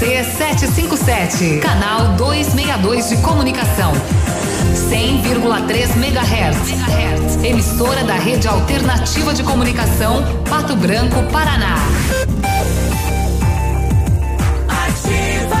JC 757, canal 262 de comunicação. 100,3 MHz. Emissora da Rede Alternativa de Comunicação, Pato Branco, Paraná. Ativa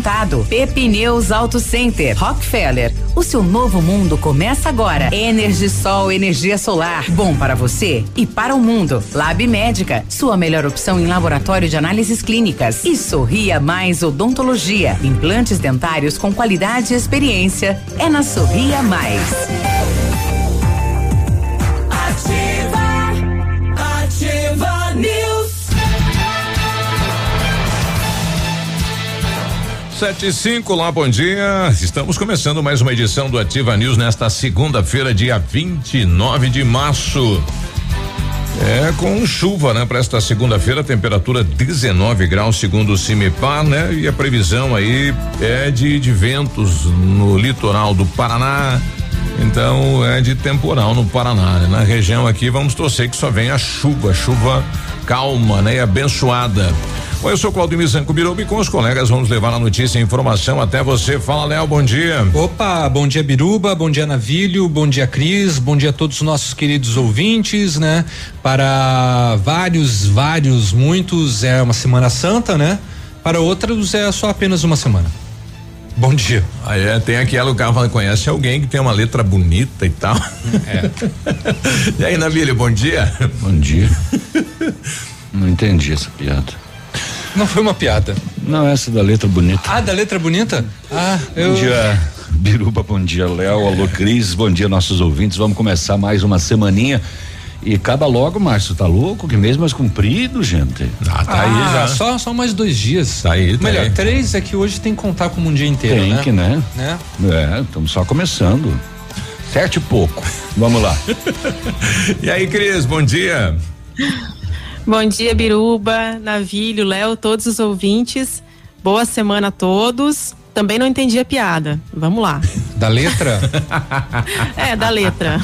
Pepineus Auto Center. Rockefeller. O seu novo mundo começa agora. Energisol, energia solar. Bom para você e para o mundo. Lab Médica. Sua melhor opção em laboratório de análises clínicas. E Sorria Mais Odontologia. Implantes dentários com qualidade e experiência. É na Sorria Mais. Sete e cinco, lá, bom dia. Estamos começando mais uma edição do Ativa News nesta segunda-feira, dia 29 de março. É, com chuva, né? Para esta segunda-feira, temperatura 19 graus, segundo o CIMEPAR, né? E a previsão aí é de, de ventos no litoral do Paraná. Então é de temporal no Paraná, né? Na região aqui vamos torcer que só venha chuva, chuva calma, né? E abençoada. Bom, eu sou Claudio Mizanco Biruba e com os colegas vamos levar a notícia e informação até você. Fala, Léo, bom dia. Opa, bom dia Biruba, bom dia Navilho, bom dia Cris, bom dia a todos os nossos queridos ouvintes, né? Para vários, vários, muitos é uma semana santa, né? Para outros é só apenas uma semana. Bom dia. Ah, é, tem aquela, o cara fala, conhece alguém que tem uma letra bonita e tal. É. e aí, Navilho, bom dia. Bom dia. Não entendi essa piada. Não foi uma piada. Não, essa da letra bonita. Ah, da letra bonita? Ah, eu. Bom dia, Biruba, bom dia, Léo, alô Cris, bom dia nossos ouvintes. Vamos começar mais uma semaninha. E acaba logo, Márcio, tá louco? Que mês mais comprido, gente. Ah, tá ah, aí já. Só, só mais dois dias. Tá aí, tá Melhor, aí. três é que hoje tem que contar como um dia inteiro, Tem né? que, né? Né? É, estamos só começando. Sete e pouco. Vamos lá. E aí, Cris, bom dia. Bom dia, Biruba, Navilho, Léo, todos os ouvintes. Boa semana a todos. Também não entendi a piada. Vamos lá. Da letra? É, da letra.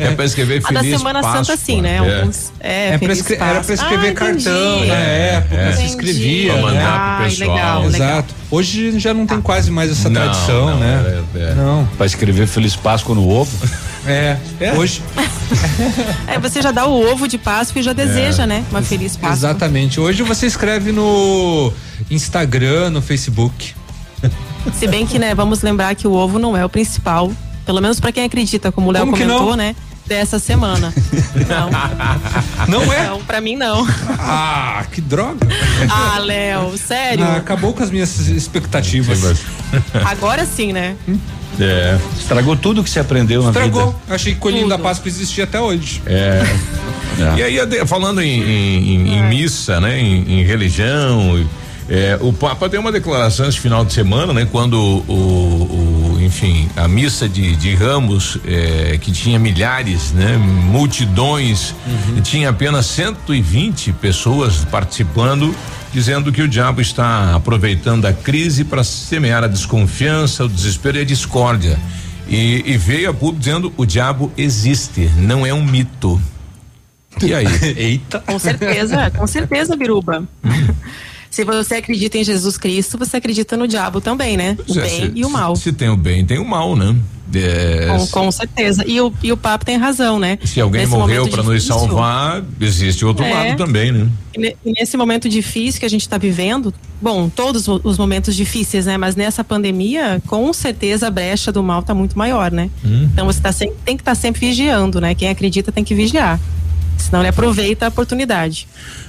É pra escrever A da Feliz Semana Páscoa. Santa, sim, né? É. Alguns, é, É pra Feliz escre- era pra escrever Ah, entendi. cartão na época, é. se Entendi. escrevia. Pra mandar né? pro Ai, pessoal. legal, legal. Exato. Hoje já não tem quase mais essa Não, tradição, não, né? é, é. Não. Pra escrever Feliz Páscoa no ovo. É. Hoje, É, você já dá o ovo de Páscoa e já deseja, né? Uma feliz Páscoa. exatamente. Hoje você escreve no Instagram, no Facebook. Se bem que, né, vamos lembrar que o ovo não é o principal. Pelo menos pra quem acredita, como o Léo comentou, não? né? Dessa semana. Não. Não é? Não, pra mim não. Ah, que droga. Ah, Léo, sério? Ah, acabou com as minhas expectativas. Agora sim, né? É. Estragou tudo que você aprendeu na Estragou. vida. Achei que Coelhinho Tudo. da Páscoa existia até hoje. É. É. E aí, falando em, em- em- em missa, né? Em, em religião, é, o Papa deu uma declaração esse final de semana, né? Quando o, o- enfim, a missa de, de Ramos, é, que tinha milhares, né? Multidões, e tinha apenas 120 pessoas participando, dizendo que o diabo está aproveitando a crise para semear a desconfiança, o desespero e a discórdia. E, e veio a público dizendo o diabo existe, não é um mito. E aí? Eita. Com certeza, com certeza, Biruba. Se você acredita em Jesus Cristo, você acredita no diabo também, né? O é, bem se- e o mal. Se tem o bem, tem o mal, né? É, Com, com certeza. E o, e o Papa tem razão, né? se alguém Nesse morreu para nos salvar, existe outro É. lado também, né? Ne- nesse momento difícil que a gente está vivendo, bom, todos os momentos difíceis, né? Mas nessa pandemia, com certeza a brecha do mal está muito maior, né? Hum. Então você tá sem- tem que estar sempre vigiando, né? Quem acredita tem que vigiar. Senão ele aproveita a oportunidade.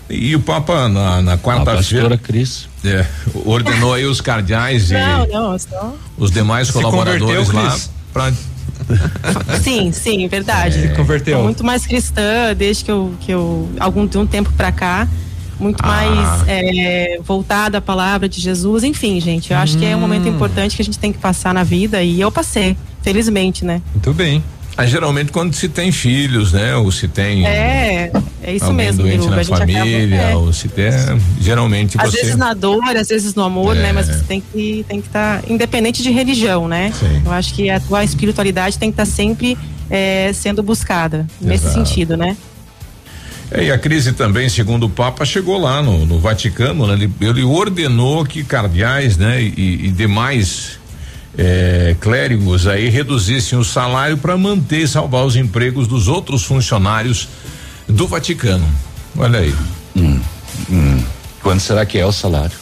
E o Papa, na, na A quarta-feira, Cris. é, ordenou aí os cardeais e Não, não, só. os demais Se colaboradores converteu, lá Para Sim, sim, verdade. Se converteu. Sou muito mais cristã desde que eu, que eu algum de um tempo pra cá. muito Ah. mais é, voltada à palavra de Jesus. Enfim, gente, eu acho que é um momento Hum. importante que a gente tem que passar na vida e eu passei, felizmente, né? Muito bem. Ah, geralmente quando se tem filhos, né? Ou se tem É, é isso alguém mesmo, doente Biruba. na A gente acaba- família, é. ou se tem, geralmente Às você vezes na dor, às vezes no amor, É. né? Mas você tem que tem que estar independente de religião, né? Sim. Eu acho que a tua espiritualidade tem que estar sempre é, sendo buscada nesse Exato. sentido, né? É, e a crise também, segundo o Papa, chegou lá no, no Vaticano, né? ele, ele ordenou que cardeais, né, e, e demais eh, clérigos aí reduzissem o salário para manter e salvar os empregos dos outros funcionários do Vaticano. Olha aí, Quanto será que é o salário?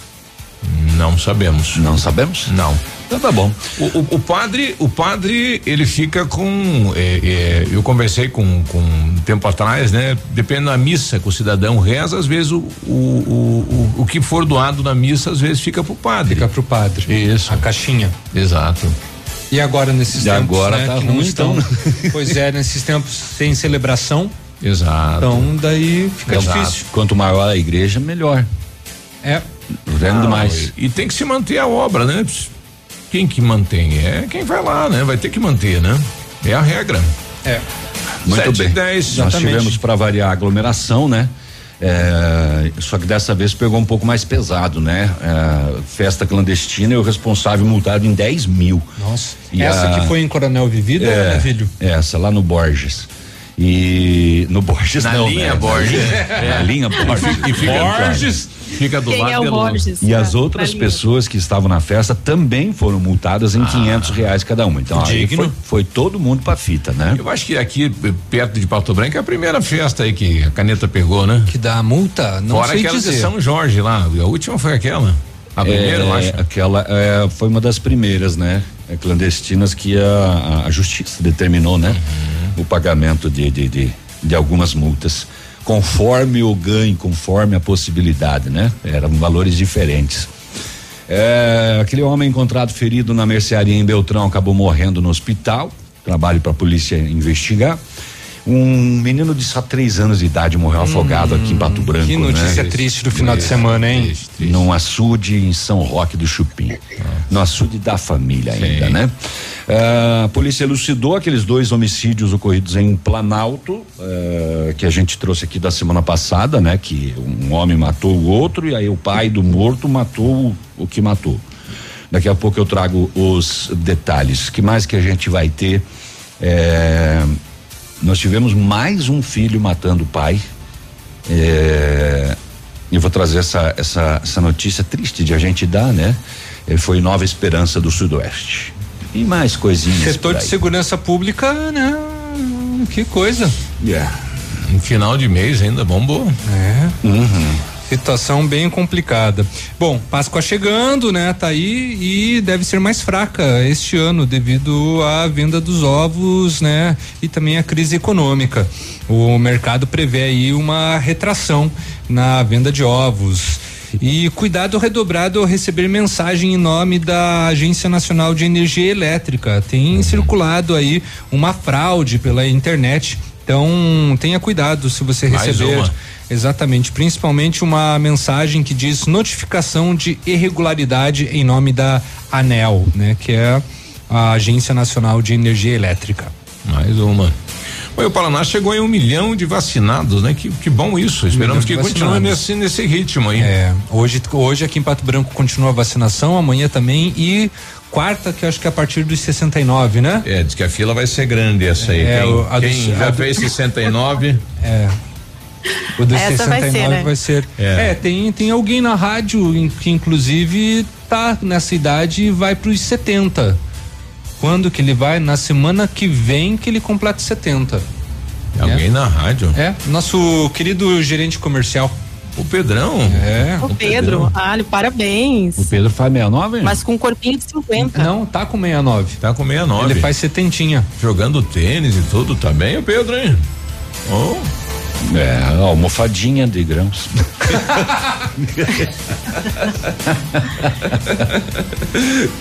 não sabemos. Não sabemos? Não. Então tá bom. O, o- o padre, o padre, ele fica com. é, é, eu conversei com, com um tempo atrás, né? Depende da missa que o cidadão reza, às vezes o, o, o, o, o que for doado na missa, às vezes fica pro padre. Fica pro padre. Isso. A caixinha. Exato. E agora nesses E tempos, agora né, tá que não ruim, estão. então. pois é, nesses tempos sem celebração, Exato. então daí fica Exato. difícil. Quanto maior a igreja, melhor. É, Vendo Não, mais. E, e tem que se manter a obra, né? Quem que mantém? É quem vai lá, né? Vai ter que manter, né? É a regra. é. Muito Sete e bem. dez. Nós tivemos para variar a aglomeração, né? É, só que dessa vez pegou um pouco mais pesado, né? É, festa clandestina e o responsável multado em 10 mil. Nossa. E Essa a- que foi em Coronel Vivido ou É, Navilho? essa lá no Borges. E no Borges Na não, linha né? Borges. Na linha Borges. E Borges. Fica do Quem lado é o. Borges? E as Na- outras pessoas que estavam na festa também foram multadas em 500 reais cada uma. Então aí Digno. foi, foi todo mundo pra fita, né? Eu acho que aqui, perto de Pato Branco, é a primeira festa aí que a caneta pegou, né? Que dá multa? Não Fora sei aquela dizer. de São Jorge lá. A última foi aquela. A primeira, eu É, acho. Aquela é, foi uma das primeiras, né? é, Clandestinas que a, a- a justiça determinou, né? Uhum. O pagamento de, de, de, de algumas multas. Conforme o ganho, conforme a possibilidade, né? Eram valores diferentes. É, aquele homem encontrado ferido na mercearia em Beltrão acabou morrendo no hospital. Trabalho para a polícia investigar. Um menino de só três anos de idade morreu afogado aqui em Pato Branco. Hum, Que notícia né? triste do final de semana, hein? Triste, triste. num açude em São Roque do Chupim. No açude da família ainda, Sim. né? Ah, a polícia elucidou aqueles dois homicídios ocorridos em Planalto, ah, que a gente trouxe aqui da semana passada, né? Que um homem matou o outro e aí o pai do morto matou o, o que matou. Daqui a pouco eu trago os detalhes. que mais que a gente vai ter? É, nós tivemos mais um filho matando o pai. É, eu vou trazer essa, essa, essa notícia triste de a gente dar, né? Ele foi Nova Esperança do Sudoeste. E mais coisinhas. Setor de segurança pública, né? Que coisa. Yeah. No final de mês ainda bombou. É. Uhum. Situação bem complicada. Bom, Páscoa chegando, né? Tá aí e deve ser mais fraca este ano devido à venda dos ovos, né? E também a crise econômica. O mercado prevê aí uma retração na venda de ovos. E cuidado redobrado ao receber mensagem em nome da Agência Nacional de Energia Elétrica. Tem circulado aí uma fraude pela internet. Então, tenha cuidado se você Mais receber. uma. Exatamente, principalmente uma mensagem que diz notificação de irregularidade em nome da ANEL, né, que é a Agência Nacional de Energia Elétrica. Mais uma. Bom, o Paraná chegou em um milhão de vacinados, né? Que, que bom isso. Esperamos que continue nesse, nesse ritmo aí. É, hoje, hoje aqui em Pato Branco continua a vacinação, amanhã também e quarta que eu acho que é a partir dos 69, né? É, diz que a fila vai ser grande essa aí. É, quem o- a do- quem a já do- fez 69, É. O dos Essa vai 69 ser, né? vai ser. É. É, tem, tem alguém na rádio que inclusive tá nessa idade e vai pros 70. Quando que ele vai? Na semana que vem que ele completa 70. alguém na rádio. É, nosso querido gerente comercial. O Pedrão. É. O Pedro, Alho, parabéns. O Pedro faz 69? Mas com um corpinho de 50. Não, tá com 69. Tá com 69. Ele faz setentinha. Jogando tênis e tudo, tá bem o Pedro, hein? Oh, É, almofadinha de grãos.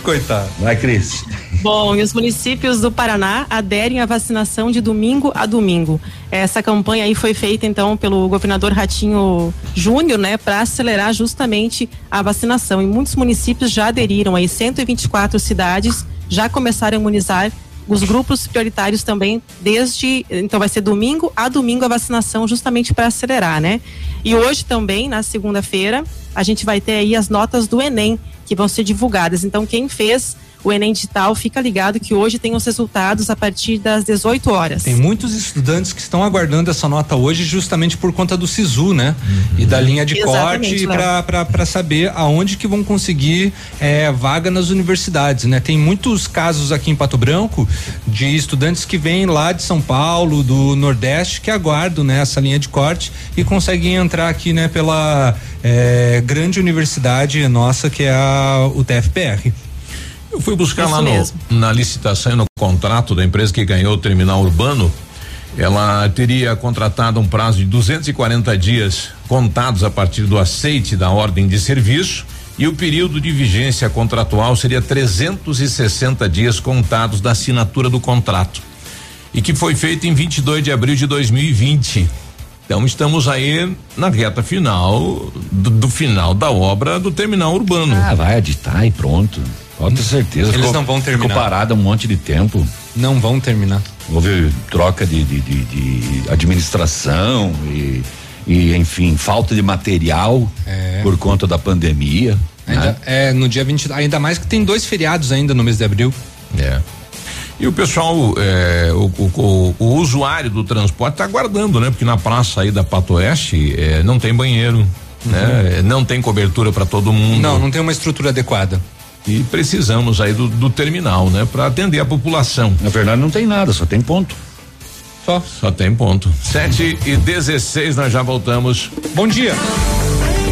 Coitado. Vai, Cris. Bom, e os municípios do Paraná aderem à vacinação de domingo a domingo. Essa campanha aí foi feita então pelo governador Ratinho Júnior, né, para acelerar justamente a vacinação. E muitos municípios já aderiram aí, 124 cidades já começaram a imunizar os grupos prioritários também desde então vai ser domingo a domingo a vacinação justamente para acelerar, né? E hoje também na segunda-feira a gente vai ter aí as notas do Enem que vão ser divulgadas. Então quem fez o Enem Digital, fica ligado que hoje tem os resultados a partir das 18 horas. Tem muitos estudantes que estão aguardando essa nota hoje justamente por conta do SISU, né? Uhum. E da linha de Exatamente, corte para saber aonde que vão conseguir é, vaga nas universidades, né? Tem muitos casos aqui em Pato Branco de estudantes que vêm lá de São Paulo, do Nordeste, que aguardam né, essa linha de corte e conseguem entrar aqui, né, pela é, grande universidade nossa que é a UTFPR. Eu fui buscar Isso lá no, na licitação e no contrato da empresa que ganhou o terminal urbano. Ela teria contratado um prazo de 240 dias contados a partir do aceite da ordem de serviço e o período de vigência contratual seria 360 dias contados da assinatura do contrato. E que foi feito em 22 de abril de 2020. Então estamos aí na reta final do, do final da obra do terminal urbano. Ah, vai editar e pronto. Pode ter certeza. Eles ficou, não vão terminar. Ficou parado um monte de tempo. Não vão terminar. Houve troca de, de, de, de administração e, e, enfim, falta de material é. por conta da pandemia. Ainda, né? É, no dia 20, ainda mais que tem dois feriados ainda no mês de abril. É. E o pessoal, é, o, o, o, usuário do transporte está aguardando, né? Porque na praça aí da Pato Oeste é, não tem banheiro, uhum. né? Não tem cobertura para todo mundo. Não, não tem uma estrutura adequada e precisamos aí do, do terminal, né? Para atender a população. Na verdade não tem nada, só tem ponto. Só. Só tem ponto. 7 e 16 nós já voltamos. Bom dia.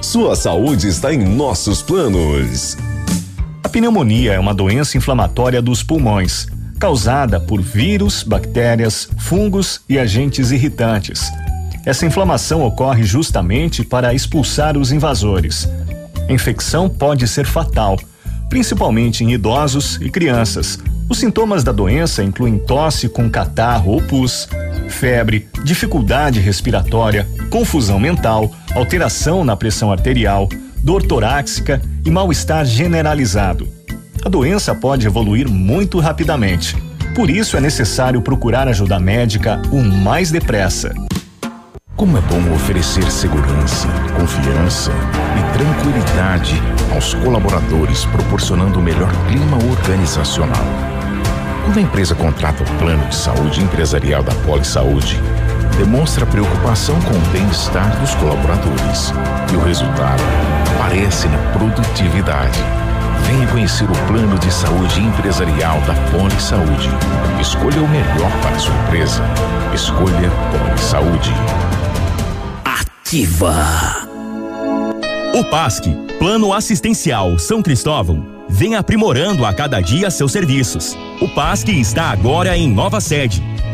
Sua saúde está em nossos planos. A pneumonia é uma doença inflamatória dos pulmões, causada por vírus, bactérias, fungos e agentes irritantes. Essa inflamação ocorre justamente para expulsar os invasores. A infecção pode ser fatal, principalmente em idosos e crianças. Os sintomas da doença incluem tosse com catarro ou pus, febre, dificuldade respiratória, confusão mental, alteração na pressão arterial, dor torácica e mal-estar generalizado. A doença pode evoluir muito rapidamente. Por isso é necessário procurar ajuda médica o mais depressa. Como é bom oferecer segurança, confiança e tranquilidade aos colaboradores, proporcionando o melhor clima organizacional. Quando a empresa contrata o plano de saúde empresarial da Poli Saúde, demonstra preocupação com o bem-estar dos colaboradores e o resultado aparece na produtividade. Venha conhecer o plano de saúde empresarial da Poli Saúde. Escolha o melhor para a sua empresa. Escolha Poli Saúde. Ativa. O PASC, Plano Assistencial São Cristóvão vem aprimorando a cada dia seus serviços. O PASC está agora em nova sede,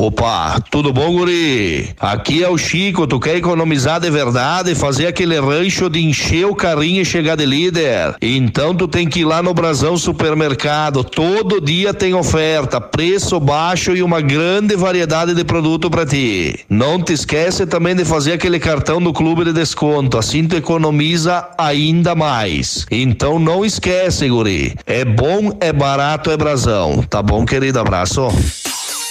Opa, tudo bom, guri? Aqui é o Chico, tu quer economizar de verdade, fazer aquele rancho de encher o carrinho e chegar de líder? Então tu tem que ir lá no Brasão Supermercado, todo dia tem oferta, preço baixo e uma grande variedade de produto para ti. Não te esquece também de fazer aquele cartão do clube de desconto, assim tu economiza ainda mais. Então não esquece, guri. É bom, é barato, é Brasão. Tá bom, querido? Abraço.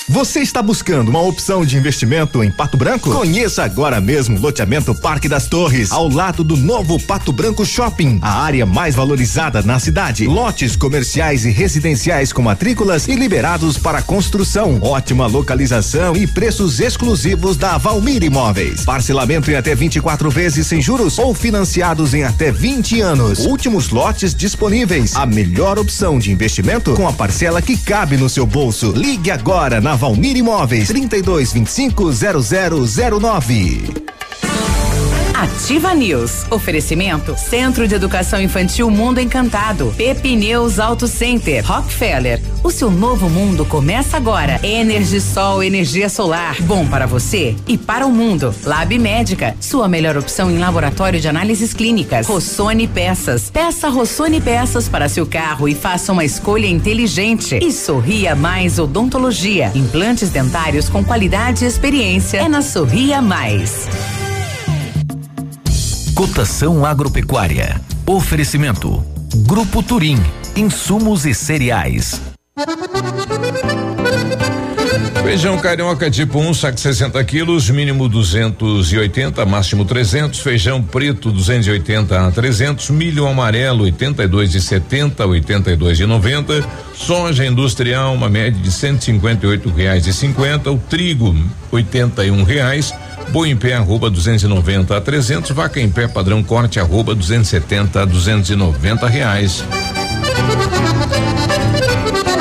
Você está buscando uma opção de investimento em Pato Branco? Conheça agora mesmo o loteamento Parque das Torres, ao lado do novo Pato Branco Shopping, a área mais valorizada na cidade. Lotes comerciais e residenciais com matrículas e liberados para construção. Ótima localização e preços exclusivos da Valmir Imóveis. Parcelamento em até 24 vezes sem juros ou financiados em até 20 anos. Últimos lotes disponíveis. A melhor opção de investimento com a parcela que cabe no seu bolso. Ligue agora na Valmir Imóveis 32 25 0009. Ativa News. Oferecimento Centro de Educação Infantil Mundo Encantado. Pepineus Auto Center. Rockefeller. O seu novo mundo começa agora. Energisol, energia solar. Bom para você e para o mundo. Lab Médica. Sua melhor opção em laboratório de análises clínicas. Rossoni Peças. Peça Rossoni Peças para seu carro e faça uma escolha inteligente. E Sorria Mais Odontologia. Implantes dentários com qualidade e experiência. É na Sorria Mais. Cotação agropecuária. Oferecimento. Grupo Turim. Insumos e cereais. Feijão carioca tipo 1, um, saco 60 quilos, mínimo 280, máximo 300. Feijão preto 280 a 300. Milho amarelo 82 de 70, 82 de 90. Soja industrial uma média de 158 reais e 50. O trigo 81 reais. Boi em pé arroba 290 a 300. Vaca em pé padrão corte arroba 270 a 290 reais.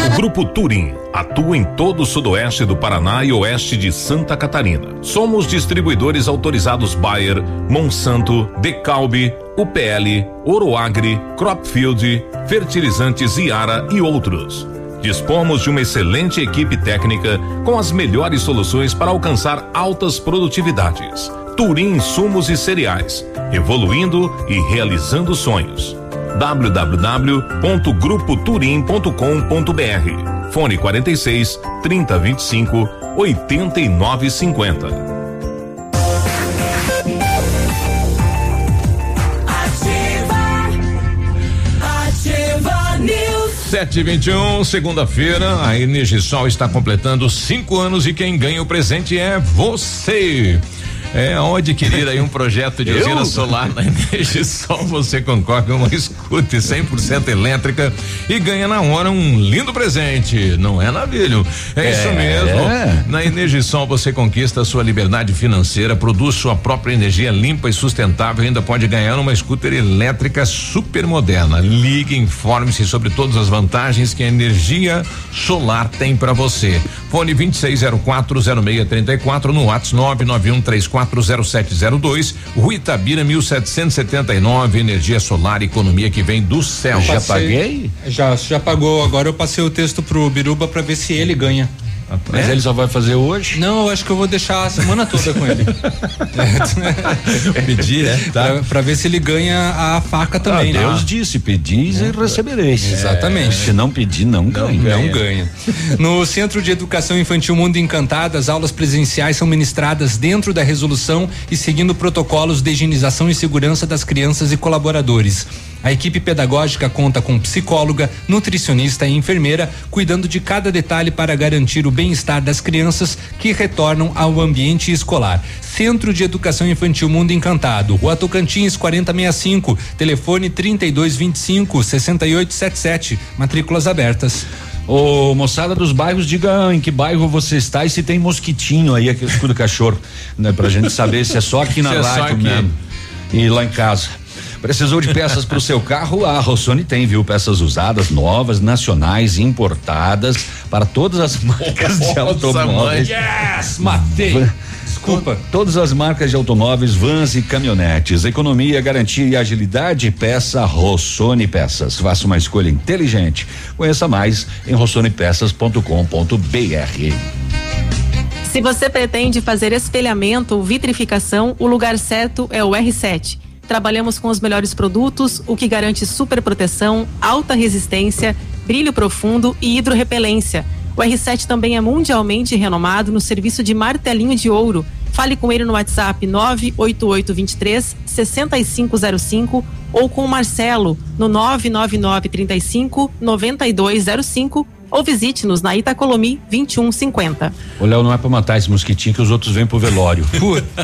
O Grupo Turim atua em todo o sudoeste do Paraná e oeste de Santa Catarina. Somos distribuidores autorizados Bayer, Monsanto, Decalbe, UPL, Oroagri, Cropfield, Fertilizantes Iara e outros. Dispomos de uma excelente equipe técnica com as melhores soluções para alcançar altas produtividades. Turim Insumos e Cereais, evoluindo e realizando sonhos. www.grupoturim.com.br Fone 46 3025 8950 Sete e vinte e um, segunda-feira, a Energisol está completando cinco anos e quem ganha o presente é você. É, ao adquirir aí um projeto de usina solar na Energisol, você concorre com uma scooter 100% elétrica e ganha na hora um lindo presente. Não é navilho? É, é isso mesmo. É. Na Energisol você conquista a sua liberdade financeira, produz sua própria energia limpa e sustentável e ainda pode ganhar uma scooter elétrica super moderna. Ligue, informe-se sobre todas as vantagens que a energia solar tem para você. Fone 26040634 no WhatsApp 99134 quatrozerosetezerodois, Rua Itabira, 1779, energia solar, economia que vem do céu. já paguei? Já, já pagou. Agora eu passei o texto pro Biruba para ver se ele ganha. Mas é? ele só vai fazer hoje? Não, eu acho que eu vou deixar a semana toda com ele. é. Pedir, né? Tá. Pra, pra, ver se ele ganha a faca também. Ah, Deus né? disse: pedis é. e recebereis. Exatamente. Se não pedir, não, não ganha. Não ganha. No Centro de Educação Infantil Mundo Encantado, as aulas presenciais são ministradas dentro da resolução e seguindo protocolos de higienização e segurança das crianças e colaboradores. A equipe pedagógica conta com psicóloga, nutricionista e enfermeira, cuidando de cada detalhe para garantir o bem-estar das crianças que retornam ao ambiente escolar. Centro de Educação Infantil Mundo Encantado, Rua Tocantins 4065, telefone 3225 6877, matrículas abertas. Ô, moçada dos bairros, diga em que bairro você está e se tem mosquitinho aí, aquele escudo cachorro, né? Pra gente saber se é só aqui na se rádio é aqui. mesmo. E lá em casa. Precisou de peças para o seu carro? A Rossoni tem, viu? Peças usadas, novas, nacionais, importadas para todas as marcas de automóveis. Yes, matei. Desculpa. Todas as marcas de automóveis, vans e caminhonetes. Economia, garantia e agilidade. Peça Rossoni Peças. Faça uma escolha inteligente. Conheça mais em rossonepeças.com.br. Se você pretende fazer espelhamento ou vitrificação, o lugar certo é o R7. Trabalhamos com os melhores produtos, o que garante super proteção, alta resistência, brilho profundo e hidrorrepelência. O R7 também é mundialmente renomado no serviço de martelinho de ouro. Fale com ele no WhatsApp 98823 6505 ou com o Marcelo no 99935 9205 ou visite-nos na Itacolomi 2150. O Léo não é pra matar esse mosquitinho que os outros vêm pro velório.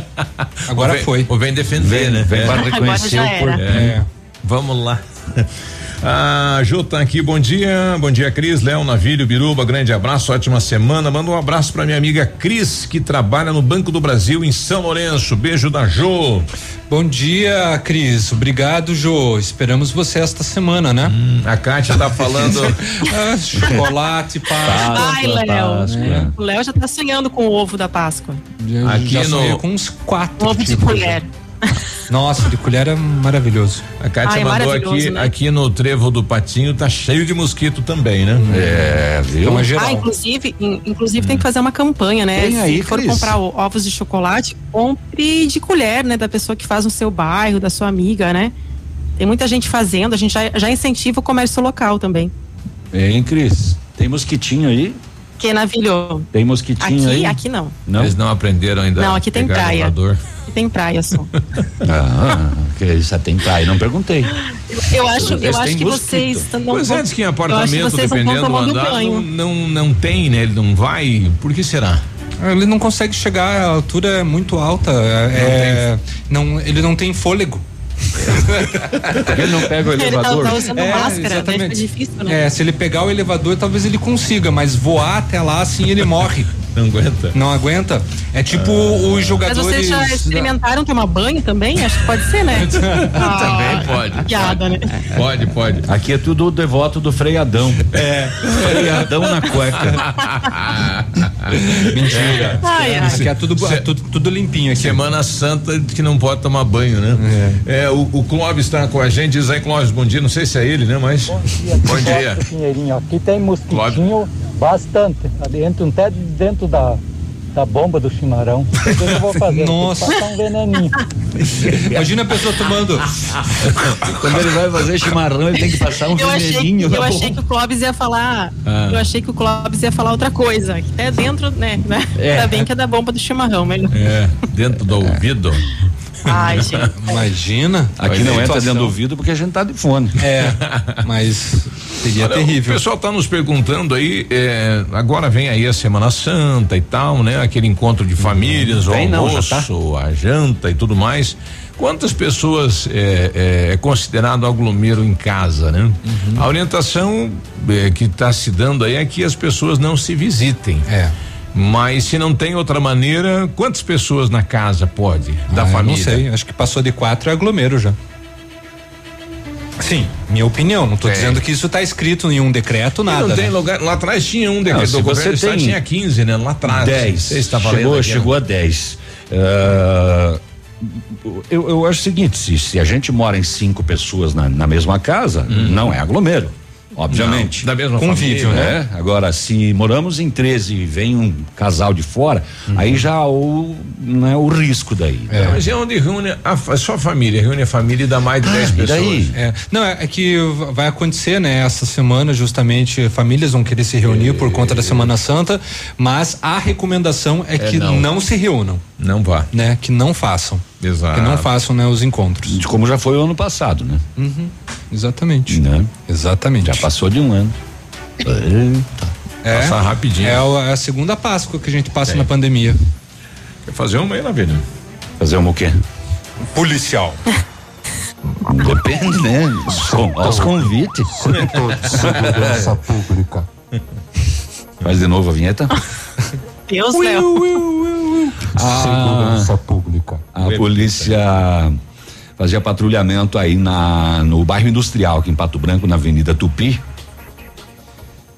Agora vem, foi. Ou vem defender, Vem, né? vem pra Agora reconhecer já o. É. Vamos lá. A Ju tá aqui, bom dia, bom dia Cris, Léo, Navírio, Biruba, grande abraço, ótima semana, manda um abraço pra minha amiga Cris, que trabalha no Banco do Brasil em São Lourenço, beijo da Jô. Bom dia, Cris. Obrigado, Jô. Esperamos você esta semana, né? a Kátia tá falando. Ah, chocolate, pasta. Ai, Léo. Páscoa. O Léo já tá sonhando com o ovo da Páscoa. Aqui já no- sonhei com uns quatro. Ovo de colher. Nossa, de colher é maravilhoso. A Kátia Ai, mandou maravilhoso, aqui, né? aqui no trevo do patinho, tá cheio de mosquito também, né? É, viu? Então é geral. Ah, inclusive, in- inclusive tem que fazer uma campanha, né? Tem aí, Se for Cris? comprar ovos de chocolate, compre de colher, né? Da pessoa que faz no seu bairro, da sua amiga, né? Tem muita gente fazendo, a gente já, já incentiva o comércio local também. Hein, Cris? Tem mosquitinho aí? Que navilho. Tem mosquitinho Aqui, aí? aqui não. Não? Eles não aprenderam ainda. Não, aqui tem praia. Aqui tem praia só. Ah, que isso tem praia, não perguntei. Eu acho, eu acho que mosquito. vocês não Pois é, diz que em apartamento, não dependendo estão do andar, banho. não, não, não tem, né? Ele não vai. Por que será? Ele não consegue chegar, a altura é muito alta. É, não, ele não tem fôlego. Ele não pega o Ele tá, elevador. usando É, máscara, né? exatamente. Fica difícil, né? É, se ele pegar o elevador, talvez ele consiga, mas voar até lá, assim, ele morre. Não aguenta. Não aguenta. É tipo os Mas jogadores. vocês já experimentaram tomar banho também? Acho que pode ser, né? Também pode. Piada, né? Pode, pode. Aqui é tudo devoto do freadão. É. Freadão na cueca. Mentira. Ai, ai. Aqui é tudo, é tudo, tudo limpinho aqui. Semana Santa que não pode tomar banho, né? É, o, o Clóvis está com a gente, diz aí, Clóvis, bom dia. Não sei se é ele, né? Mas. Bom dia, Bom dia. Aqui tem mosquitinho bastante. Dentro, até dentro da, da bomba do chimarrão. O que eu vou fazer? Nossa. Passar um veneninho. Imagina a pessoa tomando. Quando ele vai fazer chimarrão, ele tem que passar um Eu achei, veneninho. eu na achei que o Clóvis ia falar. Ah. Eu achei que o Clóvis ia falar outra coisa. Que até dentro, né? né? É. Ainda bem que é da bomba do chimarrão, melhor. É, dentro do ouvido. Ai, gente. Imagina. Aqui não entra Situação. dentro do ouvido porque a gente tá de fone. É, mas seria Olha, terrível. O pessoal tá nos perguntando aí, é, agora vem aí a Semana Santa e tal, né? Aquele encontro de famílias, o Vem não, já almoço, a janta e tudo mais. Quantas pessoas é, é, é considerado aglomero em casa, né? A orientação é, que está se dando aí é que as pessoas não se visitem. É. Mas se não tem outra maneira, quantas pessoas na casa pode? Da Ah, eu família? Não sei, acho que passou de quatro é aglomero já. Sim, minha opinião. Não tô É. dizendo que isso tá escrito em um decreto, E nada. não tem né? lugar. Lá atrás tinha um Não, decreto se do você governo do estado, tem tinha 15, né? Lá atrás. 10. Você está valendo chegou, aqui, né? chegou a 10. Ah, eu, eu acho o seguinte: se, se a gente mora em cinco pessoas na, na mesma casa, não é aglomero. Obviamente. Não, da mesma Convívio, família, né? Agora, se moramos em 13 e vem um casal de fora, aí já há o, não é o risco daí. É. Mas é onde reúne a, só a família, reúne a família e dá mais de 10 e pessoas. daí? É, não, é, é que vai acontecer, né? Essa semana, justamente, famílias vão querer se reunir por conta da Semana Santa, mas a recomendação é, É que não. não. se reúnam, Não vá. né? Que não façam. Exato. Que não façam, né, os encontros. De Como já foi o ano passado, né? Uhum, exatamente. Né? Exatamente. Já passou de um ano. Eita. É, Passar rapidinho. É a, é a segunda Páscoa que a gente passa É. na pandemia. Quer fazer uma aí, Lavínia? Fazer uma o quê? Policial. Depende, né? Com, aos convites. Segurança pública. Faz de novo a vinheta. Deus, Léo. Segurança pública. A polícia fazia patrulhamento aí na, no bairro industrial, aqui em Pato Branco, na Avenida Tupi.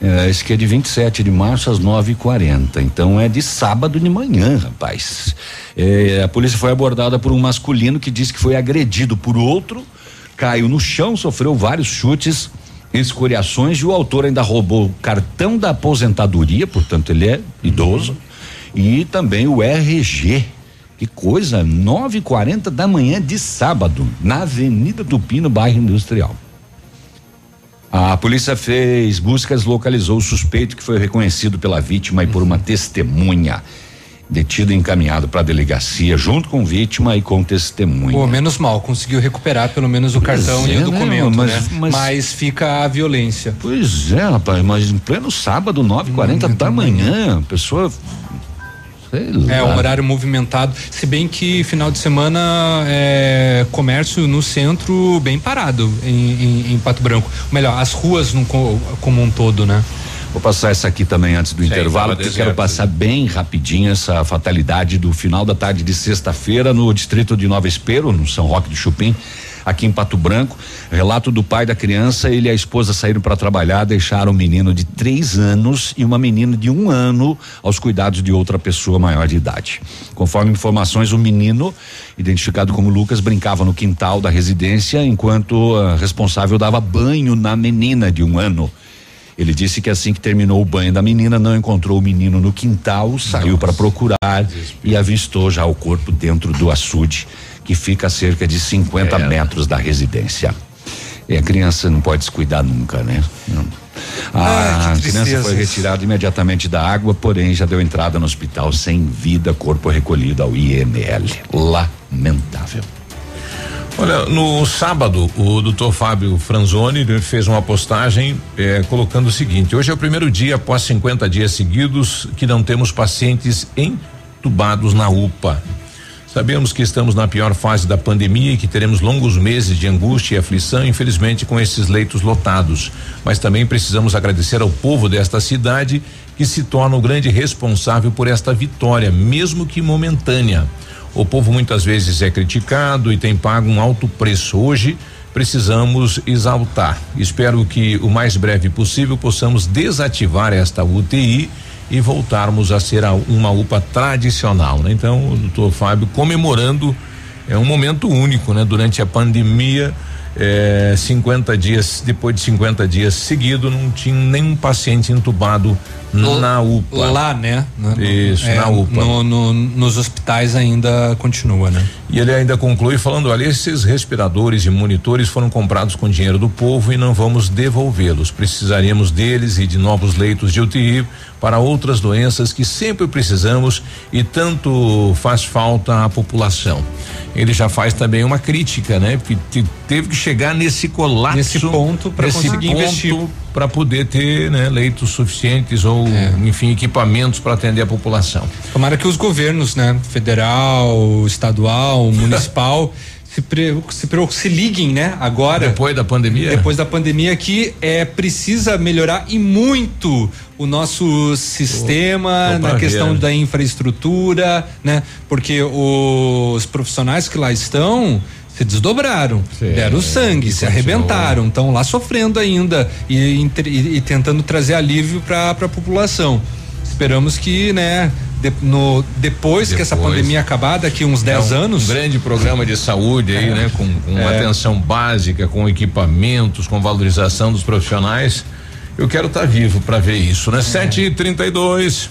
É, esse que é de 27 de março às 9h40. Então é de sábado de manhã, rapaz. É, a polícia foi abordada por um masculino que disse que foi agredido por outro, caiu no chão, sofreu vários chutes, escoriações e o autor ainda roubou o cartão da aposentadoria, portanto ele é idoso, E também o RG. Que coisa, 9h40 da manhã de sábado, na Avenida Tupi, no bairro Industrial. A polícia fez buscas, localizou o suspeito que foi reconhecido pela vítima e por uma testemunha. Detido e encaminhado para a delegacia junto com vítima e com testemunha. Pô, menos mal, conseguiu recuperar pelo menos o cartão Pois e é, o né, documento, mas- né? mas- Mas, fica a violência. Pois é, rapaz, mas em pleno sábado, 9h40 da manhã, a pessoa. É um horário movimentado. Se bem que final de semana é comércio no centro bem parado em, em- em Pato Branco. Melhor, as ruas no, co- como um todo, né? Vou passar essa aqui também antes do intervalo, tava porque quero passar bem rapidinho essa fatalidade do final da tarde de sexta-feira no distrito de Nova Espero, no São Roque do Chupim, aqui em Pato Branco. Relato do pai da criança, ele e a esposa saíram para trabalhar, deixaram um menino de três anos e uma menina de um ano aos cuidados de outra pessoa maior de idade. Conforme informações, o menino, identificado como Lucas, brincava no quintal da residência enquanto a responsável dava banho na menina de um ano. Ele disse que assim que terminou o banho da menina, não encontrou o menino no quintal, saiu para procurar e avistou já o corpo dentro do açude, que fica a cerca de 50 metros da residência. E a criança não pode se cuidar nunca, né? Não. A Ai, criança foi retirada imediatamente da água, porém já deu entrada no hospital sem vida, corpo recolhido ao IML. Lamentável. Olha, no sábado, o doutor Fábio Franzoni fez uma postagem eh, colocando o seguinte: hoje é o primeiro dia após 50 dias seguidos que não temos pacientes entubados na UPA. Sabemos que estamos na pior fase da pandemia e que teremos longos meses de angústia e aflição, infelizmente, com esses leitos lotados. Mas também precisamos agradecer ao povo desta cidade que se torna o grande responsável por esta vitória, mesmo que momentânea. O povo muitas vezes é criticado e tem pago um alto preço. Hoje precisamos exaltar. Espero que o mais breve possível possamos desativar esta UTI e voltarmos a ser a- uma UPA tradicional. Né? Então, o doutor Fábio comemorando é um momento único, né? Durante a pandemia, eh, 50 dias, depois de 50 dias seguidos, não tinha nenhum paciente entubado na UPA. Lá, né? Isso, é, na UPA. no- no- nos hospitais ainda continua, né? E ele ainda conclui falando: olha, esses respiradores e monitores foram comprados com dinheiro do povo e não vamos devolvê-los. Precisaríamos deles e de novos leitos de UTI para outras doenças que sempre precisamos e tanto faz falta à população. Ele já faz também uma crítica, né? Porque te- teve que chegar nesse colapso, Nesse ponto nesse conseguir ponto investir. Para poder ter né, leitos suficientes ou, É. enfim, equipamentos para atender a população. Tomara que os governos, né? Federal, estadual, municipal, se, pre- se, pre- se liguem, né? Agora. Depois da pandemia? Depois da pandemia que é precisa melhorar e muito o nosso sistema na questão ver. da infraestrutura, né? Porque os profissionais que lá estão se desdobraram, Sim, deram sangue, se arrebentaram, estão lá sofrendo ainda e, e, e tentando trazer alívio para a população. Esperamos que, né, de, no, depois, depois, que essa pandemia acabar, daqui uns 10 é um anos. Um grande programa de saúde é, aí, né? Com, com é. atenção básica, com equipamentos, com valorização dos profissionais. Eu quero estar tá vivo para ver isso, né? É. 7h32.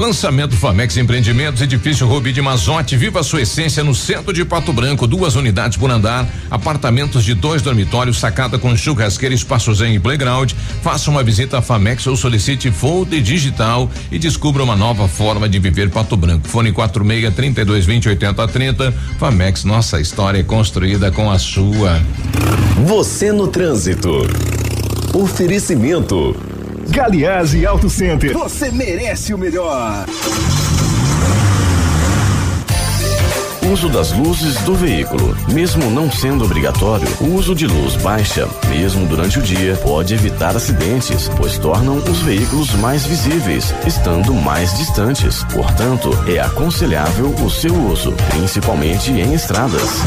Lançamento Famex Empreendimentos, edifício Rubi de Mazote, viva a sua essência no centro de Pato Branco, duas unidades por andar, apartamentos de dois dormitórios, sacada com churrasqueira, espaço zen e playground. Faça uma visita à Famex ou solicite folder digital e descubra uma nova forma de viver Pato Branco. Fone 46 32 20 80 30. Famex, nossa história é construída com a sua. Você no trânsito. Oferecimento. Galiase Auto Center. Você merece o melhor. Uso das luzes do veículo. Mesmo não sendo obrigatório, o uso de luz baixa, mesmo durante o dia, pode evitar acidentes, pois tornam os veículos mais visíveis, estando mais distantes. Portanto, é aconselhável o seu uso, principalmente em estradas.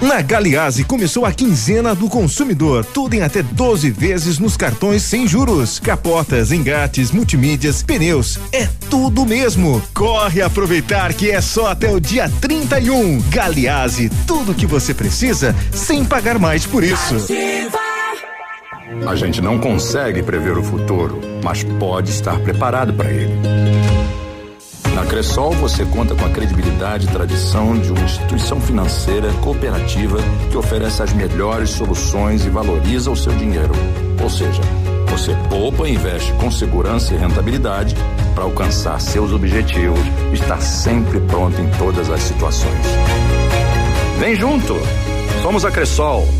Na Galiase começou a quinzena do consumidor, tudo em até 12 vezes nos cartões sem juros. Capotas, engates, multimídias, pneus, é tudo mesmo. Corre aproveitar que é só até o dia 31. Galiase, tudo que você precisa sem pagar mais por isso. A gente não consegue prever o futuro, mas pode estar preparado para ele. Na Cressol você conta com a credibilidade e tradição de uma instituição financeira cooperativa que oferece as melhores soluções e valoriza o seu dinheiro. Ou seja, você poupa e investe com segurança e rentabilidade para alcançar seus objetivos e estar sempre pronto em todas as situações. Vem junto! Somos a Cressol.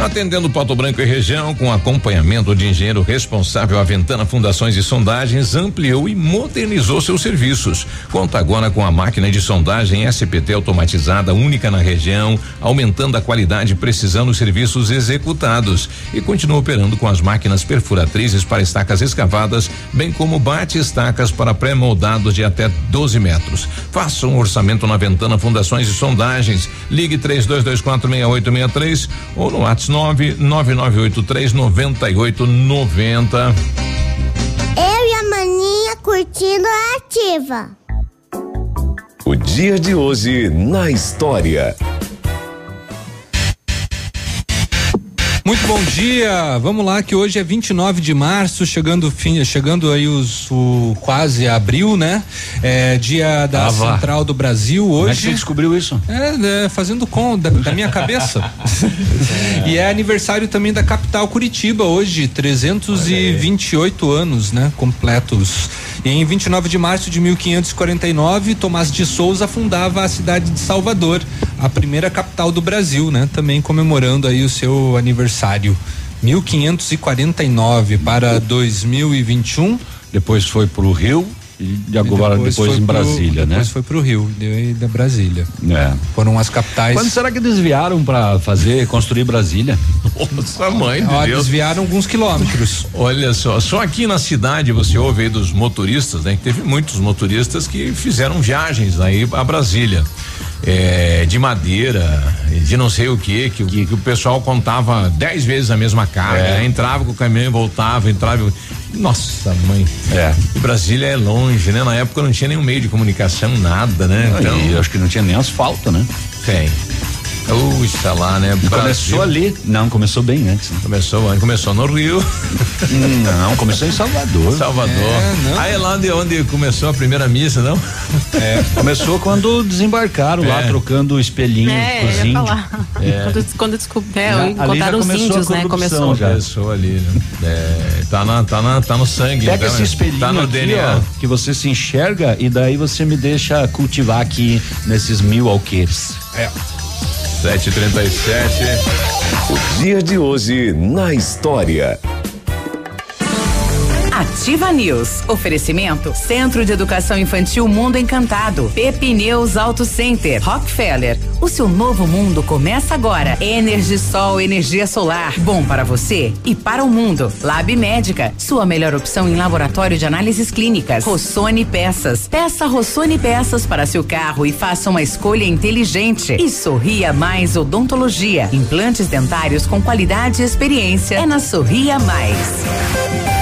Atendendo Pato Branco e região, com acompanhamento de engenheiro responsável, a Ventana Fundações e Sondagens ampliou e modernizou seus serviços. Conta agora com a máquina de sondagem SPT automatizada, única na região, aumentando a qualidade e precisão dos serviços executados. E continua operando com as máquinas perfuratrizes para estacas escavadas, bem como bate-estacas para pré-moldados de até 12 metros. Faça um orçamento na Ventana Fundações e Sondagens. Ligue 32246863 ou no WhatsApp 99983 9890. Eu e a maninha curtindo a ativa. O dia de hoje na história. Muito bom dia. Vamos lá que hoje é 29 de março, chegando fim, chegando aí os o quase abril, né? É dia da Ah. Central do Brasil hoje. Como é que você descobriu isso? É, é, fazendo com da, da minha cabeça. E é aniversário também da capital Curitiba hoje, 328 anos, né, completos. E em 29 de março de 1549, Tomás de Souza fundava a cidade de Salvador, a primeira capital do Brasil, né, também comemorando aí o seu aniversário. 1549 para 2021. Depois foi para o Rio e agora depois, foi em pro- Brasília, né? Depois foi pro Rio, deu da Brasília. É. Foram as capitais. Quando será que desviaram para fazer, construir Brasília? Nossa mãe Ó, desviaram alguns quilômetros. Olha só, só aqui na cidade você ouve aí dos motoristas, né? Que teve muitos motoristas que fizeram viagens aí a Brasília. É, de madeira, de não sei o que, que, que o pessoal contava dez vezes a mesma carga, É. entrava com o caminhão e voltava, entrava. Nossa, mãe. É. E Brasília é longe, né? Na época não tinha nenhum meio de comunicação, nada, né? Então. E acho que não tinha nem asfalto, né? Tem. Puxa lá, né? Começou ali. Não, começou bem antes. Né? Começou antes, começou no Rio. Hum, não, começou em Salvador. Salvador. É. Aí é lá onde, onde começou a primeira missa, não? É, começou quando desembarcaram lá, É. trocando o espelhinho É, com eu os ia índios. falar. É. Quando, quando descobriu, é, encontraram os índios, né? Começou. já. Começou ali, né? É, tá, na, tá, na, tá no sangue. Pega então, esse né? espelhinho Tá no aqui, DNA. ó, que você se enxerga e daí você me deixa cultivar aqui nesses mil alqueires. É. 737. O dia de hoje na história. Ativa News. Oferecimento Centro de Educação Infantil Mundo Encantado. Pepineus Auto Center. Rockefeller. O seu novo mundo começa agora. Energisol, energia solar. Bom para você e para o mundo. Lab Médica. Sua melhor opção em laboratório de análises clínicas. Rossoni Peças. Peça Rossoni Peças para seu carro e faça uma escolha inteligente. E Sorria Mais Odontologia. Implantes dentários com qualidade e experiência. É na Sorria Mais.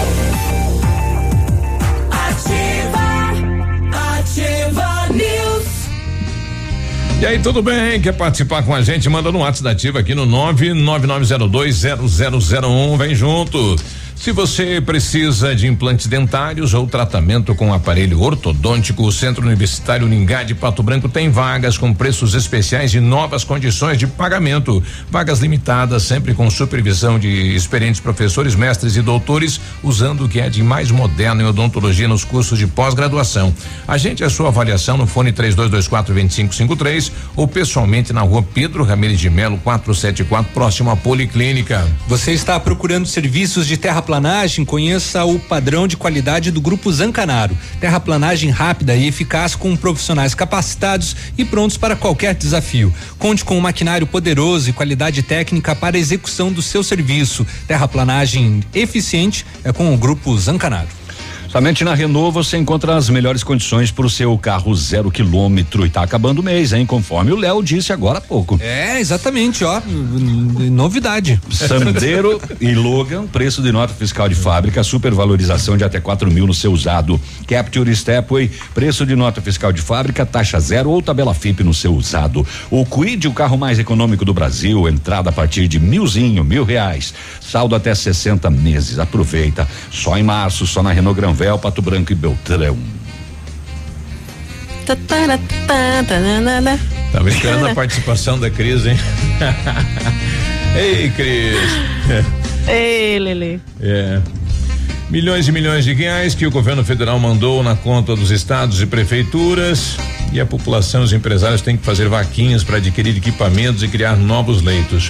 E aí, tudo bem? Quer participar com a gente? Manda no WhatsApp aqui no 999020001. Vem junto. Se você precisa de implantes dentários ou tratamento com aparelho ortodôntico, o Centro Universitário Ningá de Pato Branco tem vagas com preços especiais e novas condições de pagamento. Vagas limitadas, sempre com supervisão de experientes professores, mestres e doutores, usando o que é de mais moderno em odontologia nos cursos de pós-graduação. Agende a sua avaliação no fone 3224 2553 ou pessoalmente na rua Pedro Ramirez de Melo 474, próximo à Policlínica. Você está procurando serviços de terraplanagem? Conheça o padrão de qualidade do Grupo Zancanaro. Terraplanagem rápida e eficaz com profissionais capacitados e prontos para qualquer desafio. Conte com um maquinário poderoso e qualidade técnica para a execução do seu serviço. Terraplanagem eficiente é com o Grupo Zancanaro. Somente na Renault você encontra as melhores condições para o seu carro zero quilômetro e tá acabando o mês, hein? Conforme o Léo disse agora há pouco. É, exatamente, ó. Novidade. Sandero e Logan, preço de nota fiscal de fábrica, supervalorização de até 4 mil no seu usado. Capture Stepway, preço de nota fiscal de fábrica, taxa zero ou tabela FIP no seu usado. O Quid, o carro mais econômico do Brasil, entrada a partir de milzinho, mil reais. Saldo até 60 meses. Aproveita. Só em março, só na Renault Granvel, Pato Branco e Beltrão. Tá brincando a participação da Cris, hein? Ei, Cris. Ei, Lele. É. Milhões e milhões de reais que o governo federal mandou na conta dos estados e prefeituras e a população, os empresários têm que fazer vaquinhas para adquirir equipamentos e criar novos leitos.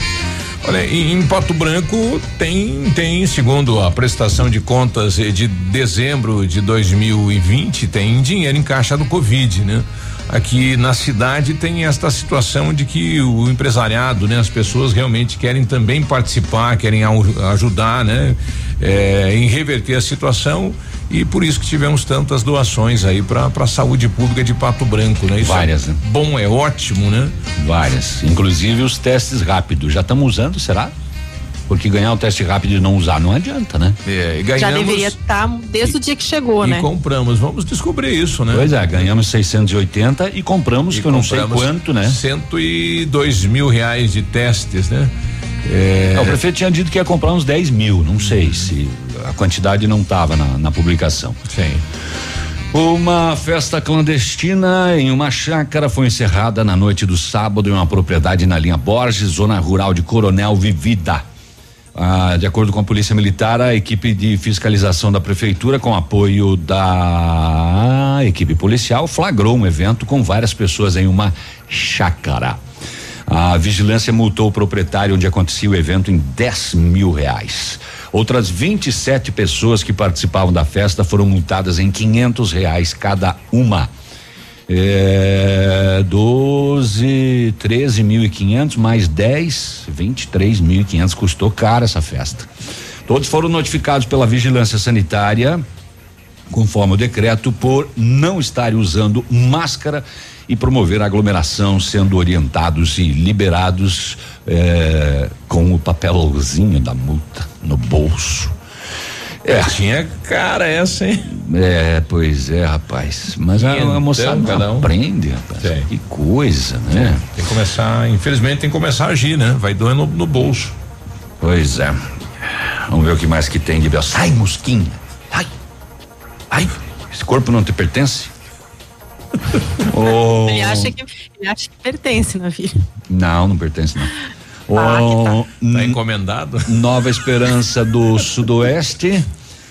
Olha, em, Pato Branco tem, tem, segundo a prestação de contas de dezembro de 2020, tem dinheiro em caixa do Covid, né? Aqui na cidade tem esta situação de que o empresariado, né, as pessoas realmente querem também participar, querem ajudar, né, é, em reverter a situação e por isso que tivemos tantas doações aí para a saúde pública de Pato Branco, né? Isso Várias, é né? Bom, é ótimo, né? Várias, inclusive os testes rápidos. Já estamos usando, será? Porque ganhar o teste rápido e não usar não adianta, né? É, e Já deveria estar desde o dia que chegou, e né? compramos, vamos descobrir isso, né? Pois é, ganhamos 680 e compramos, E que eu não sei quanto, né? 102 mil reais de testes, né? É, É, o prefeito tinha dito que ia comprar uns 10 mil, não sei se a quantidade não estava na, na publicação. Sim. Uma festa clandestina em uma chácara foi encerrada na noite do sábado em uma propriedade na linha Borges, zona rural de Coronel Vivida. Ah, de acordo com a Polícia Militar, a equipe de fiscalização da prefeitura, com apoio da equipe policial, flagrou um evento com várias pessoas em uma chácara. A vigilância multou o proprietário onde acontecia o evento em 10 mil reais. Outras 27 pessoas que participavam da festa foram multadas em 500 reais cada uma. É, 12, 13 mil e quinhentos mais 10, 23 mil e quinhentos custou caro essa festa. Todos foram notificados pela vigilância sanitária, conforme o decreto, por não estarem usando máscara e promover aglomeração, sendo orientados e liberados é, com o papelzinho da multa no bolso. É, tinha cara essa, hein? É, pois é, rapaz. Mas a, a Então, moçada não cada um. aprende, rapaz. Que coisa, né? Tem que começar, infelizmente tem que começar a agir, né? Vai doendo no, no bolso. Pois é. Vamos ver o que mais que tem de. Sai, mosquinha. Ai. Ai. Esse corpo não te pertence? Ô, Ele acha que ele acha que pertence na vida. Não, não pertence não. Ah, Ô, Tá encomendado? Nova Esperança do Sudoeste,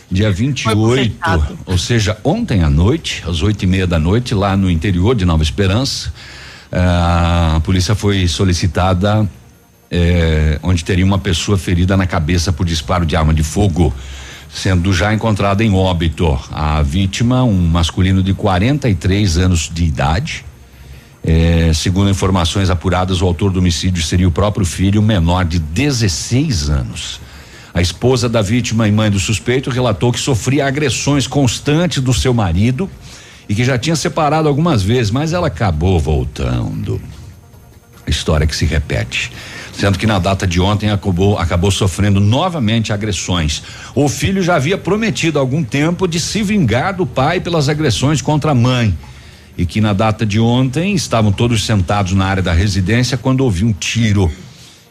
dia 28, ou seja, ontem à noite, às oito e meia da noite, lá no interior de Nova Esperança, ah, a polícia foi solicitada eh, onde teria uma pessoa ferida na cabeça por disparo de arma de fogo, sendo já encontrada em óbito. A vítima, um masculino de 43 anos de idade. É, segundo informações apuradas, o autor do homicídio seria o próprio filho, menor de 16 anos. A esposa da vítima e mãe do suspeito relatou que sofria agressões constantes do seu marido e que já tinha separado algumas vezes, mas ela acabou voltando. História que se repete. Sendo que na data de ontem acabou, acabou sofrendo novamente agressões. O filho já havia prometido há algum tempo de se vingar do pai pelas agressões contra a mãe e que na data de ontem estavam todos sentados na área da residência quando ouviu um tiro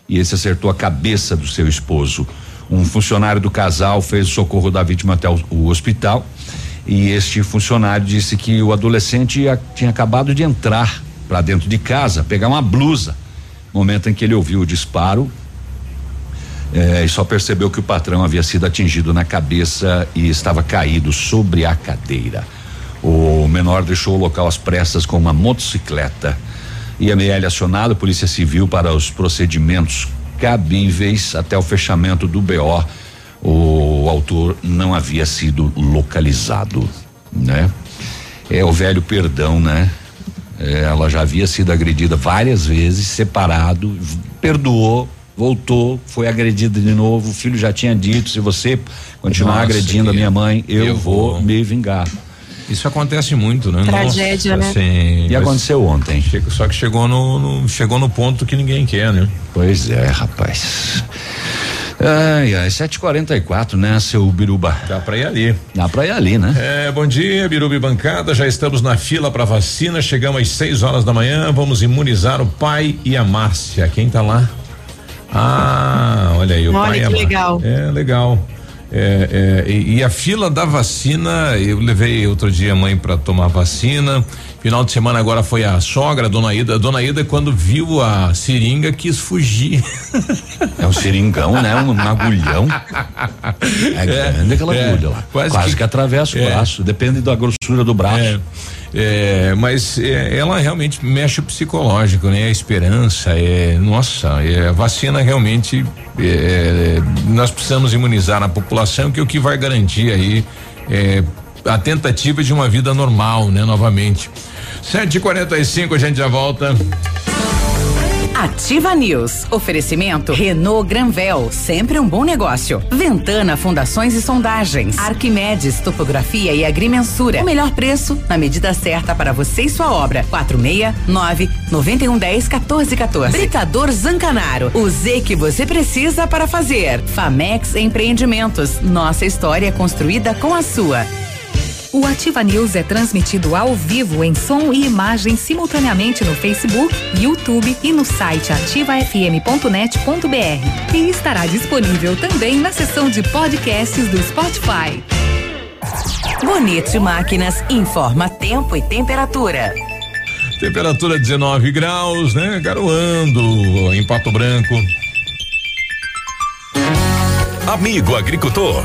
e esse acertou a cabeça do seu esposo. Um funcionário do casal fez o socorro da vítima até o, o hospital e este funcionário disse que o adolescente tinha acabado de entrar para dentro de casa, pegar uma blusa. Momento em que ele ouviu o disparo eh, e só percebeu que o patrão havia sido atingido na cabeça e estava caído sobre a cadeira. O menor deixou o local às pressas com uma motocicleta. IML acionado, Polícia Civil para os procedimentos cabíveis até o fechamento do BO. O autor não havia sido localizado, né? É o velho perdão, né? É, ela já havia sido agredida várias vezes, separado, perdoou, voltou, foi agredida de novo. O filho já tinha dito: se você continuar Nossa, agredindo a minha mãe, eu, eu vou, vou. me vingar. Isso acontece muito, né? Tragédia, Nossa, né? assim, E aconteceu ontem. Só que chegou no, no- chegou no ponto que ninguém quer, né? Pois é, rapaz. Ai, ai, 7h44, né, seu Biruba? Dá pra ir ali. Dá pra ir ali, né? É, bom dia, Birubi Bancada. Já estamos na fila para vacina. Chegamos às 6 horas da manhã. Vamos imunizar o pai e a Márcia. Quem tá lá? Ah, olha aí, o Olha pai e que a legal. É, legal. É, é, e, e a fila da vacina, eu levei outro dia a mãe para tomar vacina. Final de semana agora foi a sogra, a dona Ida. A dona Ida, quando viu a seringa, quis fugir. É um seringão, né? Um, um agulhão. É grande aquela é, agulha lá. quase Quase, que- que, atravessa o é. braço, depende da grossura do braço. É, mas é, ela realmente mexe o psicológico, né? A esperança, é, nossa, é, a vacina realmente, é, nós precisamos imunizar a população, que é o que vai garantir aí é, a tentativa de uma vida normal, né? Novamente. 7h45 a gente já volta. Ativa News. Oferecimento Renault Granvel, sempre um bom negócio. Ventana Fundações e Sondagens. Arquimedes Topografia e Agrimensura. O melhor preço na medida certa para você e sua obra. 469 9110 1414. Britador Zancanaro. O Z que você precisa para fazer. Famex Empreendimentos. Nossa história é construída com a sua. O Ativa News é transmitido ao vivo em som e imagem simultaneamente no Facebook, YouTube e no site ativafm.net.br. E estará disponível também na seção de podcasts do Spotify. Bonito Máquinas informa tempo e temperatura. Temperatura 19 graus, né? Garoando em Pato Branco. Amigo agricultor,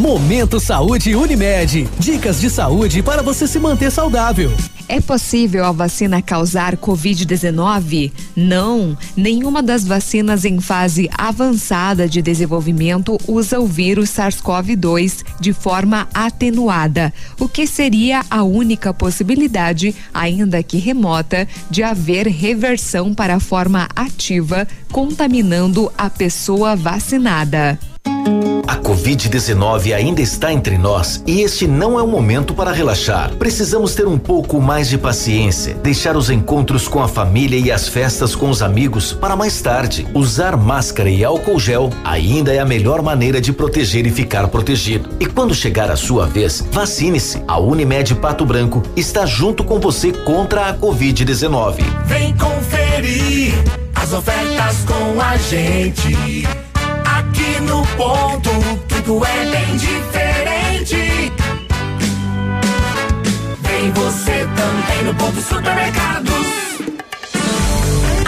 Momento Saúde Unimed. Dicas de saúde para você se manter saudável. É possível a vacina causar Covid-19? Não. Nenhuma das vacinas em fase avançada de desenvolvimento usa o vírus SARS-CoV-2 de forma atenuada, o que seria a única possibilidade, ainda que remota, de haver reversão para a forma ativa, contaminando a pessoa vacinada. A Covid-19 ainda está entre nós e este não é o momento para relaxar. Precisamos ter um pouco mais de paciência, deixar os encontros com a família e as festas com os amigos para mais tarde. Usar máscara e álcool gel ainda é a melhor maneira de proteger e ficar protegido. E quando chegar a sua vez, vacine-se. A Unimed Pato Branco está junto com você contra a Covid-19. Vem conferir as ofertas com a gente. Aqui no ponto, tudo é bem diferente. Vem você também no ponto supermercados.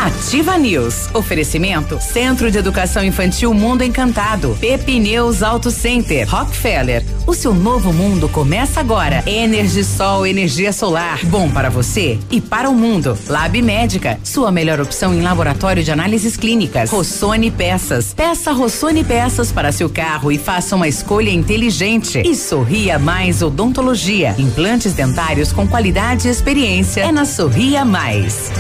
Ativa News. Oferecimento Centro de Educação Infantil Mundo Encantado. Pepineus Auto Center. Rockefeller. O seu novo mundo começa agora. Energisol, energia solar. Bom para você e para o mundo. Lab Médica. Sua melhor opção em laboratório de análises clínicas. Rossoni Peças. Peça Rossoni Peças para seu carro e faça uma escolha inteligente. E Sorria Mais Odontologia. Implantes dentários com qualidade e experiência. É na Sorria Mais.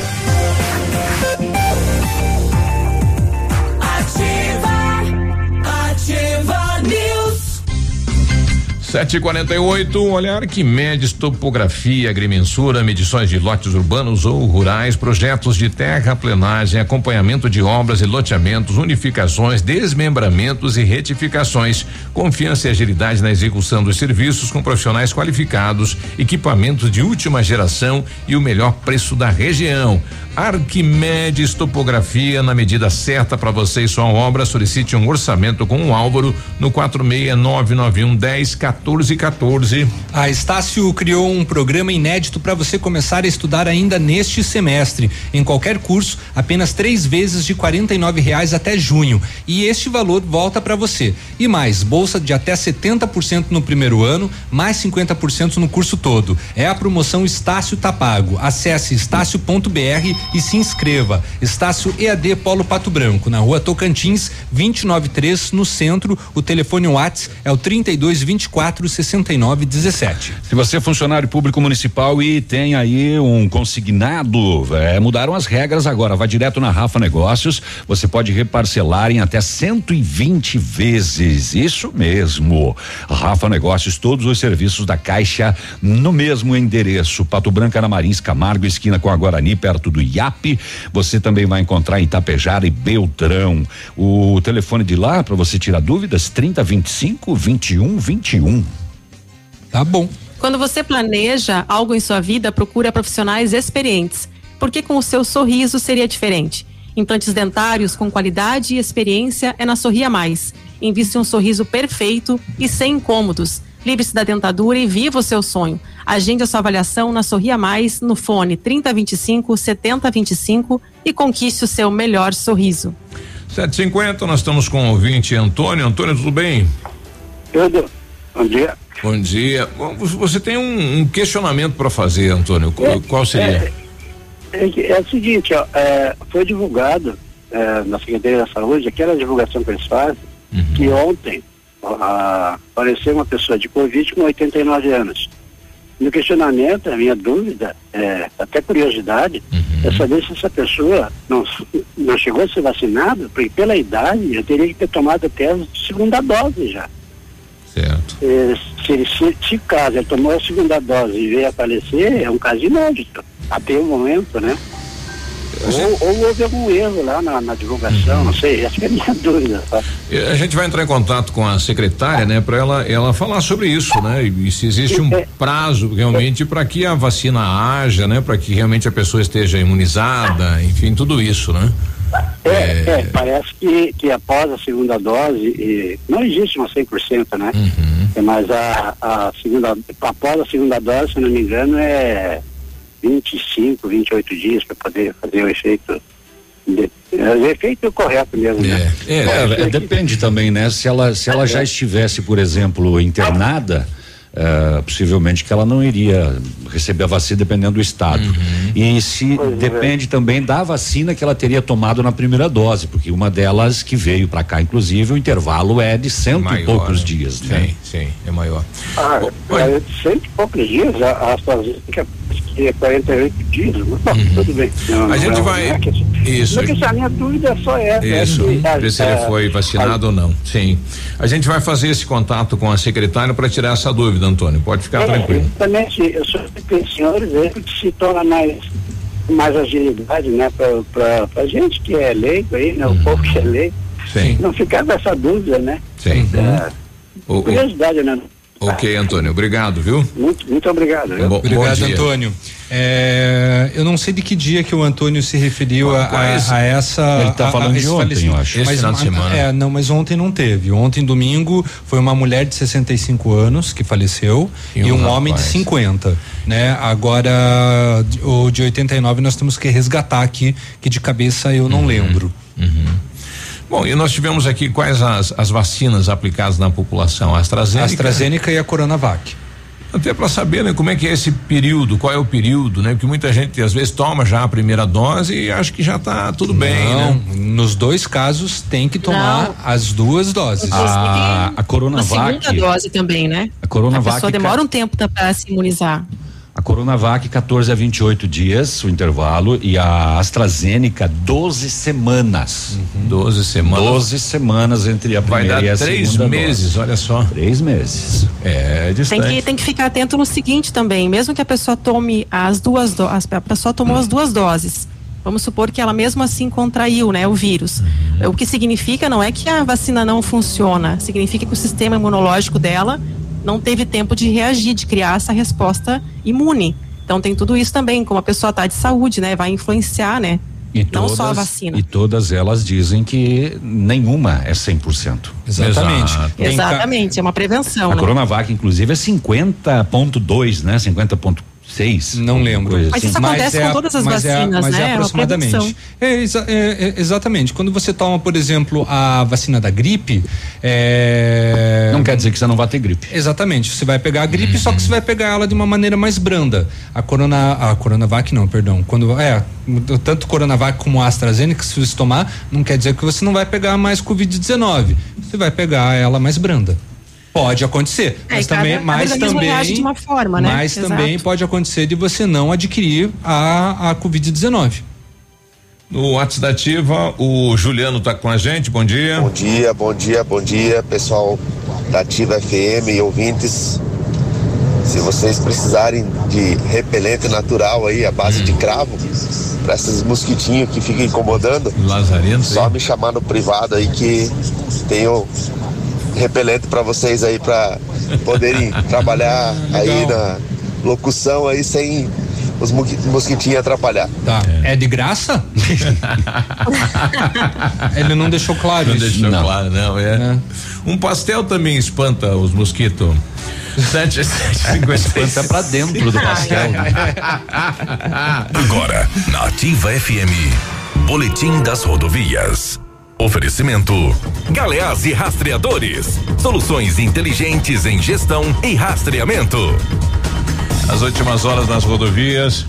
748, olhar que medes topografia, agrimensura, medições de lotes urbanos ou rurais, projetos de terraplenagem, acompanhamento de obras e loteamentos, unificações, desmembramentos e retificações. Confiança e agilidade na execução dos serviços com profissionais qualificados, equipamentos de última geração e o melhor preço da região. Arquimedes Topografia na medida certa para você e sua obra. Solicite um orçamento com o Álvaro no 46991 10 14 14. A Estácio criou um programa inédito para você começar a estudar ainda neste semestre. Em qualquer curso, apenas três vezes de R$ reais até junho. E este valor volta para você. E mais, bolsa de até 70% no primeiro ano, mais 50% no curso todo. É a promoção Estácio Tapago. Acesse estácio.br e se inscreva. Estácio EAD Polo Pato Branco, na rua Tocantins, 293, no centro. O telefone Whats é o 32 24 69 17. Se você é funcionário público municipal e tem aí um consignado, é, mudaram as regras agora. Vai direto na Rafa Negócios. Você pode reparcelar em até 120 vezes. Isso mesmo. Rafa Negócios, todos os serviços da Caixa no mesmo endereço. Pato Branco, Ana Marins, Camargo, esquina com a Guarani, perto do IAP. Você também vai encontrar em Itapejara e Beltrão. O telefone de lá para você tirar dúvidas: 30 25 21 21. Tá bom. Quando você planeja algo em sua vida, procura profissionais experientes. Porque com o seu sorriso seria diferente. Implantes dentários com qualidade e experiência é na Sorria Mais. Invista um sorriso perfeito e sem incômodos. Livre-se da dentadura e viva o seu sonho. Agende a sua avaliação na Sorria Mais no fone 3025 7025 e conquiste o seu melhor sorriso. 750, nós estamos com o ouvinte Antônio. Antônio, tudo bem? Tudo. Bom dia. Bom dia. Bom, Você tem um, um questionamento para fazer, Antônio. Qual, qual seria? É, que- é o seguinte, ó, é, foi divulgado é, na Secretaria da Saúde, aquela divulgação que eles fazem, que ontem ó, apareceu uma pessoa de Covid com 89 anos. Meu questionamento, a minha dúvida, é, até curiosidade, é saber se essa pessoa não, não chegou a ser vacinada, porque pela idade eu teria que ter tomado até a segunda dose já. Certo. Eh, se, ele- se, se caso ele tomou a segunda dose e veio a falecer, é um caso inédito, até o momento, né? Ou, ou houve algum erro lá na, na divulgação, não sei, essa é a minha dúvida. Tá? A gente vai entrar em contato com a secretária, né, para ela ela falar sobre isso, né? E se existe um prazo realmente para que a vacina haja, né, para que realmente a pessoa esteja imunizada, enfim, tudo isso, né? É, é, parece que, que após a segunda dose, não existe uma 100%, né? É, Mas a, a segunda, após a segunda dose, se não me engano, é 25, 28 dias para poder fazer o efeito. De, é, o efeito correto mesmo, né? É, é, depende também, né? Se ela, se ela já estivesse, por exemplo, internada, eh, possivelmente que ela não iria receber a vacina dependendo do estado. E se depende também da vacina que ela teria tomado na primeira dose, porque uma delas que veio para cá, inclusive, o intervalo é de cento e Maior, poucos né? dias, né? Sim, sim, é maior. Ah, é de cento e poucos dias, a, a AstraZeneca que é 48 dias, mas bom, tudo bem. Não, A não gente é- vai- não é que- isso. não é que a minha dúvida é só essa. é Isso, a- ver se ele a- foi vacinado ou não. Sim. A gente vai fazer esse contato com a secretária para tirar essa dúvida, Antônio. Pode ficar É, tranquilo. Exatamente, eu sou que senhores aí que se torna mais, mais agilidade, né, pra, pra gente que é leigo aí, né, o povo que é leigo, Sim. não ficar com essa dúvida, né? Sim. É, O- o- curiosidade, né? Ok, Antônio, obrigado, viu? Muito, muito obrigado. viu? Bom- Obrigado, bom. Antônio. É, eu não sei de que dia que o Antônio se referiu a, a- a essa. Ele tá a- a falando de esse ontem, eu acho. Esse Mas, final de semana. É, não, mas ontem não teve. Ontem, domingo, foi uma mulher de 65 anos que faleceu E e, um um, homem de rapaz. 50, né? Agora, o de 89 nós temos que resgatar aqui, que de cabeça eu Uhum. não lembro. Bom, e nós tivemos aqui quais as, as vacinas aplicadas na população? A AstraZeneca. AstraZeneca e a Coronavac. Até para saber, né, como é que é esse período, qual é o período, né? Porque muita gente às vezes toma já a primeira dose e acha que já tá tudo bem, não, né? nos dois casos tem que tomar Não. as duas doses. A, a Coronavac. segunda dose também, né? A Coronavac. A pessoa demora um tempo para se imunizar. A Coronavac, 14 a 28 dias, o intervalo, e a AstraZeneca, 12 semanas. 12 semanas. 12 semanas entre a Vai primeira dar e a três segunda meses, dose. olha só. Três meses. É, Tem distante. que, tem que ficar atento no seguinte também, mesmo que a pessoa tome as duas doses, a pessoa tomou as duas doses. Vamos supor que ela mesmo assim contraiu, né, o vírus. O que significa não é que a vacina não funciona, significa que o sistema imunológico dela não teve tempo de reagir, de criar essa resposta imune. Então tem tudo isso também, como a pessoa está de saúde, né, vai influenciar, né? E Não todas, só a vacina. E todas elas dizem que nenhuma é 100%. Exatamente. Exato. Exatamente, é uma prevenção, A né? Coronavac, inclusive, é 50.2, né? 50.6. Não lembro. Coisa Mas assim. isso acontece com todas as mas é- vacinas, mas né? É É aproximadamente. É, exa- é, é, exatamente. Quando você toma, por exemplo, a vacina da gripe, é, Não quer dizer que você não vai ter gripe. Exatamente. Você vai pegar a gripe, só que você vai pegar ela de uma maneira mais branda. A corona, a coronavac não, perdão. Quando é tanto coronavac como a AstraZeneca, se você tomar, não quer dizer que você não vai pegar mais covid-19. Você vai pegar ela mais branda. Pode acontecer, É, mas e cada também, mas organismo também, de uma forma, né? mas Exato. também pode acontecer de você não adquirir a, a covid-19. No WhatsApp da Ativa, o Juliano tá com a gente, bom dia. Bom dia, bom dia, bom dia, pessoal da Ativa FM e ouvintes. Se vocês precisarem de repelente natural aí, à base de cravo, para esses mosquitinhos que ficam incomodando, Lazarento. só me chamar no privado aí que tenho repelente para vocês aí para poderem trabalhar aí na locução aí sem os mosqui- mosquitinhos atrapalhar. Tá. É, de graça? Ele não deixou claro Não isso. deixou claro, não, é. Um pastel também espanta os mosquitos. Sete, sete, cinquenta e Espanta pra dentro do pastel. Agora, na Ativa FM, Boletim das Rodovias. Oferecimento: Galeás e Rastreadores. Soluções inteligentes em gestão e rastreamento. As últimas horas nas rodovias.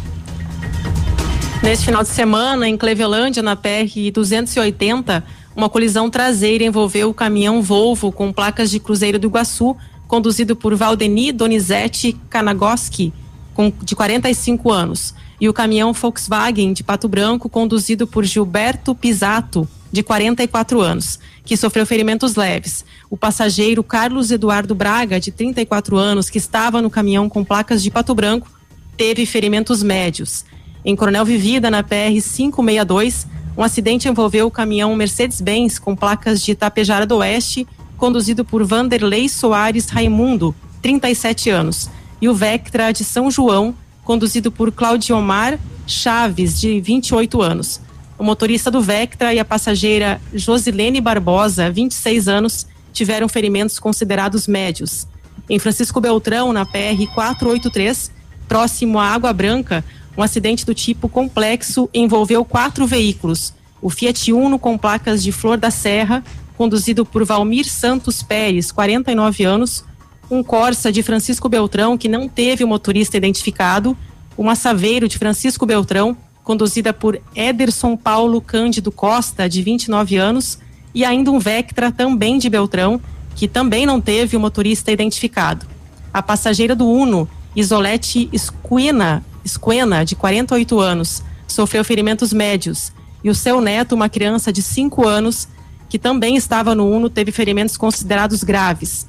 Neste final de semana, em Clevelândia, na PR 280, uma colisão traseira envolveu o caminhão Volvo com placas de Cruzeiro do Iguaçu, conduzido por Valdeni Donizete Kanagoski, com, de 45 anos, e o caminhão Volkswagen de Pato Branco, conduzido por Gilberto Pisato, de 44 anos, que sofreu ferimentos leves. O passageiro Carlos Eduardo Braga, de 34 anos, que estava no caminhão com placas de Pato Branco, teve ferimentos médios. Em Coronel Vivida, na PR 562, um acidente envolveu o caminhão Mercedes-Benz com placas de Itapejara do Oeste, conduzido por Vanderlei Soares Raimundo, 37 anos, e o Vectra de São João, conduzido por Claudiomar Chaves, de 28 anos. O motorista do Vectra e a passageira Josilene Barbosa, 26 anos, tiveram ferimentos considerados médios. Em Francisco Beltrão, na PR 483, próximo à Água Branca, um acidente do tipo complexo envolveu quatro veículos. O Fiat Uno com placas de Flor da Serra, conduzido por Valmir Santos Pérez, 49 anos, um Corsa de Francisco Beltrão que não teve o motorista identificado, uma Saveiro de Francisco Beltrão, conduzida por Ederson Paulo Cândido Costa, de 29 anos, e ainda um Vectra também de Beltrão, que também não teve o motorista identificado. A passageira do Uno, Isolete Esquena, Esquena, de 48 anos, sofreu ferimentos médios. E o seu neto, uma criança de 5 anos, que também estava no Uno, teve ferimentos considerados graves.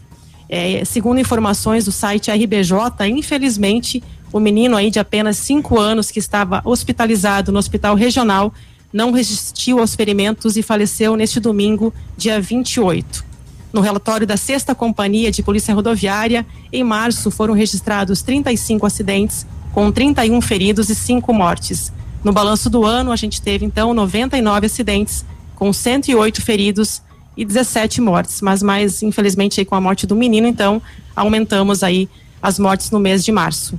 É, segundo informações do site RBJ, infelizmente, o menino aí de apenas 5 anos, que estava hospitalizado no hospital regional, não resistiu aos ferimentos e faleceu neste domingo, dia 28. No relatório da sexta companhia de polícia rodoviária, em março foram registrados 35 acidentes, com 31 feridos e 5 mortes. No balanço do ano, a gente teve então 99 acidentes, com 108 feridos e 17 mortes, mas mais infelizmente aí com a morte do menino, então aumentamos aí as mortes no mês de março.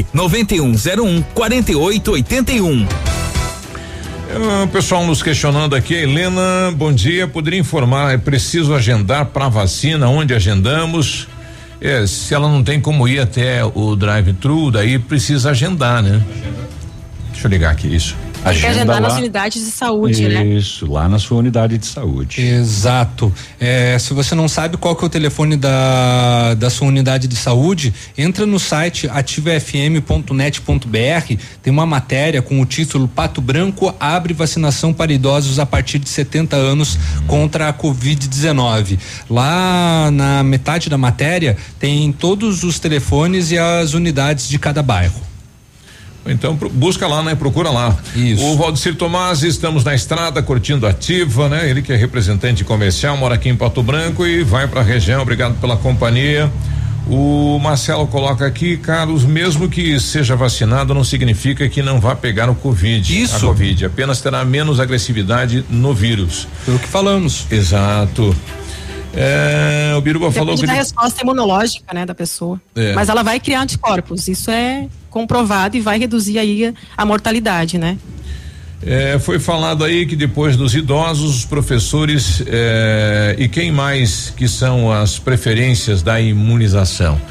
9101 4881. O pessoal nos questionando aqui, Helena, bom dia. Poderia informar, é preciso agendar para vacina, onde agendamos? É, se ela não tem como ir até o drive-thru, daí precisa agendar, né? Deixa eu ligar aqui isso. Que agendar nas unidades de saúde, Isso, né? Isso, lá na sua unidade de saúde. Exato. É, se você não sabe qual que é o telefone da, da sua unidade de saúde, entra no site ativafm.net.br, tem uma matéria com o título Pato Branco abre vacinação para idosos a partir de 70 anos contra a Covid-19. Lá na metade da matéria tem todos os telefones e as unidades de cada bairro. Então busca lá, né? Procura lá. Isso. O Valdecir Tomás, estamos na estrada curtindo ativa, né? Ele que é representante comercial, mora aqui em Pato Branco e vai para a região. Obrigado pela companhia. O Marcelo coloca aqui, Carlos, mesmo que seja vacinado, não significa que não vá pegar o Covid. Isso. A Covid, apenas terá menos agressividade no vírus. Foi o que falamos. Exato. É, o Biruba falou Depende que. da resposta imunológica, né, da pessoa. É. Mas ela vai criar anticorpos, isso é comprovado e vai reduzir aí a mortalidade, né? É, foi falado aí que depois dos idosos, os professores é, e quem mais que são as preferências da imunização?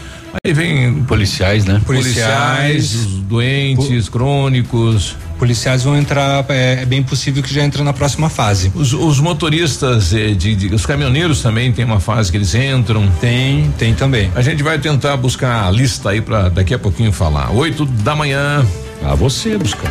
Aí vem policiais, né? Policiais, os doentes, crônicos. Policiais vão entrar, é, é bem possível que já entre na próxima fase. Os, os motoristas, eh, de, de- os caminhoneiros também tem uma fase que eles entram. Tem, tem também. A gente vai tentar buscar a lista aí para daqui a pouquinho falar. Oito da manhã. Ah, você buscar.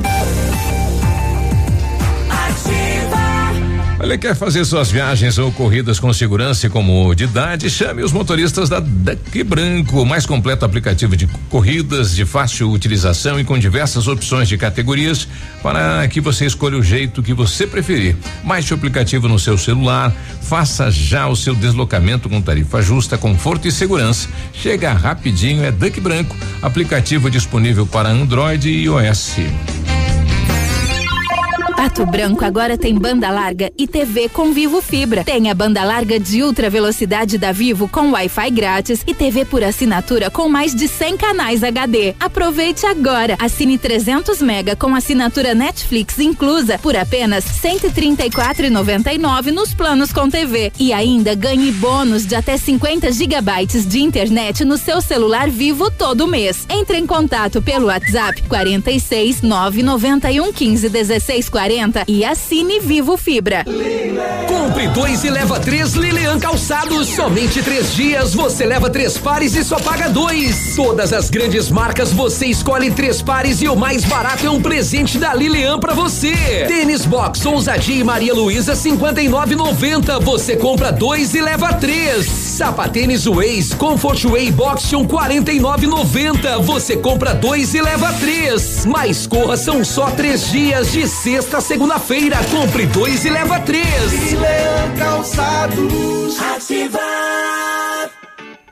Olha, quer fazer suas viagens ou corridas com segurança e comodidade? Chame os motoristas da Duck Branco, o mais completo aplicativo de corridas de fácil utilização e com diversas opções de categorias para que você escolha o jeito que você preferir. Baixe o aplicativo no seu celular, faça já o seu deslocamento com tarifa justa, conforto e segurança. Chega rapidinho, é Duck Branco, aplicativo disponível para Android e iOS. Pato Branco agora tem banda larga e TV com Vivo Fibra. Tem a banda larga de ultra velocidade da Vivo com Wi-Fi grátis e TV por assinatura com mais de 100 canais HD. Aproveite agora. Assine 300 mega com assinatura Netflix inclusa por apenas 134,99 nos planos com TV e ainda ganhe bônus de até 50 gigabytes de internet no seu celular Vivo todo mês. Entre em contato pelo WhatsApp 46 991 15 16 40 e assine Vivo Fibra. Compre dois e leva três Lilian Calçados. Somente três dias você leva três pares e só paga dois. Todas as grandes marcas você escolhe três pares e o mais barato é um presente da Lilian pra você. Tênis Box Ousadia e Maria Luísa 59,90. Você compra dois e leva três. Sapatênis Ways Comfort Way Boxion 49,90. Você compra dois e leva três. Mas corra são só três dias de sexta segunda-feira. Compre dois e leva três. Leão Calçados. Ativa.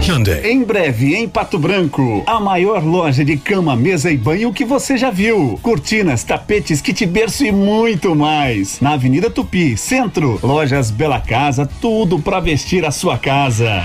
Hyundai. Em breve, em Pato Branco, a maior loja de cama, mesa e banho que você já viu. Cortinas, tapetes, kit berço e muito mais. Na Avenida Tupi, Centro. Lojas Bela Casa, tudo para vestir a sua casa.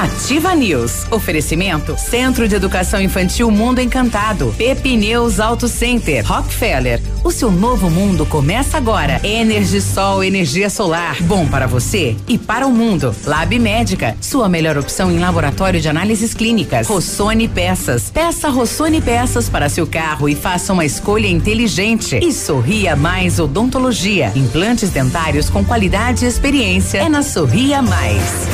Ativa News. Oferecimento Centro de Educação Infantil Mundo Encantado. Pepineus Auto Center. Rockefeller. O seu novo mundo começa agora. Energisol, energia solar. Bom para você e para o mundo. Lab Médica. Sua melhor opção em laboratório de análises clínicas. Rossoni Peças. Peça Rossoni Peças para seu carro e faça uma escolha inteligente. E Sorria Mais Odontologia. Implantes dentários com qualidade e experiência. É na Sorria Mais.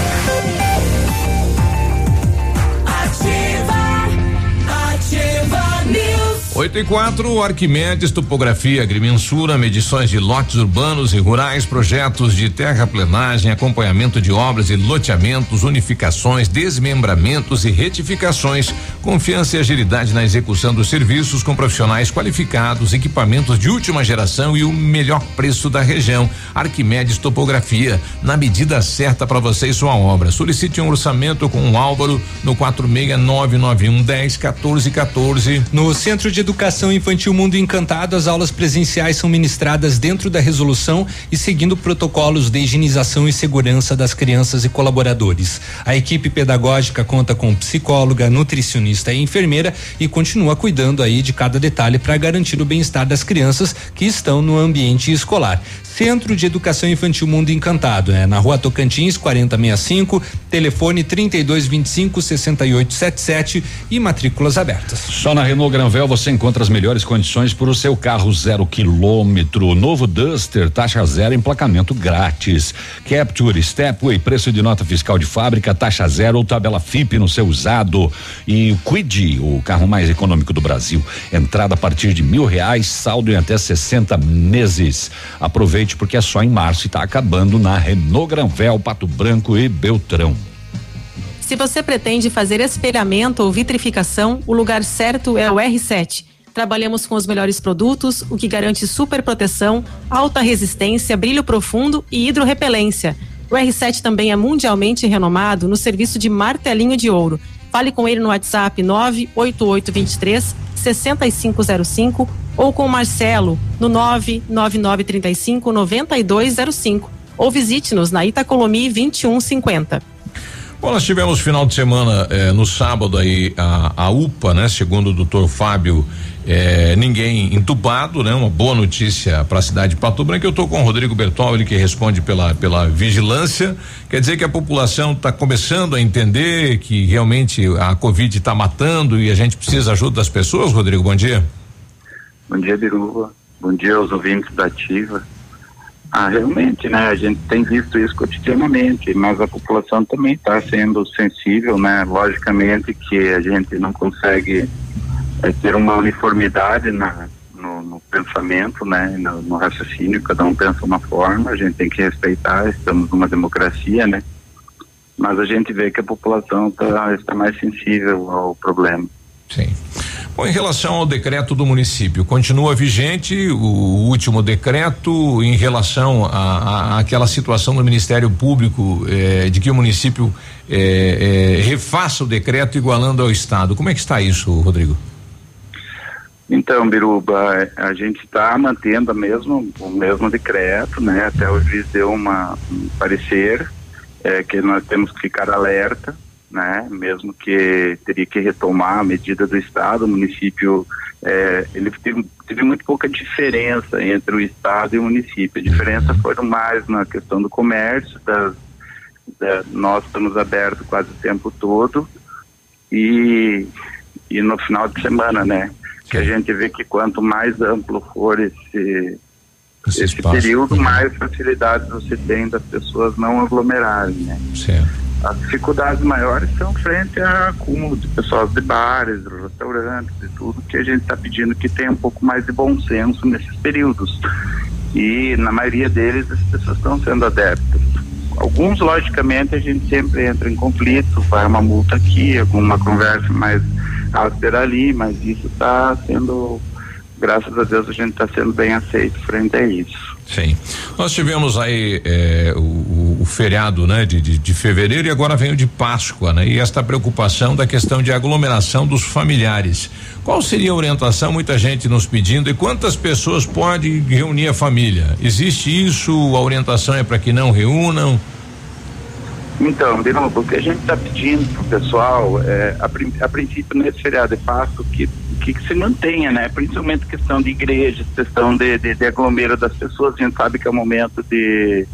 8 e 4, Arquimedes, topografia, agrimensura, medições de lotes urbanos e rurais, projetos de terraplenagem, acompanhamento de obras e loteamentos, unificações, desmembramentos e retificações, confiança e agilidade na execução dos serviços com profissionais qualificados, equipamentos de última geração e o melhor preço da região. Arquimedes Topografia, na medida certa para você e sua obra. Solicite um orçamento com o Álvaro no 46991 10 14 14. No Centro de Educação Infantil Mundo Encantado, as aulas presenciais são ministradas dentro da resolução e seguindo protocolos de higienização e segurança das crianças e colaboradores. A equipe pedagógica conta com psicóloga, nutricionista e enfermeira e continua cuidando aí de cada detalhe para garantir o bem-estar das crianças que estão no ambiente escolar. Centro de Educação Infantil Mundo Encantado, é na Rua Tocantins, 4065, telefone 3225 6877 e matrículas abertas. Só na Renault Granvel você encontra as melhores condições para o seu carro zero quilômetro. Novo Duster, taxa zero, emplacamento grátis. Capture, Stepway, preço de nota fiscal de fábrica, taxa zero ou tabela FIP no seu usado. E Quid, o carro mais econômico do Brasil. Entrada a partir de mil reais, saldo em até 60 meses. Aproveite porque é só em março e está acabando na Renault Granvel, Pato Branco e Beltrão. Se você pretende fazer espelhamento ou vitrificação, o lugar certo é o R7. Trabalhamos com os melhores produtos, o que garante super proteção, alta resistência, brilho profundo e hidrorrepelência. O R7 também é mundialmente renomado no serviço de martelinho de ouro. Fale com ele no WhatsApp 98823 6505 ou com o Marcelo no 99935 9205 ou visite-nos na Itacolomi 2150. Bom, nós tivemos final de semana eh, no sábado aí a, a UPA, né? Segundo o doutor Fábio, eh, ninguém entubado, né? Uma boa notícia para a cidade de Pato Branco. Eu estou com o Rodrigo Bertol, ele que responde pela, pela vigilância. Quer dizer que a população está começando a entender que realmente a Covid está matando e a gente precisa ajuda das pessoas, Rodrigo. Bom dia. Bom dia, Biruba. Bom dia aos ouvintes da Ativa. Ah, realmente, né? A gente tem visto isso cotidianamente, mas a população também está sendo sensível, né? Logicamente que a gente não consegue é, ter uma uniformidade na, no, no pensamento, né? No, no, raciocínio, cada um pensa uma forma, a gente tem que respeitar, estamos numa democracia, né? mas a gente vê que a população tá, está mais sensível ao problema. Sim. Bom, em relação ao decreto do município, continua vigente o último decreto em relação a, a aquela situação do Ministério Público eh, de que o município eh, eh, refaça o decreto igualando ao Estado. Como é que está isso, Rodrigo? Então, Biruba, a gente está mantendo mesmo, o mesmo decreto, né? Até o juiz deu uma, um parecer é, que nós temos que ficar alerta, né? Mesmo que teria que retomar a medida do Estado, o município, é, ele teve, teve, muito pouca diferença entre o Estado e o município. A diferença foi mais na questão do comércio, das, da, nós estamos abertos quase o tempo todo e, e no final de semana, né? Que a gente vê que quanto mais amplo for esse esse, esse período, mais facilidades você tem das pessoas não aglomerarem, né? Certo. As dificuldades maiores são frente a acúmulo de pessoas de bares, restaurantes e tudo, que a gente está pedindo que tenha um pouco mais de bom senso nesses períodos. E na maioria deles as pessoas estão sendo adeptas. Alguns, logicamente, a gente sempre entra em conflito, vai uma multa aqui, alguma conversa mais áspera ali, mas isso está sendo, graças a Deus, a gente está sendo bem aceito frente a isso. Sim. Nós tivemos aí é, o, o, feriado, né, de, de, de, fevereiro e agora vem o de Páscoa, né? E esta preocupação da questão de aglomeração dos familiares. Qual seria a orientação? Muita gente nos pedindo e quantas pessoas pode reunir a família? Existe isso? A orientação é para que não reúnam? Então, de novo, o que a gente está pedindo para o pessoal, é, a, a, princípio, nesse feriado é fácil que, que, que, se mantenha, né? Principalmente questão de igrejas, questão de, de, de das pessoas, a gente sabe que é o momento de,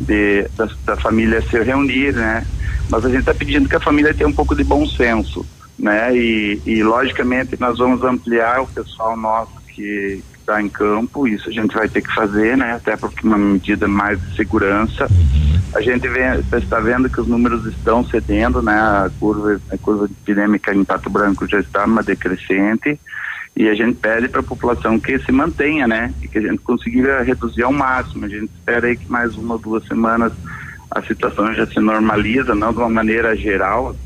de da, da, família se reunir, né? Mas a gente está pedindo que a família tenha um pouco de bom senso, né? E, e logicamente nós vamos ampliar o pessoal nosso que está em campo, isso a gente vai ter que fazer, né? Até porque uma medida mais de segurança. A gente está vendo que os números estão cedendo, né? A curva, a curva epidêmica em Pato Branco já está numa decrescente e a gente pede para a população que se mantenha, né? E que a gente consiga reduzir ao máximo. A gente espera aí que mais uma ou duas semanas a situação já se normaliza, não de uma maneira geral,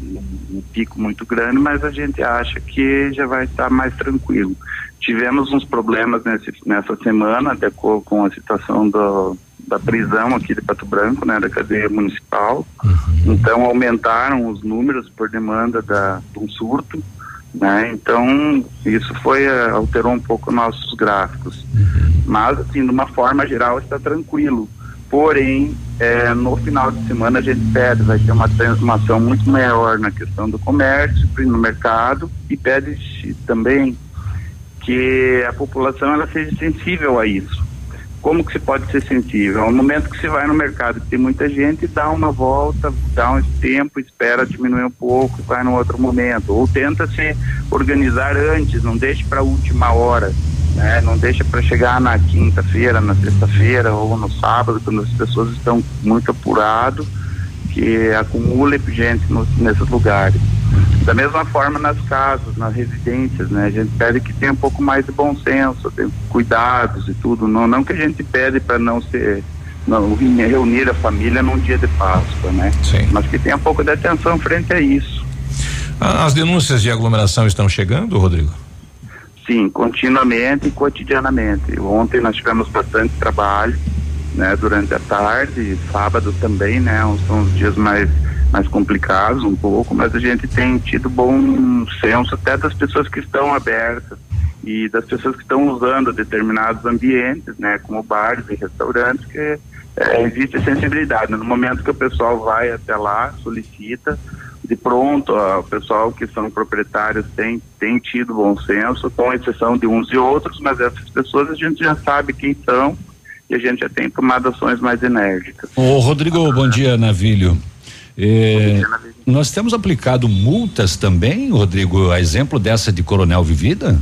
um pico muito grande, mas a gente acha que já vai estar mais tranquilo. Tivemos uns problemas nesse, nessa semana, de acordo com a situação do, da prisão aqui de Pato Branco, né, da cadeia municipal. Uhum. Então aumentaram os números por demanda da, de um surto, né? Então isso foi uh, alterou um pouco nossos gráficos. Uhum. Mas assim, de uma forma geral está tranquilo. Porém, é, no final de semana a gente pede, vai ter uma transformação muito maior na questão do comércio, no mercado e pede também que a população ela seja sensível a isso. Como que se pode ser sensível? No momento que você vai no mercado, tem muita gente, dá uma volta, dá um tempo, espera diminuir um pouco, vai no outro momento. Ou tenta se organizar antes, não deixe para a última hora. Né? Não deixa para chegar na quinta-feira, na sexta-feira ou no sábado, quando as pessoas estão muito apuradas, que acumula gente nos, nesses lugares. Da mesma forma nas casas, nas residências, né? A gente pede que tenha um pouco mais de bom senso, cuidados e tudo. Não, não que a gente pede para não ser não, reunir a família num dia de Páscoa, né? Sim. Mas que tenha um pouco de atenção frente a isso. As denúncias de aglomeração estão chegando, Rodrigo? Sim, continuamente e cotidianamente. Ontem nós tivemos bastante trabalho, né? Durante a tarde, sábado também, né? São os dias mais mais complicados um pouco, mas a gente tem tido bom senso até das pessoas que estão abertas e das pessoas que estão usando determinados ambientes, né, como bares e restaurantes, que é, existe sensibilidade. No momento que o pessoal vai até lá, solicita, de pronto, ó, o pessoal que são proprietários tem, tem tido bom senso, com exceção de uns e outros, mas essas pessoas a gente já sabe quem são e a gente já tem tomado ações mais enérgicas. Ô Rodrigo, bom dia, Navilho. É, nós temos aplicado multas também, Rodrigo, a exemplo dessa de Coronel Vivida?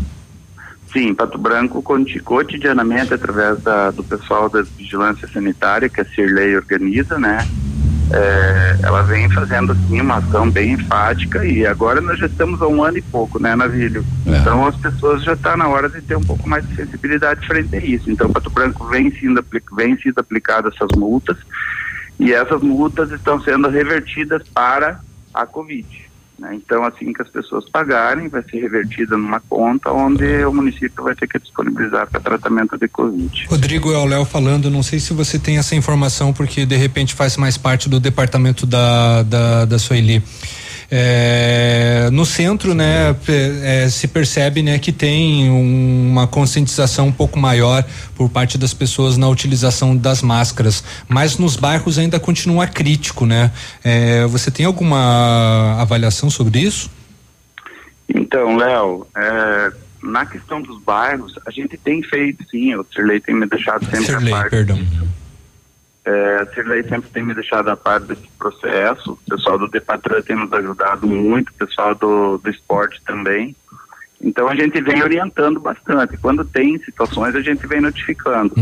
Sim, Pato Branco cotidianamente através da, do pessoal da vigilância sanitária que a Cirlei organiza, né? É, ela vem fazendo assim uma ação bem enfática e agora nós já estamos há um ano e pouco, né, Navílio? É. Então as pessoas já está na hora de ter um pouco mais de sensibilidade frente a isso. Então Pato Branco vem sendo, vem sendo aplicado essas multas E essas multas estão sendo revertidas para a Covid. Né? Então, assim que as pessoas pagarem, vai ser revertida numa conta onde o município vai ter que disponibilizar para tratamento de Covid. Rodrigo é o Léo falando, não sei se você tem essa informação, porque de repente faz mais parte do departamento da, da, da Sueli. É, no centro, né, pe- é, se percebe, né, que tem um- uma conscientização um pouco maior por parte das pessoas na utilização das máscaras, mas nos bairros ainda continua crítico, né? É, você tem alguma avaliação sobre isso? Então, Léo, é, na questão dos bairros, a gente tem feito, sim, o Sirley tem me deixado sempre Sirley, a par. perdão. É, a Sirley sempre tem me deixado a par desse processo, o pessoal do Depatran tem nos ajudado muito, o pessoal do, do esporte também. Então a gente vem orientando bastante. Quando tem situações, a gente vem notificando.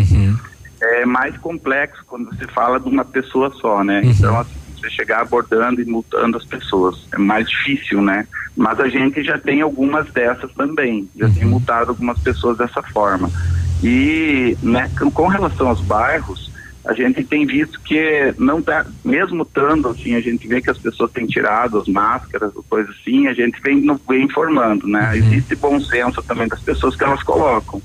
É mais complexo quando você fala de uma pessoa só, né? Então, assim, você chegar abordando e multando as pessoas. É mais difícil, né? Mas a gente já tem algumas dessas também. Já tem multado algumas pessoas dessa forma. E, né, com relação aos bairros, a gente tem visto que não tá, mesmo estando assim, a gente vê que as pessoas têm tirado as máscaras ou coisa assim, a gente vem, vem informando, né? Existe bom senso também das pessoas que elas colocam.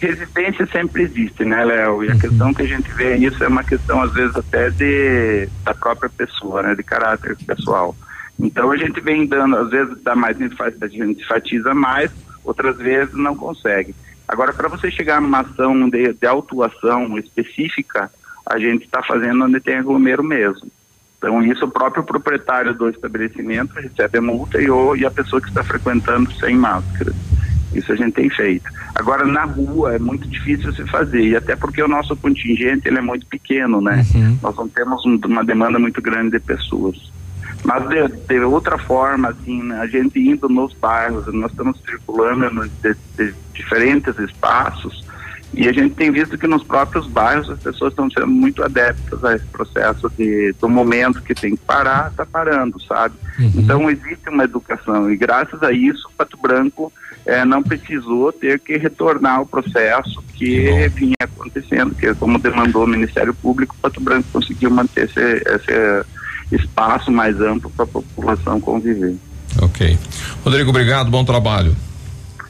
Resistência sempre existe, né, Léo? E a questão que a gente vê isso é uma questão, às vezes, até de da própria pessoa, né? De caráter pessoal. Então a gente vem dando, às vezes dá mais enfatiza, a gente enfatiza mais, outras vezes não consegue. Agora, para você chegar numa ação de, de autuação específica, a gente está fazendo onde tem aglomero mesmo. Então, isso o próprio proprietário do estabelecimento recebe a multa e, o, e a pessoa que está frequentando sem máscara. Isso a gente tem feito. Agora, na rua é muito difícil se fazer, e até porque o nosso contingente ele é muito pequeno, né? Nós não temos um- uma demanda muito grande de pessoas. Mas de, de outra forma, assim, né, a gente indo nos bairros, nós estamos circulando nos de, de diferentes espaços e a gente tem visto que nos próprios bairros as pessoas estão sendo muito adeptas a esse processo de do momento que tem que parar, está parando, sabe? Então existe uma educação e graças a isso Pato Branco eh, não precisou ter que retornar ao processo que vinha acontecendo, que como demandou o Ministério Público, Pato Branco conseguiu manter esse, esse espaço mais amplo para a população conviver. Ok. Rodrigo, obrigado, bom trabalho.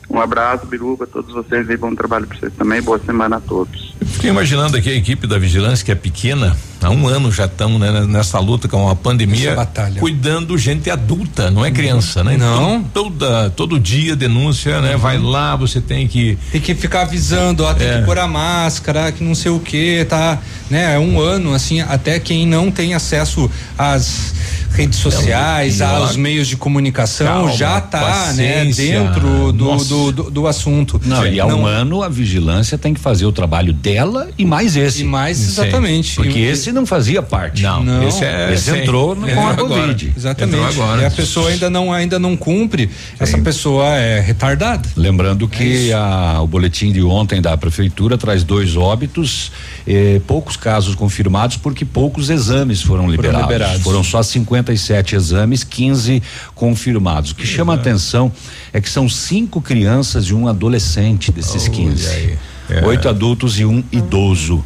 Um abraço, Biruba, todos vocês e bom trabalho para vocês também. Boa semana a todos. Fiquei imaginando aqui a equipe da vigilância, que é pequena, há um ano já estamos né, nessa luta com a pandemia, cuidando gente adulta, não é criança, né? Não. Então, toda, todo dia denúncia, né? Vai lá, você tem que. Tem que ficar avisando, ó, tem É. que pôr a máscara, que não sei o que, tá, né? É um ano, assim, até quem não tem acesso às redes sociais, lá- aos meios de comunicação, Calma, já tá, né, dentro do, do, do, do assunto. Não, e há um ano a vigilância tem que fazer o trabalho dela e mais esse. E mais, exatamente. Porque E- esse não fazia parte. Não, esse, é, esse entrou no, com a Covid. Exatamente. E a pessoa ainda não, ainda não cumpre, essa pessoa é retardada. Lembrando que a- o boletim de ontem da prefeitura traz dois óbitos, eh, poucos casos confirmados porque poucos exames foram liberados. liberados. Foram só 57 exames, 15 confirmados. O que chama a atenção é que são cinco crianças e um adolescente desses 15. É. Oito adultos e um idoso.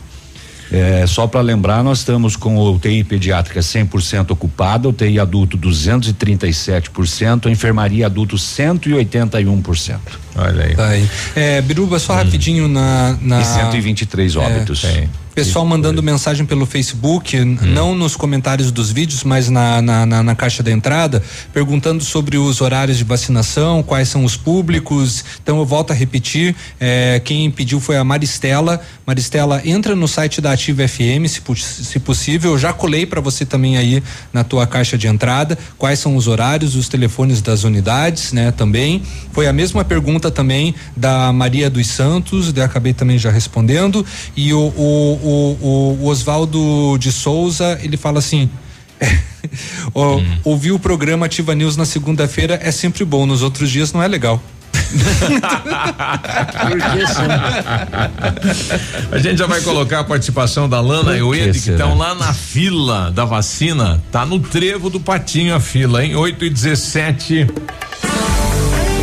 É, só para lembrar, nós estamos com a UTI pediátrica 100% ocupada, UTI adulto 237%, a enfermaria adulto 181%. Olha aí. Tá aí. É, Biruba, só rapidinho na, na. E 123 óbitos. É, Pessoal mandando mensagem pelo Facebook, n- não nos comentários dos vídeos, mas na, na, na- na caixa da entrada, perguntando sobre os horários de vacinação, quais são os públicos. Então eu volto a repetir, é, quem pediu foi a Maristela. Maristela, entra no site da Ativa FM, se, se possível. Eu já colei para você também aí na tua caixa de entrada, quais são os horários, os telefones das unidades, né? Também. Foi a mesma pergunta também da Maria dos Santos, eu acabei também já respondendo. E o, o, o, o Oswaldo de Souza, ele fala assim. ó, Ouvir o programa Ativa News na segunda-feira é sempre bom, nos outros dias não é legal. A gente já vai colocar a participação da Lana e o Ed, que estão lá na fila da vacina. Tá no trevo do patinho a fila, hein? 8 e 17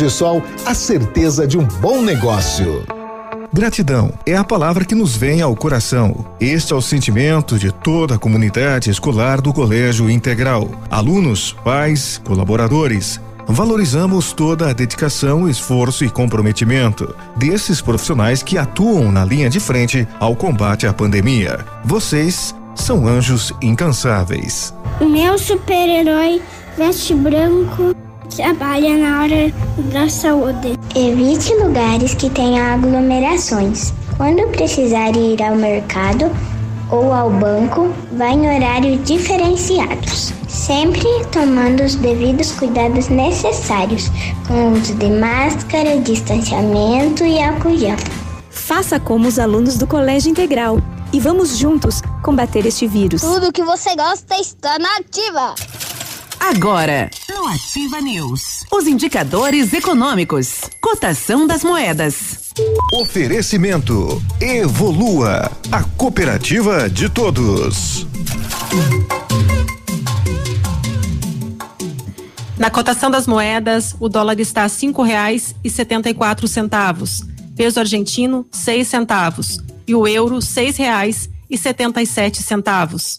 Energisol, a certeza de um bom negócio. Gratidão é a palavra que nos vem ao coração. Este é o sentimento de toda a comunidade escolar do Colégio Integral. Alunos, pais, colaboradores. Valorizamos toda a dedicação, esforço e comprometimento desses profissionais que atuam na linha de frente ao combate à pandemia. Vocês são anjos incansáveis. Meu super-herói veste branco trabalha na área da saúde. Evite lugares que tenham aglomerações. Quando precisar ir ao mercado ou ao banco, vá em horários diferenciados. Sempre tomando os devidos cuidados necessários, com o uso de máscara, distanciamento e álcool gel. Faça como os alunos do Colégio Integral e vamos juntos combater este vírus. Tudo que você gosta está na ativa. Agora, no Ativa News, os indicadores econômicos, cotação das moedas. Oferecimento Evolua, a cooperativa de todos. Na cotação das moedas, o dólar está a cinco reais e setenta e quatro centavos. Peso argentino, seis centavos. E o euro, seis reais e setenta e sete centavos.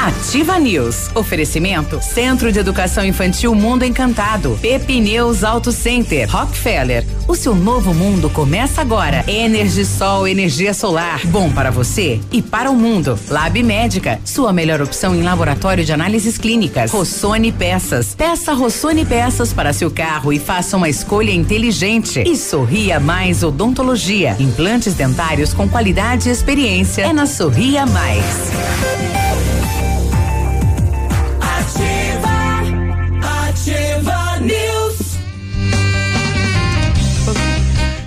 Ativa News. Oferecimento Centro de Educação Infantil Mundo Encantado. Pepineus Auto Center. Rockefeller. O seu novo mundo começa agora. Energisol, energia solar. Bom para você e para o mundo. Lab Médica. Sua melhor opção em laboratório de análises clínicas. Rossoni Peças. Peça Rossoni Peças para seu carro e faça uma escolha inteligente. E Sorria Mais Odontologia. Implantes dentários com qualidade e experiência. É na Sorria Mais.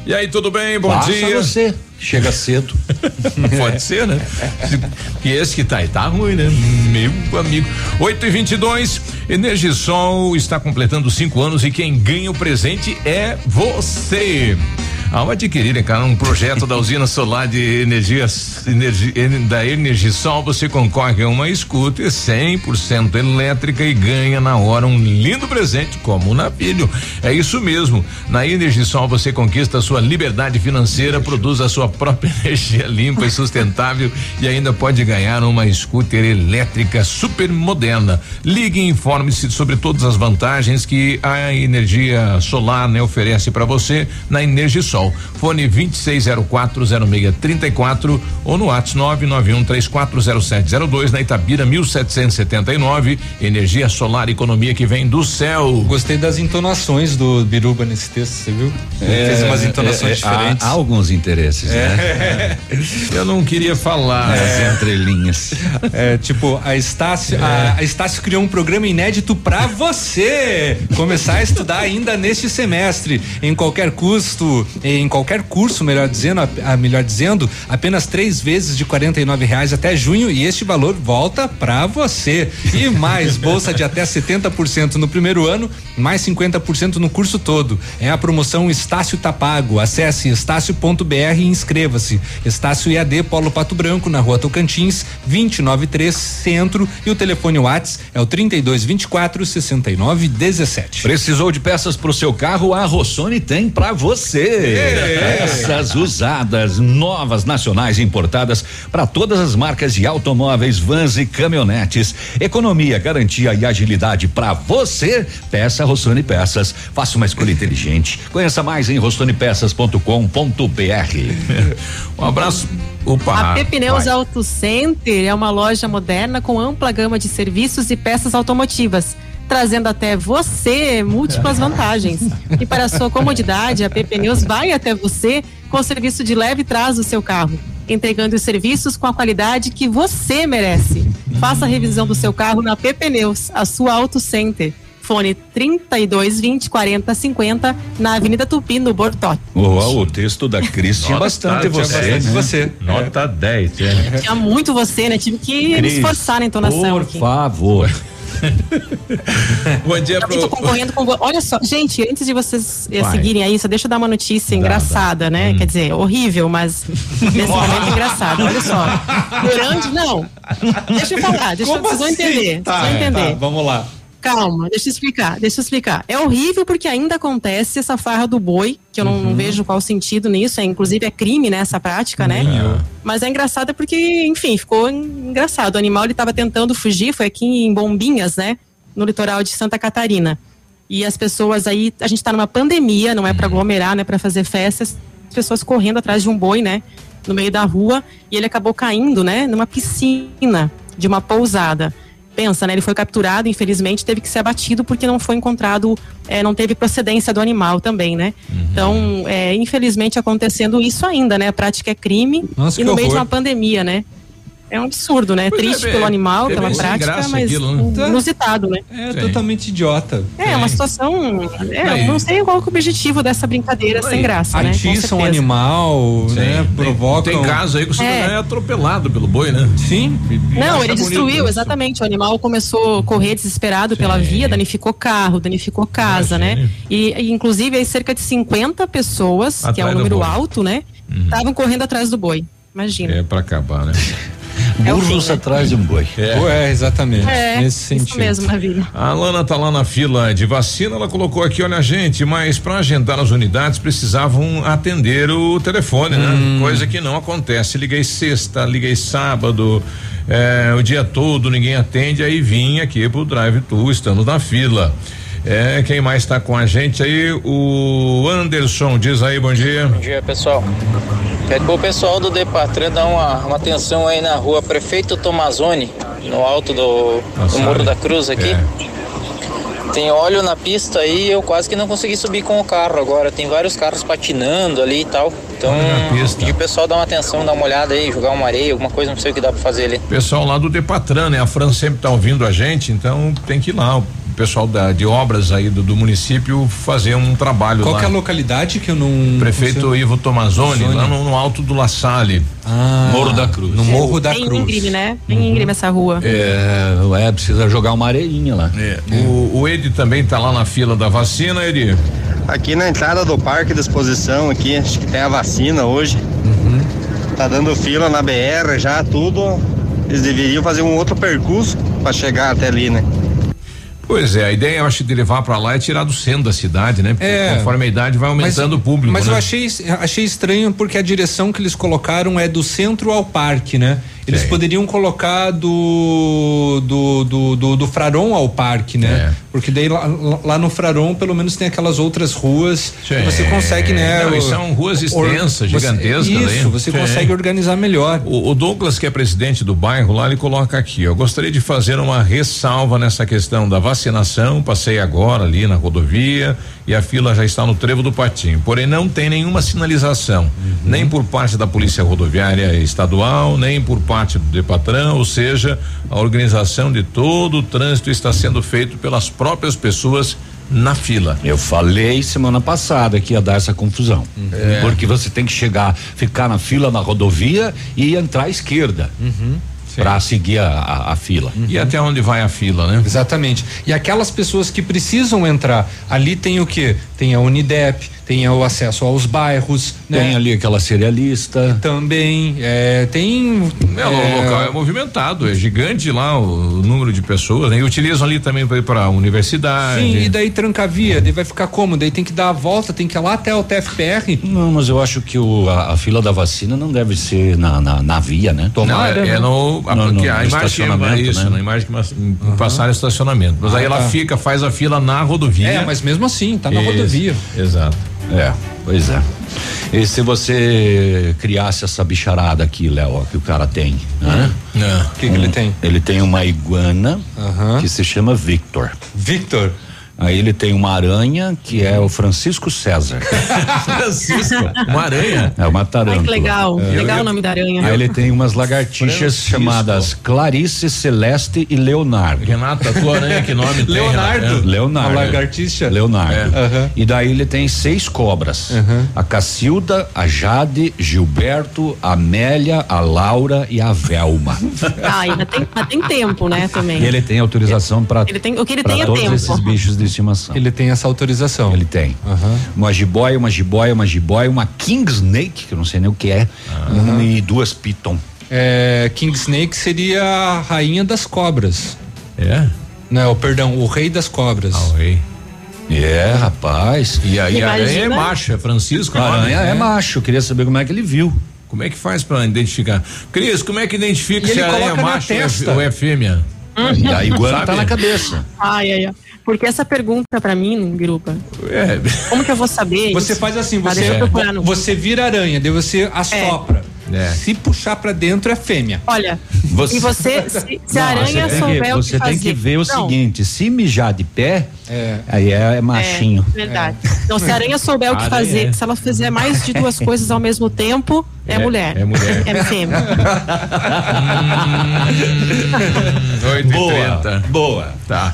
E aí, tudo bem? Bom Passa dia. você. Chega cedo. Pode ser, né? E esse que tá aí tá ruim, né? Meu amigo. 8 e 22 Energisol está completando cinco anos e quem ganha o presente é você. Ao adquirir, cara, um projeto da usina solar de energia, energia da Energisol, você concorre a uma scooter 100% elétrica e ganha na hora um lindo presente como um navilho. É isso mesmo. Na Energisol você conquista sua liberdade financeira, produz a sua própria energia limpa e sustentável e ainda pode ganhar uma scooter elétrica super moderna. Ligue e informe-se sobre todas as vantagens que a energia solar né, oferece para você na Energisol. Fone 26040634 ou no WhatsApp 991340702 na Itabira 1779. Energia solar, economia que vem do céu. Gostei das entonações do Biruba nesse texto, você viu? Ele fez umas entonações é, diferentes. Há, há alguns interesses, né? Eu não queria falar. As entrelinhas. É, tipo, a Estácio, a, a Estácio criou um programa inédito pra você começar a estudar ainda neste semestre. Em qualquer custo, em qualquer curso, melhor dizendo, a, a- melhor dizendo, apenas três vezes de quarenta e reais até junho e este valor volta pra você. E mais, bolsa de até 70% no primeiro ano, mais 50% no curso todo. É a promoção Estácio Tapago. Acesse estácio.br e inscreva-se. Estácio EAD Polo Pato Branco, na rua Tocantins, 293 Centro. E o telefone Whats é o 3224 6917. Precisou de peças para o seu carro? A Rossoni tem para você. Peças usadas, novas, nacionais importadas para todas as marcas de automóveis, vans e caminhonetes. Economia, garantia e agilidade para você. Peça Rossoni Peças. Faça uma escolha inteligente. Conheça mais em rossonipeças.com.br. Um abraço. Opa. A P Pneus vai. Auto Center é uma loja moderna com ampla gama de serviços e peças automotivas, trazendo até você múltiplas vantagens. E para sua comodidade, a P Pneus vai até você com o serviço de leve trás do seu carro, entregando os serviços com a qualidade que você merece. Faça a revisão do seu carro na P Pneus, a sua Auto Center. Fone 3220 40 50 na Avenida Tupi, no Bortote. Oh, o texto da Cris tinha bastante tinha você. bastante né? você. Nota 10, é. Tinha muito você, né? Tive que me Cris, esforçar na entonação Por aqui. favor. Bom dia Eu tô pro. concorrendo com. Olha só, gente, antes de vocês eh, Vai. seguirem aí, só deixa eu dar uma notícia engraçada, né? Hum. Quer dizer, horrível, mas nesse momento engraçado. Olha só. Durante. Não. Deixa eu falar, deixa eu, vocês vão entender. Tá, vocês vão entender. tá, vamos lá. Calma, deixa eu explicar, deixa eu explicar. É horrível porque ainda acontece essa farra do boi, que eu não, Uhum. não vejo qual sentido nisso, é, inclusive é crime, né, essa prática, né? Mas é engraçado porque, enfim, ficou engraçado. O animal ele estava tentando fugir, foi aqui em Bombinhas, né, no litoral de Santa Catarina. E as pessoas aí, a gente está numa pandemia, não é para aglomerar, não é para fazer festas, as pessoas correndo atrás de um boi, né, no meio da rua, e ele acabou caindo, né, numa piscina de uma pousada pensa, né? Ele foi capturado, infelizmente, teve que ser abatido porque não foi encontrado, eh, não teve procedência do animal também, né? Então, é, infelizmente, acontecendo isso ainda, né? A prática é crime Nossa, e no meio de horror. uma pandemia, né? É um absurdo, né? Pois é, Triste é, pelo animal, é pela prática, mas aquilo, né? inusitado, né? É Sim. totalmente idiota. É, uma situação. É, não sei qual que é o objetivo dessa brincadeira sem graça, né? Atiça um animal, Sim, né? Provoca. Tem caso aí que o cidadão é atropelado pelo boi, né? Sim. E- Não, ele destruiu, isso. exatamente. O animal começou a correr desesperado pela via, danificou carro, danificou casa, né? E, e, inclusive, aí cerca de 50 pessoas, que é Atrás um número boi. alto, né? Estavam correndo atrás do boi. Imagina. É pra acabar, né? É o Burros fim, né? atrás de um boi. É, exatamente. É, nesse isso sentido. mesmo, Navilho. A Lana tá lá na fila de vacina, ela colocou aqui, olha gente, mas para agendar as unidades precisavam atender o telefone, né? Coisa que não acontece. Liguei sexta, liguei sábado, é, o dia todo ninguém atende, aí vim aqui pro Drive Tu, estamos na fila. É, quem mais tá com a gente aí? O Anderson, diz aí, bom dia. Bom dia, pessoal. Quero que o pessoal do Depatran dá uma, uma atenção aí na rua Prefeito Tomazoni, no alto do, do Nossa, olha. da Cruz aqui. É. Tem óleo na pista aí, eu quase que não consegui subir com o carro agora. Tem vários carros patinando ali e tal. Então, pedir o pessoal dar uma atenção, dar uma olhada aí, jogar uma areia, alguma coisa, não sei o que dá pra fazer ali. Pessoal lá do Depatran, né? A Fran sempre tá ouvindo a gente, então tem que ir lá. O pessoal da, de obras aí do, do município fazer um trabalho Qual lá. que é a localidade que eu não. Prefeito consigo- Ivo Tomazoni, lá no, no alto do La Salle. Ah, Morro da Cruz. No Morro da Bem Cruz. íngreme, né? Bem íngreme essa rua. É, é, precisa jogar uma areinha lá. É. O, o Edi também tá lá na fila da vacina, Edi. aqui na entrada do parque de exposição aqui, acho que tem a vacina hoje. Tá dando fila na BR já, tudo. Eles deveriam fazer um outro percurso para chegar até ali, né? Pois é, a ideia eu acho de levar pra lá é tirar do centro da cidade, né? Porque É. conforme a idade vai aumentando o público. Mas né? eu achei, achei estranho porque a direção que eles colocaram é do centro ao parque, né? Eles Sim. poderiam colocar do do, do, do, do Fraron ao parque, né? É. Porque daí lá, lá no Fraron pelo menos tem aquelas outras ruas que você consegue, né? Não, são ruas or- extensas, você- gigantescas. Isso, aí. você Sim. consegue organizar melhor. O, o Douglas, que é presidente do bairro lá, ele coloca aqui: eu gostaria de fazer uma ressalva nessa questão da vacinação. Passei agora ali na rodovia e a fila já está no trevo do Patinho. Porém, não tem nenhuma sinalização, nem por parte da Polícia Rodoviária Estadual, nem por parte do Depatrão, ou seja, a organização de todo o trânsito está sendo feito pelas próprias pessoas na fila. Eu falei semana passada que ia dar essa confusão. É. Porque você tem que chegar, ficar na fila na rodovia e entrar à esquerda. Pra seguir a, a- a fila. E até onde vai a fila, né? Exatamente. E aquelas pessoas que precisam entrar, ali tem o quê? Tem a Unidep, tem o acesso aos bairros, né? Tem ali aquela cerealista. Também, é, tem. É, o local é movimentado, é gigante lá o, número de pessoas, né? E utilizam ali também para ir para a universidade. Sim, e daí tranca a via, daí vai ficar como? Daí tem que dar a volta, tem que ir lá até o TFPR. Não, mas eu acho que o, a, a fila da vacina não deve ser na, na, na via, né? Não, é, é no, a, No- no- a no estacionamento, isso, né? na imagem que mas- em passar o estacionamento. Mas Ah, aí ela tá. fica, faz a fila na rodovia. É, mas mesmo assim, tá na Isso, rodovia. Exato. É, pois é. E se você criasse essa bicharada aqui, Léo, que o cara tem, né? O que, que ele tem? Ele tem uma iguana que se chama Victor. Victor? Aí ele tem uma aranha que é o Francisco César. Francisco, uma aranha? É uma tarântula. Ai, que legal. É. Legal o nome da aranha. Aí ele tem umas lagartixas Francisco. chamadas Clarice, Celeste e Leonardo. Renata, a tua aranha que nome tem? Leonardo. Renata? Leonardo. A lagartixa? Leonardo. É. Aham. E daí ele tem seis cobras. A Cacilda, a Jade, Gilberto, a Amélia, a Laura e a Velma. Ah, ainda tem, tem tempo, né, também. E ele tem autorização para Ele tem- o que ele tem é todos tempo. esses bichos de estimação. Ele tem essa autorização. Ele tem. Uma jiboia, uma jiboia, uma jiboia, uma king snake, que eu não sei nem o que é, e duas piton. É, King Snake seria a rainha das cobras. É? Não, perdão, o rei das cobras. Ah, o rei. É, rapaz. E aí a aranha é macho, é Francisco. Nome? aranha é macho, eu queria saber como é que ele viu. Como é que faz pra identificar? Cris, como é que identifica E se ele a aranha é coloca na macho ou é- testa. ou é fêmea? E a iguana Sabe? tá na cabeça. Ai, ai, ai. Porque essa pergunta pra mim, Biruba, É. como que eu vou saber? Você isso? faz assim, Ah, você, no- você vira aranha, daí você assopra. É. Se puxar pra dentro é fêmea. Olha, Você- e você, se, se a Não, aranha você souber que, o que Você fazer. tem que ver o Não, seguinte: se mijar de pé, É. aí é, machinho. É, verdade. Então, se a aranha souber o que Aranha, fazer, é. se ela fizer mais de duas coisas ao mesmo tempo, é, É, mulher. é mulher. É fêmea. Oito e Boa, trinta. boa. Tá.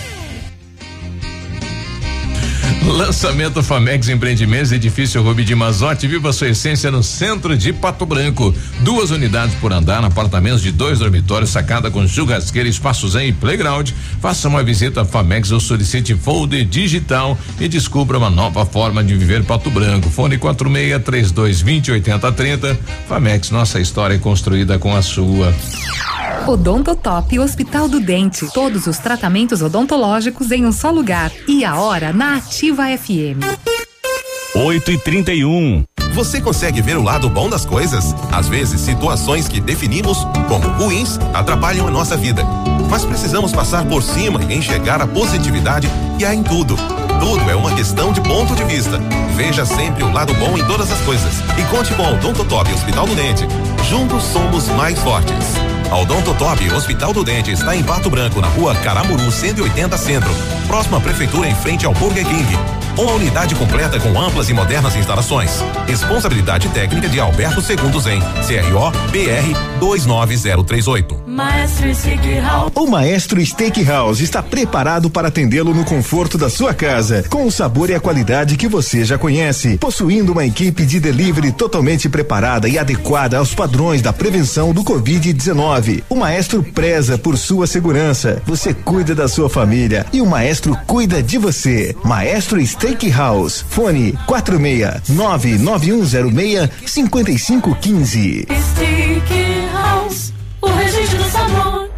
Lançamento Famex Empreendimentos, edifício Rubi de Mazote, viva sua essência no centro de Pato Branco. Duas unidades por andar, apartamentos de dois dormitórios, sacada com churrasqueira, espaço zen e playground. Faça uma visita a Famex ou solicite folder digital e descubra uma nova forma de viver Pato Branco. Fone 46 3220 8030. Famex, nossa história é construída com a sua. Odontotop Hospital do Dente. Todos os tratamentos odontológicos em um só lugar. E a hora na Ativa FM. 8 e 31 Você consegue ver o lado bom das coisas? Às vezes, situações que definimos como ruins atrapalham a nossa vida. Mas precisamos passar por cima e enxergar a positividade que há em tudo. Tudo é uma questão de ponto de vista. Veja sempre o lado bom em todas as coisas. E conte com o Odontotop Hospital do Dente. Juntos somos mais fortes. A Odontotop Hospital do Dente está em Pato Branco, na rua Caramuru 180 Centro, próxima prefeitura em frente ao Burger King. Uma unidade completa com amplas e modernas instalações. Responsabilidade técnica de Alberto Segundo Zen, CRO BR 29038. Maestro Steakhouse. O Maestro Steakhouse está preparado para atendê-lo no conforto da sua casa, com o sabor e a qualidade que você já conhece, possuindo uma equipe de delivery totalmente preparada e adequada aos padrões da prevenção do Covid-19. O Maestro preza por sua segurança, você cuida da sua família e o Maestro cuida de você. Maestro Steakhouse, fone 46 99106 5515. Steakhouse. O registro do sabor.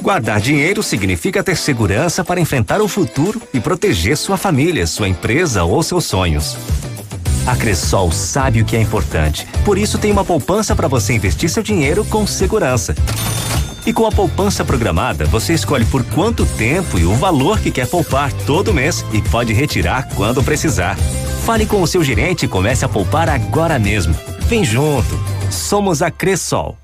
Guardar dinheiro significa ter segurança para enfrentar o futuro e proteger sua família, sua empresa ou seus sonhos. A Cressol sabe o que é importante, por isso tem uma poupança para você investir seu dinheiro com segurança. E com a poupança programada, você escolhe por quanto tempo e o valor que quer poupar todo mês e pode retirar quando precisar. Fale com o seu gerente e comece a poupar agora mesmo. Vem junto. Somos a Cressol.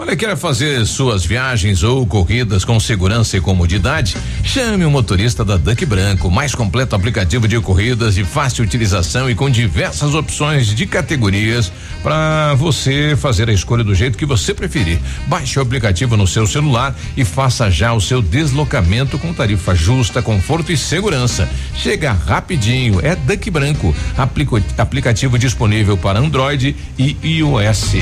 Olha, quer fazer suas viagens ou corridas com segurança e comodidade? Chame o motorista da Duck Branco, mais completo aplicativo de corridas de fácil utilização e com diversas opções de categorias para você fazer a escolha do jeito que você preferir. Baixe o aplicativo no seu celular e faça já o seu deslocamento com tarifa justa, conforto e segurança. Chega rapidinho, é Duck Branco, aplicativo disponível para Android e iOS.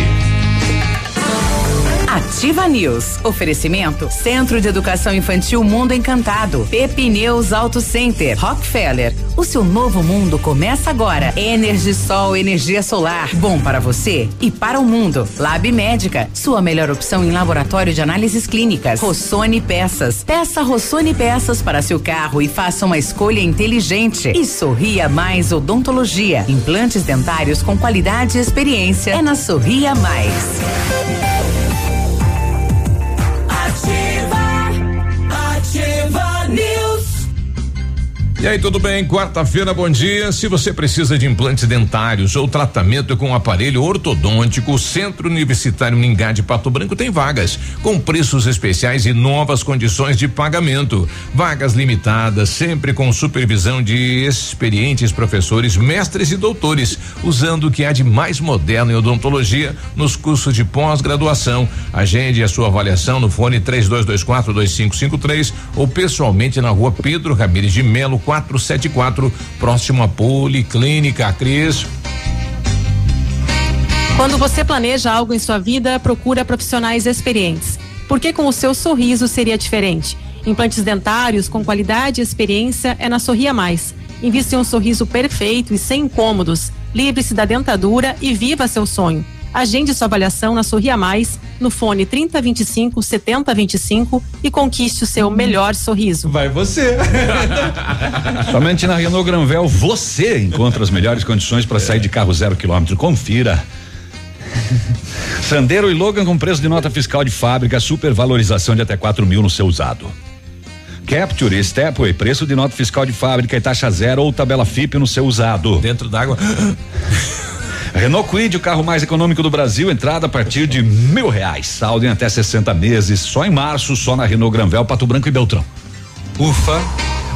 Ativa News. Oferecimento Centro de Educação Infantil Mundo Encantado. Pepineus Auto Center. Rockefeller. O seu novo mundo começa agora. Energisol, energia solar. Bom para você e para o mundo. Lab Médica. Sua melhor opção em laboratório de análises clínicas. Rossoni Peças. Peça Rossoni Peças para seu carro e faça uma escolha inteligente. E Sorria Mais Odontologia. Implantes dentários com qualidade e experiência. É na Sorria Mais. E aí, tudo bem? Quarta-feira, bom dia. Se você precisa de implantes dentários ou tratamento com aparelho ortodôntico, o Centro Universitário Ningá de Pato Branco tem vagas, com preços especiais e novas condições de pagamento. Vagas limitadas, sempre com supervisão de experientes professores, mestres e doutores, usando o que há de mais moderno em odontologia nos cursos de pós-graduação. Agende a sua avaliação no fone 3224 2553 ou pessoalmente na rua Pedro Ramires de Melo 474, próximo à Policlínica. Cris. Quando você planeja algo em sua vida, procura profissionais experientes. Porque com o seu sorriso seria diferente. Implantes dentários com qualidade e experiência é na Sorria Mais. Invista em um sorriso perfeito e sem incômodos. Livre-se da dentadura e viva seu sonho. Agende sua avaliação na Sorria Mais, no fone 3025 7025 e conquiste o seu melhor sorriso. Vai você. Somente na Renault Granvel você encontra as melhores condições para sair de carro zero quilômetro. Confira. Sandero e Logan com preço de nota fiscal de fábrica, supervalorização de até 4 mil no seu usado. Capture e Stepway, preço de nota fiscal de fábrica e taxa zero ou tabela FIP no seu usado. Dentro d'água. Renault Quid, o carro mais econômico do Brasil, entrada a partir de mil reais. Saldo em até 60 meses, só em março, só na Renault Granvel, Pato Branco e Beltrão. Ufa.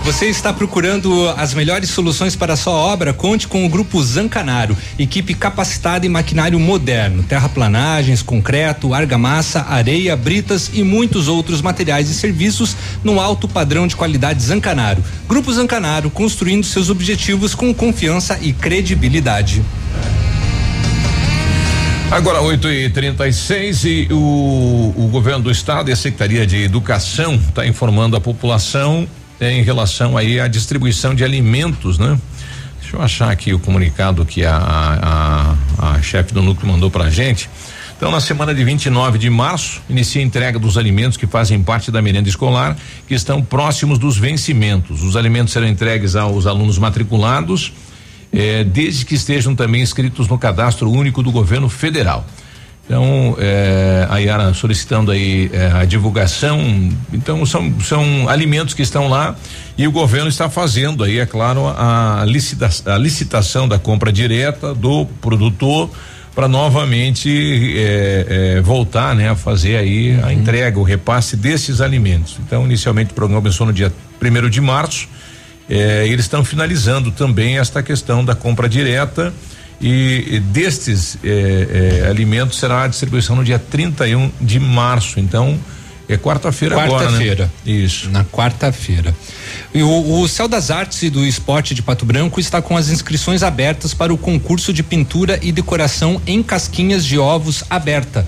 Você está procurando as melhores soluções para a sua obra? Conte com o Grupo Zancanaro, equipe capacitada em maquinário moderno, terraplanagens, concreto, argamassa, areia, britas e muitos outros materiais e serviços no alto padrão de qualidade Zancanaro. Grupo Zancanaro, construindo seus objetivos com confiança e credibilidade. Agora, 8 e 36 e o, o governo do estado e a Secretaria de Educação está informando a população em relação aí à distribuição de alimentos, né? Deixa eu achar aqui o comunicado que a, a, a, a chefe do núcleo mandou pra gente. Então, na semana de 29 de março, inicia a entrega dos alimentos que fazem parte da merenda escolar, que estão próximos dos vencimentos. Os alimentos serão entregues aos alunos matriculados, eh, desde que estejam também inscritos no cadastro único do governo federal. Então, eh, a Yara solicitando aí eh, a divulgação. Então, são, são alimentos que estão lá e o governo está fazendo aí, é claro, a, licita, a licitação da compra direta do produtor para novamente eh, eh, voltar, né, a fazer aí a entrega, o repasse desses alimentos. Então, inicialmente o programa começou no dia primeiro de março eh, eles estão finalizando também esta questão da compra direta e, e destes eh, eh, alimentos será a distribuição no dia 31 de março. Então é quarta-feira agora, né? Quarta-feira. Isso. Na quarta-feira. E o, o Céu das Artes e do Esporte de Pato Branco está com as inscrições abertas para o concurso de pintura e decoração em casquinhas de ovos aberta.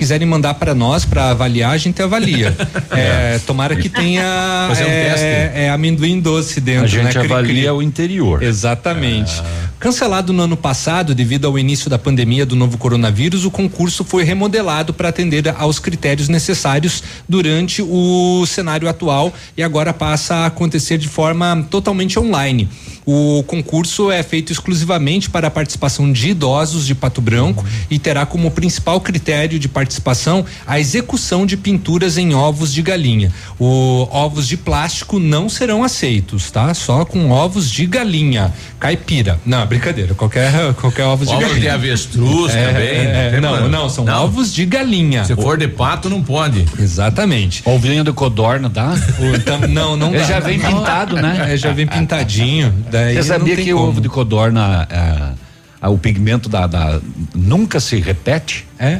Se quiserem mandar para nós para avaliar, a gente avalia. É, tomara que tenha Fazer um é, é amendoim doce dentro. A gente né? Avalia o interior. Exatamente. Cancelado no ano passado devido ao início da pandemia do novo coronavírus, o concurso foi remodelado para atender aos critérios necessários durante o cenário atual e agora passa a acontecer de forma totalmente online. O concurso é feito exclusivamente para a participação de idosos de Pato Branco e terá como principal critério de participação a execução de pinturas em ovos de galinha. O ovos de plástico não serão aceitos, tá? Só com ovos de galinha, caipira. Não, brincadeira, qualquer qualquer ovos de Ovos galinha. de avestruz É, também. é, não, problema. não, são ovos de galinha. Se for de pato, não pode. Exatamente. Ovinho de codorna, dá? não, não Ele dá. já vem Não. pintado, né? É, já vem pintadinho. Daí Você não sabia que como. o ovo de codorna, é, o pigmento da, da- nunca se repete? É?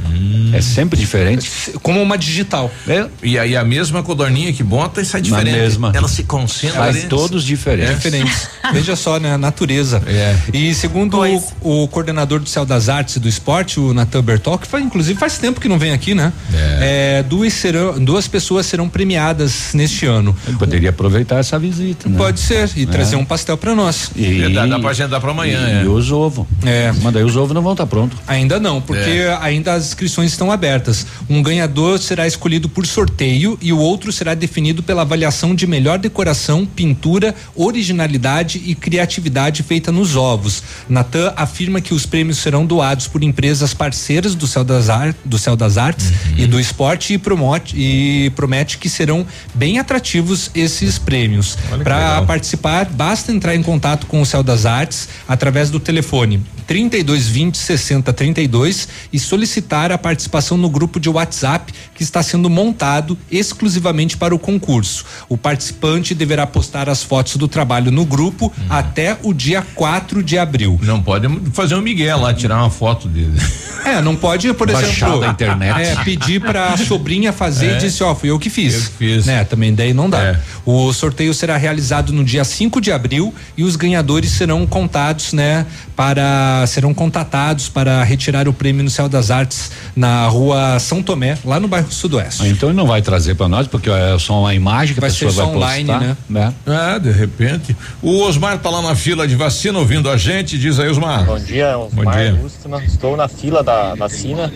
É sempre diferente. Como uma digital. É. E aí a mesma codorninha que bota e sai diferente. Na mesma. Ela se concentra. Faz ali. todos diferentes. Diferentes. Veja só, né? A natureza. É. E segundo o, o coordenador do Céu das Artes e do Esporte, o Natan Bertol, que faz, inclusive faz tempo que não vem aqui, né? É, duas, serão, duas pessoas serão premiadas neste ano. Eu poderia aproveitar essa visita, né? Pode ser, e É. trazer um pastel para nós. E, Dá- dá pra agendar pra amanhã, E, é. e os ovos. É. Mas daí os ovos não vão estar prontos. Ainda não, porque ainda as inscrições estão abertas. Um ganhador será escolhido por sorteio e o outro será definido pela avaliação de melhor decoração, pintura, originalidade e criatividade feita nos ovos. Natan afirma que os prêmios serão doados por empresas parceiras do Céu das, Ar- do Céu das Artes e do Esporte e promete, e promete que serão bem atrativos esses prêmios. Para participar, basta entrar em contato com o Céu das Artes através do telefone 3220 6032 e solicitar a participação no grupo de WhatsApp que está sendo montado exclusivamente para o concurso. O participante deverá postar as fotos do trabalho no grupo até o dia 4 de abril. Não pode fazer um Miguel lá, tirar uma foto dele. É, não pode, por Baixar exemplo, da internet. é, pedir para a sobrinha fazer É. e dizer, ó, fui eu que fiz. Eu que fiz. Né, também daí não dá. É. O sorteio será realizado no dia 5 de abril e os ganhadores serão contados, né, para serão contatados para retirar o prêmio no Céu das Artes na Rua São Tomé, lá no bairro Sudoeste. Ah, Então ele não vai trazer para nós, porque é só uma imagem que Vai a pessoa ser só vai online, postar, né? Ah, de repente. O Osmar tá lá na fila de vacina ouvindo a gente. Diz aí, Osmar. Bom dia, Bom Osmar dia. Augusto. Estou na fila da vacina.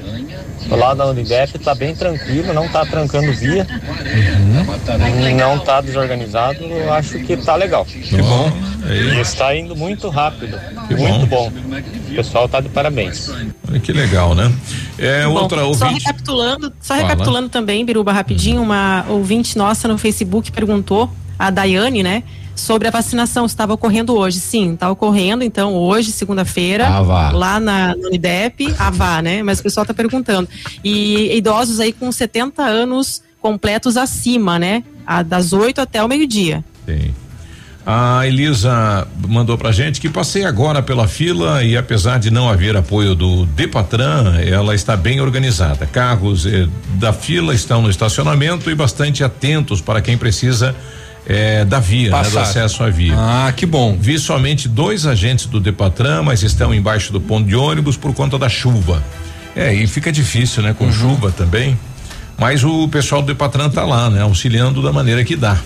Lá na Unidep, tá bem tranquilo, não tá trancando via. Não tá desorganizado, eu acho que tá legal. Que bom. E está indo muito rápido. Que muito bom. O pessoal tá de parabéns. Olha que legal, né? É Bom, outra só ouvinte. recapitulando, só Fala. recapitulando também, Biruba, rapidinho, uma ouvinte nossa no Facebook perguntou, a Daiane, né, sobre a vacinação, se estava ocorrendo hoje. Sim, está ocorrendo, então, hoje, segunda-feira, Ah, lá na, no Unidep, a vá, né? Mas o pessoal está perguntando. E idosos aí com 70 anos completos acima, né? A, das 8 até o meio-dia. Sim. A Elisa mandou pra gente que passei agora pela fila e apesar de não haver apoio do Depatran, ela está bem organizada. Carros eh, da fila estão no estacionamento e bastante atentos para quem precisa eh, da via, né, do acesso à via. Ah, que bom. Vi somente dois agentes do Depatran, mas estão embaixo do ponto de ônibus por conta da chuva. É, e fica difícil, né? Uhum. Com chuva também. Mas o pessoal do Depatran tá lá, né? Auxiliando da maneira que dá.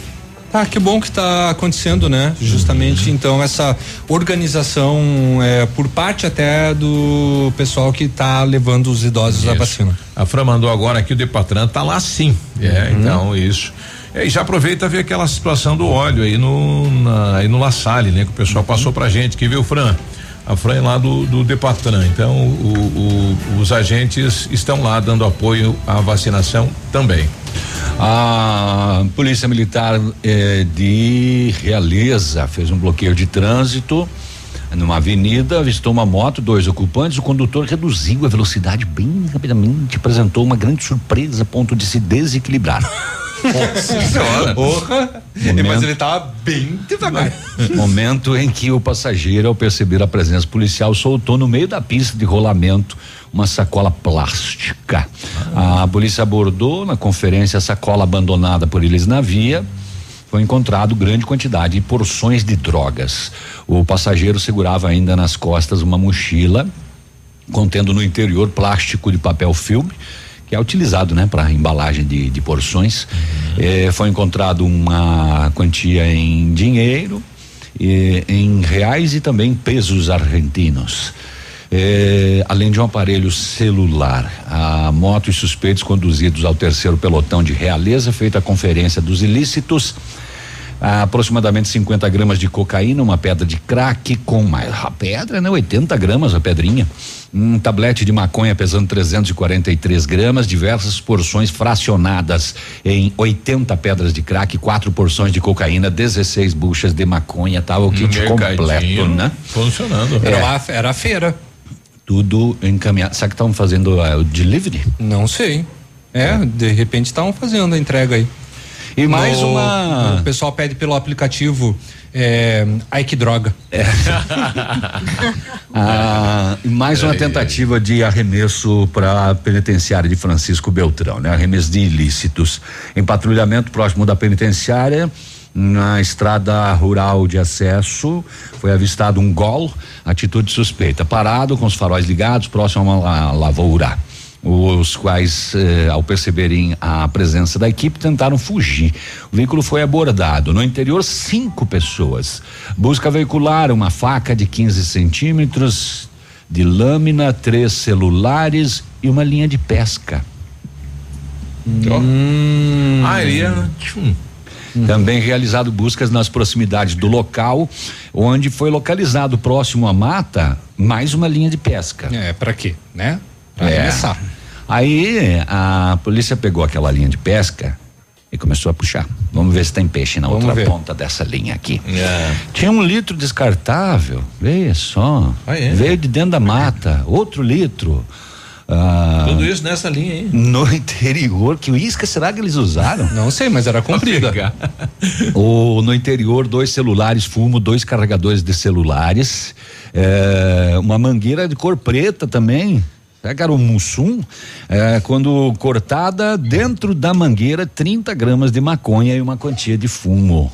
Ah, que bom que está acontecendo, né? Justamente então essa organização é, por parte até do pessoal que está levando os idosos à Isso. vacina. A Fran mandou agora que o Depatran tá lá sim. É, Uhum. então isso. É, e já aproveita ver aquela situação do óleo aí no na, aí no La Salle, né? Que o pessoal Uhum. passou pra gente, que viu, Fran? A Fran é lá do, do Depatran. Então, o- o- os agentes estão lá dando apoio à vacinação também. A Polícia Militar eh, de Realeza fez um bloqueio de trânsito numa avenida, avistou uma moto, dois ocupantes, o condutor reduziu a velocidade bem rapidamente, apresentou uma grande surpresa a ponto de se desequilibrar. Nossa senhora. Porra. Mas ele tava bem devagar. Momento em que o passageiro, ao perceber a presença policial, soltou no meio da pista de rolamento uma sacola plástica. A polícia abordou na conferência a sacola abandonada por eles na via. Foi encontrado grande quantidade de porções de drogas. O passageiro segurava ainda nas costas uma mochila contendo no interior plástico de papel filme que é utilizado, né, para embalagem de, de porções. Eh, foi encontrado uma quantia em dinheiro, eh, em reais e também pesos argentinos. Eh, além de um aparelho celular, a moto e suspeitos conduzidos ao terceiro pelotão de Realeza, feita a conferência dos ilícitos, aproximadamente 50 gramas de cocaína, uma pedra de crack com mais a pedra, né? 80 gramas a pedrinha, um tablete de maconha pesando 343 gramas, diversas porções fracionadas em 80 pedras de crack, quatro porções de cocaína, 16 buchas de maconha, tava o kit completo, né? Funcionando. Era, uma- era a feira. Tudo encaminhado. Será que estavam fazendo ah, o delivery? Não sei. É, de repente estavam fazendo a entrega aí. E mais No- uma- O pessoal pede pelo aplicativo é, Ai que droga. Ah, e mais uma tentativa de arremesso para a penitenciária de Francisco Beltrão, né? Arremesso de ilícitos. Em patrulhamento próximo da penitenciária, na estrada rural de acesso, foi avistado um gol, atitude suspeita, parado com os faróis ligados, próximo a uma la- lavoura. Os quais, eh, ao perceberem a presença da equipe, tentaram fugir. O veículo foi abordado. No interior, cinco pessoas. Busca veicular, uma faca de 15 centímetros de lâmina, três celulares e uma linha de pesca. Hum. Ah, ele ia. tchum. Também realizado buscas nas proximidades do local, onde foi localizado próximo à mata mais uma linha de pesca. É, para quê, né? Pra É. arremessar. Aí a polícia pegou aquela linha de pesca e começou a puxar. Vamos ver se tem peixe na Vamos outra ver. ponta dessa linha aqui. É. Tinha um litro descartável, veja só. Ah, é? Veio de dentro da mata, outro litro. Ah, Tudo isso nessa linha aí. no interior, que isca será que eles usaram? Não sei, mas era comprida. O, no interior, dois celulares fumo, dois carregadores de celulares, eh, uma mangueira de cor preta também. Será que era um mussum? Eh, quando cortada, dentro da mangueira, 30 gramas de maconha e uma quantia de fumo.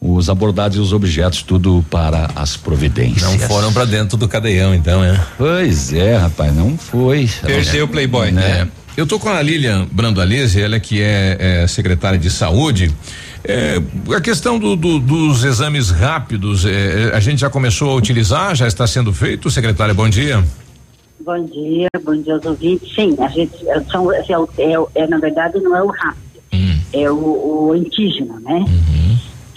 Os abordados e os objetos, tudo para as providências. Não foram pra dentro do cadeião, então, é. Pois é, rapaz, não foi. Perdeu o Playboy. É. Eu tô com a Lilian Brandalize, ela que é, é secretária de saúde. É, a questão do- do- dos exames rápidos, é, a gente já começou a utilizar, já está sendo feito, secretária, bom dia. Bom dia, bom dia aos ouvintes. Sim, a gente é, são, é, o- é, é, na verdade não é o rápido, é o, o antígeno, né? Que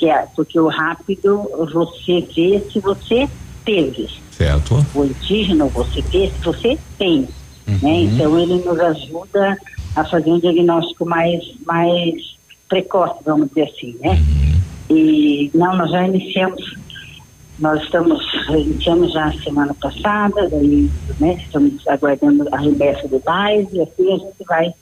é, porque o rápido você vê se você teve. Certo. O antígeno você vê se você tem. Né? Então ele nos ajuda a fazer um diagnóstico mais, mais precoce, vamos dizer assim, né? E não, nós já iniciamos nós estamos, iniciamos já a semana passada, daí, né, estamos aguardando a remessa do DAIS e assim a gente vai,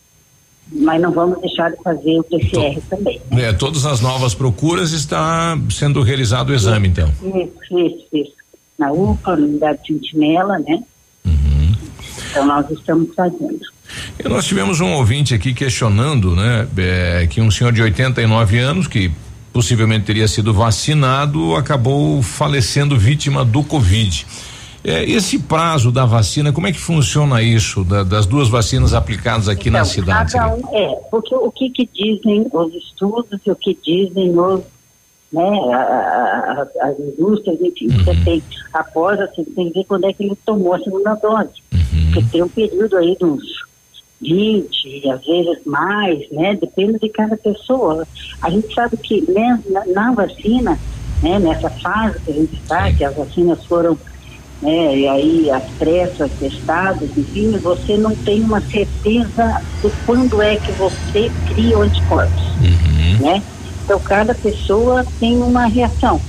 mas não vamos deixar de fazer o PCR também. É, todas as novas procuras está sendo realizado o exame, então. Isso, isso, isso. Na UPA, na unidade Sentinela, né? Então nós estamos fazendo. E nós tivemos um ouvinte aqui questionando, né, é, que um senhor de 89 anos que possivelmente teria sido vacinado acabou falecendo vítima do Covid. É, esse prazo da vacina, como é que funciona isso da- das duas vacinas aplicadas aqui na cidade? Cada um, é, porque o que, que dizem os estudos e o que dizem os, né, a- a- a- as indústrias, enfim, você tem, após, assim, tem que ver quando é que ele tomou a segunda dose. Porque tem um período aí de uns 20, às vezes mais, né, depende de cada pessoa. A gente sabe que né, na, na vacina, né, nessa fase que a gente está, que as vacinas foram né, e aí as pressas, testados, enfim, você não tem uma certeza de quando é que você cria o anticorpos, né? Então cada pessoa tem uma reação,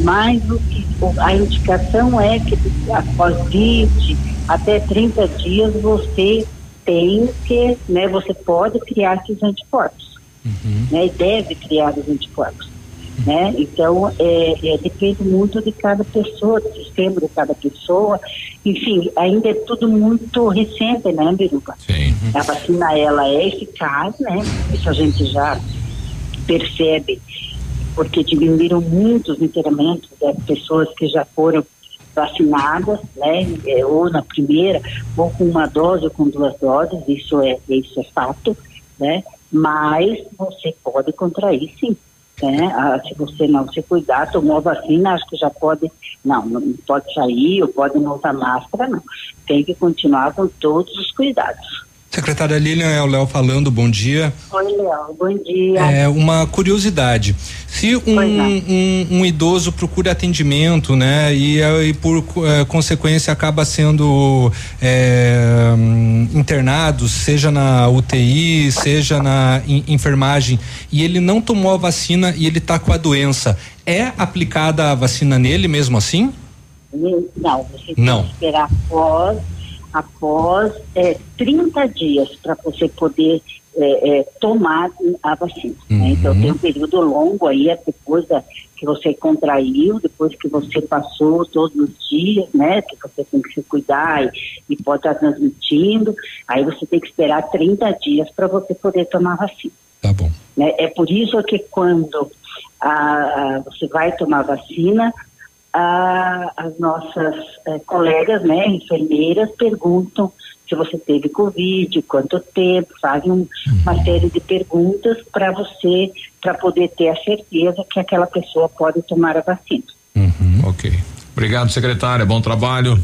mas o que, a indicação é que após 20 até 30 dias você tem que, né, você pode criar esses anticorpos. né? E deve criar os anticorpos. Né? Então, é, é, depende muito de cada pessoa, do sistema de cada pessoa. Enfim, ainda é tudo muito recente, né, Biruba? Sim. A vacina, ela é eficaz, né? Isso a gente já percebe, porque diminuíram muitos internamentos das pessoas que já foram vacinadas, né? É, ou na primeira, ou com uma dose ou com duas doses, isso é, isso é fato, né? Mas você pode contrair sim né? Ah, se você não se cuidar, tomou vacina, acho que já pode, não, não pode sair ou pode não usar máscara, não. Tem que continuar com todos os cuidados. Secretária Lilian, é o Léo falando, bom dia. Oi, Léo, bom dia. É uma curiosidade. Se um, um, um idoso procura atendimento, né, e, e por eh, consequência acaba sendo eh, internado, seja na UTI, seja na enfermagem, e ele não tomou a vacina e ele está com a doença, é aplicada a vacina nele mesmo assim? Não, você Não. tem que esperar após, após é, 30 dias para você poder é, é, tomar a vacina. né? Então tem um período longo aí, é depois da, que você contraiu, depois que você passou todos os dias, né? Que você tem que se cuidar e, e pode estar transmitindo, aí você tem que esperar 30 dias para você poder tomar a vacina. Tá bom. Né? É por isso que quando ah, você vai tomar vacina, ah, as nossas eh, colegas, né, enfermeiras, perguntam se você teve Covid, quanto tempo, fazem um- uma série de perguntas para você, para poder ter a certeza que aquela pessoa pode tomar a vacina. Ok. Obrigado, secretária. Bom trabalho.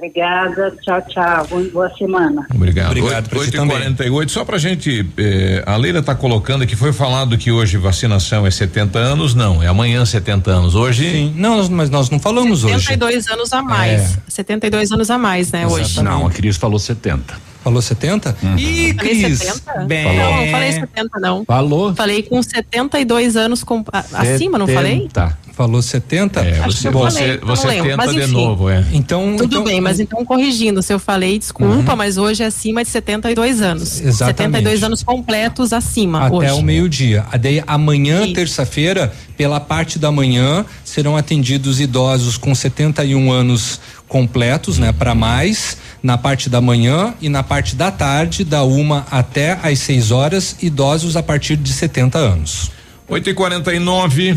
Obrigada, tchau, tchau, boa, semana. Obrigado. Obrigado pra 8 você e também. 48 Só pra gente. eh, a Leila tá colocando que foi falado que hoje vacinação é 70 anos. Não, é amanhã 70 anos. Hoje. Sim. Não, mas nós não falamos hoje. 72 anos a mais. 72 anos a mais, né, hoje. Não, a Cris falou 70. Falou 70? Ih, Falei Cris. 70? Bem. Não, não falei 70, não. Falou. Falei com 72 anos com, a- acima, não falei? Tá. Falou 70? É, Acho você, você, falei, não você lembro, tenta mas de enfim. novo, é. Então, Tudo então- bem, mas então corrigindo, se eu falei, desculpa, mas hoje é acima de 72 anos. Exatamente. 72 anos completos acima Até hoje. o meio-dia. Daí amanhã, terça-feira, pela parte da manhã, serão atendidos idosos com 71 anos completos, né, para mais, na parte da manhã e na parte da tarde, da uma até às 6 horas, idosos a partir de 70 anos. 8 e 49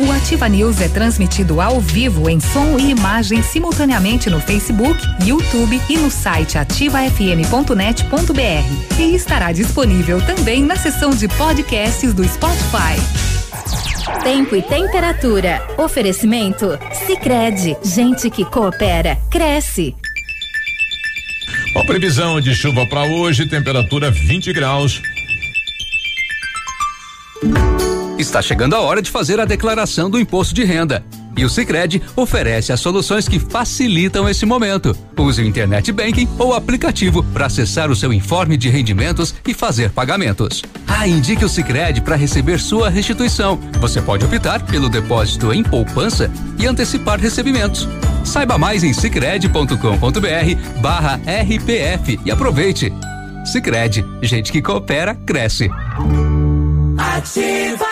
O Ativa News é transmitido ao vivo em som e imagem simultaneamente no Facebook, YouTube e no site ativafm.net.br. E estará disponível também na seção de podcasts do Spotify. Tempo e temperatura. Oferecimento? Sicredi Gente que coopera, cresce. Ó, previsão de chuva para hoje, temperatura 20 graus. Está chegando a hora de fazer a declaração do imposto de renda. E o Sicredi oferece as soluções que facilitam esse momento. Use o Internet Banking ou aplicativo para acessar o seu informe de rendimentos e fazer pagamentos. Ah, indique o Sicredi para receber sua restituição. Você pode optar pelo depósito em poupança e antecipar recebimentos. Saiba mais em sicredi.com.br barra RPF e aproveite. Sicredi, gente que coopera, cresce. Ativa.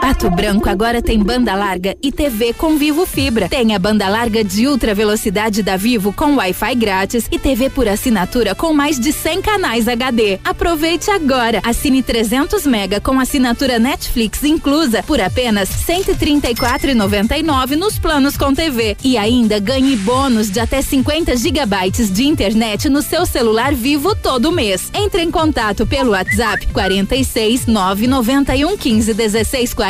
Pato Branco agora tem banda larga e TV com Vivo Fibra. Tem a banda larga de ultra velocidade da Vivo com Wi-Fi grátis e TV por assinatura com mais de 100 canais HD. Aproveite agora. Assine 300 mega com assinatura Netflix inclusa por apenas R$ 134,99 nos planos com TV e ainda ganhe bônus de até 50 gigabytes de internet no seu celular Vivo todo mês. Entre em contato pelo WhatsApp 46 991 15 16 40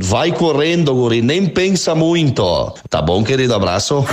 Vai correndo, guri, nem pensa muito. Tá bom, querido? Abraço.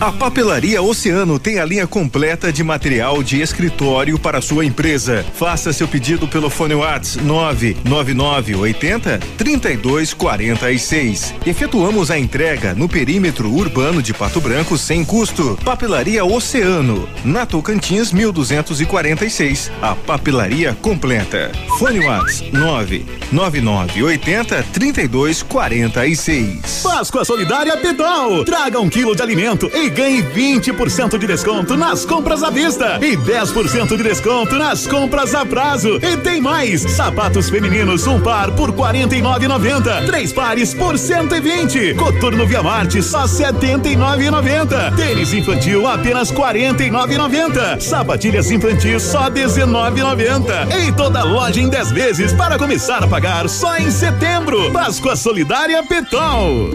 A Papelaria Oceano tem a linha completa de material de escritório para sua empresa. Faça seu pedido pelo fone Whats 99980 3246. Efetuamos a entrega no perímetro urbano de Pato Branco sem custo. Papelaria Oceano, na Tocantins 1246. A papelaria completa. Fone Whats 99980 3246. Páscoa Solidária Pitol. Traga um quilo de alimento e ganhe 20% de desconto nas compras à vista e 10% de desconto nas compras a prazo. E tem mais: sapatos femininos, um par por R$ 49,90. Três pares por 120. Coturno Via Marte, só R$ 79,90. Tênis infantil, apenas R$ 49,90. Sapatilhas infantis, só R$ 19,90. E toda loja em 10 vezes para começar a pagar só em setembro. Páscoa Solidária Petol.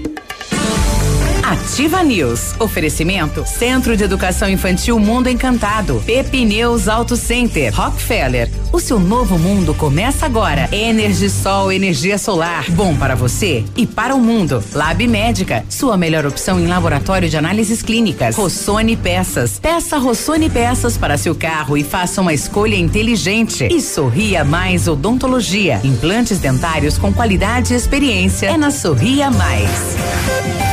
Ativa News. Oferecimento Centro de Educação Infantil Mundo Encantado. Pepineus Auto Center. Rockefeller. O seu novo mundo começa agora. Energisol, energia solar. Bom para você e para o mundo. Lab Médica. Sua melhor opção em laboratório de análises clínicas. Rossoni Peças. Peça Rossoni Peças para seu carro e faça uma escolha inteligente. E Sorria Mais Odontologia. Implantes dentários com qualidade e experiência. É na Sorria Mais.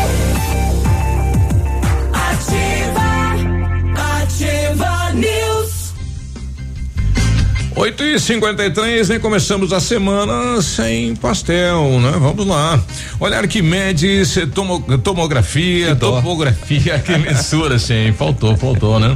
8 e 53 né? Começamos a semana sem pastel, né? Vamos lá. Olha, Arquimedes, tomo, tomografia, topografia, que mensura, sim. Faltou, faltou, né?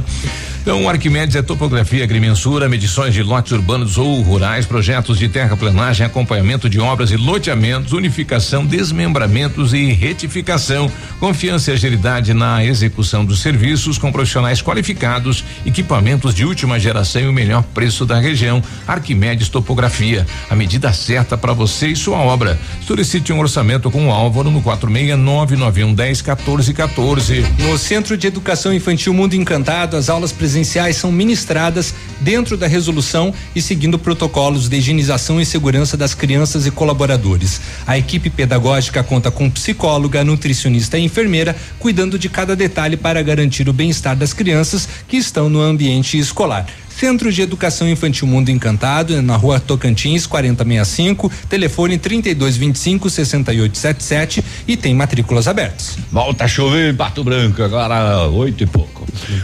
Então, Arquimedes é topografia, agrimensura, medições de lotes urbanos ou rurais, projetos de terraplanagem, acompanhamento de obras e loteamentos, unificação, desmembramentos e retificação. Confiança e agilidade na execução dos serviços com profissionais qualificados, equipamentos de última geração e o melhor preço da região. Arquimedes Topografia, a medida certa para você e sua obra. Solicite um orçamento com o Álvaro no 4699110 1414. No Centro de Educação Infantil Mundo Encantado, as aulas presenciais são ministradas dentro da resolução e seguindo protocolos de higienização e segurança das crianças e colaboradores. A equipe pedagógica conta com psicóloga, nutricionista e enfermeira, cuidando de cada detalhe para garantir o bem-estar das crianças que estão no ambiente escolar. Centro de Educação Infantil Mundo Encantado, na rua Tocantins, 4065, telefone 3225 6877 e tem matrículas abertas. Volta a chover em Pato Branco, agora oito e pouco.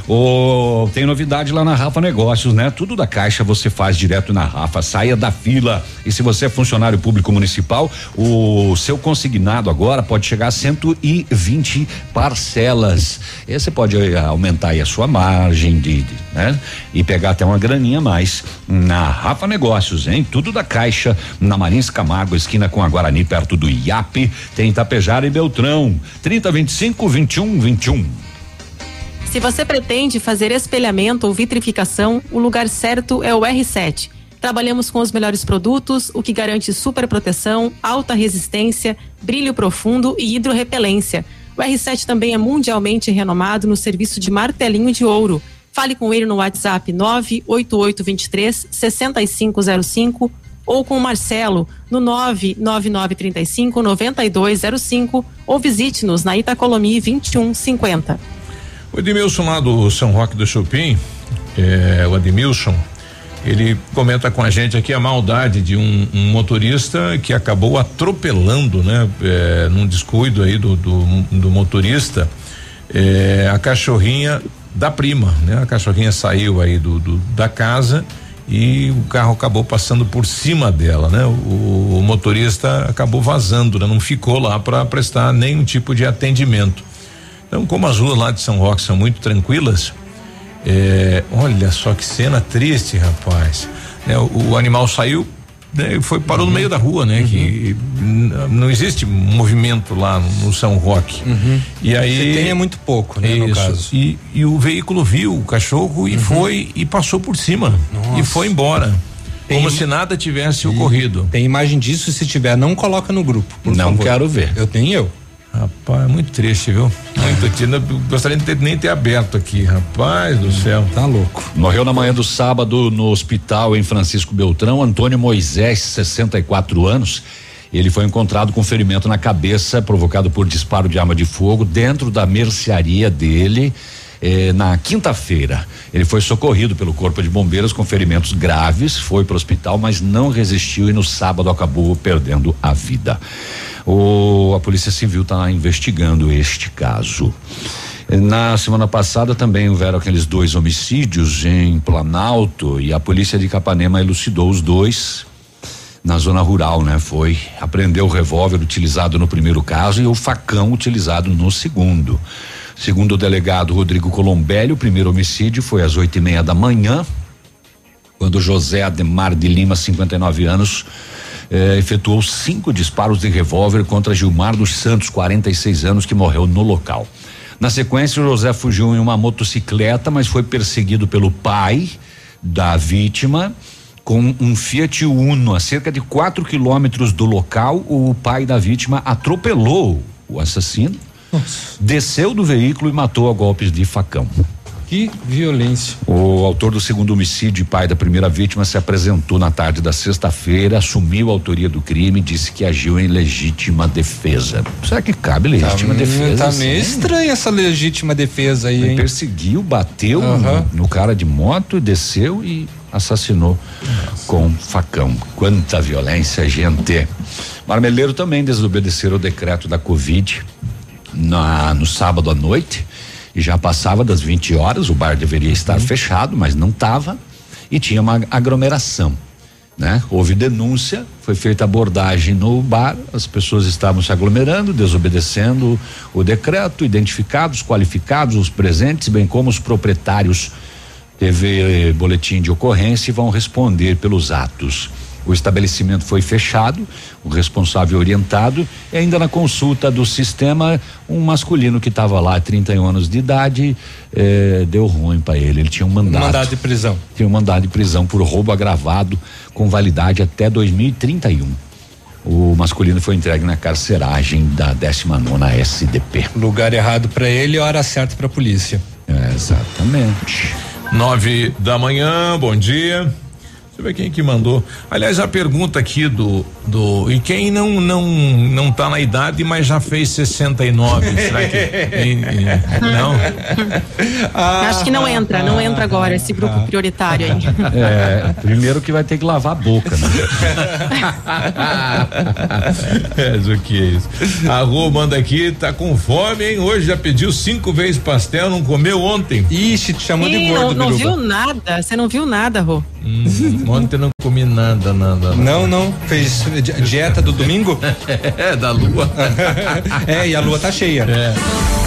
O, tem novidade lá na Rafa Negócios, né? Tudo da Caixa você faz direto na Rafa, saia da fila. E se você é funcionário público municipal, o seu consignado agora pode chegar a 120 parcelas. E você pode eh, aumentar aí a sua margem de, de, né? E pegar até uma graninha a mais na Rafa Negócios, hein? Tudo da Caixa, na Marins Camargo, esquina com a Guarani, perto do IAP. Tem Itapejara e Beltrão. 30 25 21 21. Se você pretende fazer espelhamento ou vitrificação, o lugar certo é o R7. Trabalhamos com os melhores produtos, o que garante super proteção, alta resistência, brilho profundo e hidrorrepelência. O R7 também é mundialmente renomado no serviço de martelinho de ouro. Fale com ele no WhatsApp 98823 6505 ou com o Marcelo no 99935 9205 ou visite-nos na Itacolomi 2150. O Edmilson lá do São Roque do Chupim, é, o Edmilson, ele comenta com a gente aqui a maldade de um, um motorista que acabou atropelando, né? É, num descuido aí do, do, do motorista, é, a cachorrinha da prima, né? A cachorrinha saiu aí do, do da casa e o carro acabou passando por cima dela, né? O, o motorista acabou vazando, né? Não ficou lá para prestar nenhum tipo de atendimento. Então, como as ruas lá de São Roque são muito tranquilas, é, olha só que cena triste, rapaz. Né? O, o animal saiu, né, foi parou no meio da rua, né? Que n- não existe movimento lá no São Roque. E aí Se tem é muito pouco, né, no Isso. caso. E, e o veículo viu o cachorro e foi e passou por cima e foi embora. como se nada tivesse ocorrido. Tem imagem disso, se tiver, não coloca no grupo. Não favor. quero ver. Eu tenho eu. Rapaz, é muito triste, viu? Muito triste. Gostaria de ter, nem ter aberto aqui, rapaz do céu. Tá louco. Morreu na manhã do sábado no hospital em Francisco Beltrão, Antônio Moisés, 64 anos. Ele foi encontrado com ferimento na cabeça provocado por disparo de arma de fogo dentro da mercearia dele. Eh, na quinta-feira, ele foi socorrido pelo Corpo de Bombeiros com ferimentos graves, foi para o hospital, mas não resistiu e no sábado acabou perdendo a vida. O, a Polícia Civil está investigando este caso. Na semana passada também houveram aqueles dois homicídios em Planalto e a polícia de Capanema elucidou os dois na zona rural, né? Foi apreendeu o revólver utilizado no primeiro caso e o facão utilizado no segundo. Segundo o delegado Rodrigo Colombelli, o primeiro homicídio foi às oito e meia da manhã, quando José Ademar de Lima, 59 anos, eh, efetuou cinco disparos de revólver contra Gilmar dos Santos, 46 anos, que morreu no local. Na sequência, José fugiu em uma motocicleta, mas foi perseguido pelo pai da vítima com um Fiat Uno a cerca de 4 quilômetros do local. O pai da vítima atropelou o assassino, desceu do veículo e matou a golpes de facão. Que violência. O autor do segundo homicídio e pai da primeira vítima se apresentou na tarde da sexta-feira, assumiu a autoria do crime e disse que agiu em legítima defesa. Será que cabe legítima tá, defesa? Tá assim? meio estranha essa legítima defesa aí, Ele hein? perseguiu, bateu Aham. no, no cara de moto, desceu e assassinou com facão. Quanta violência, gente. Marmeleiro também desobedeceram o decreto da Covid na, no sábado à noite e já passava das 20 horas, o bar deveria estar fechado, mas não estava e tinha uma aglomeração. Né? Houve denúncia, foi feita abordagem no bar, as pessoas estavam se aglomerando, desobedecendo o decreto, identificados, qualificados, os presentes, bem como os proprietários. Teve eh, boletim de ocorrência e vão responder pelos atos. O estabelecimento foi fechado, o responsável orientado, e ainda na consulta do sistema, um masculino que estava lá, 31 anos de idade, eh, deu ruim para ele. Ele tinha um mandado. Mandado de prisão. Tinha um mandado de prisão por roubo agravado com validade até 2031. O masculino foi entregue na carceragem da 19 SDP. Lugar errado pra ele e hora certa pra polícia. É, exatamente. Nove da manhã, bom dia. Deixa eu ver quem que mandou. Aliás, a pergunta aqui do do e quem não não não tá na idade, mas já fez 69, será que em- em- não? Acho que não entra, não entra agora esse grupo prioritário aí. É, primeiro que vai ter que lavar a boca, né? é, isso que é isso. A Rô manda aqui, tá com fome, hein? Hoje já pediu cinco vezes pastel, não comeu ontem. Ixi, te chamou Ih, não, não viu nada, você não viu nada, Rô. Hum, ontem não comi nada, nada. Não, não. Fez di- dieta do domingo? é, da lua. é, e a lua tá cheia. É.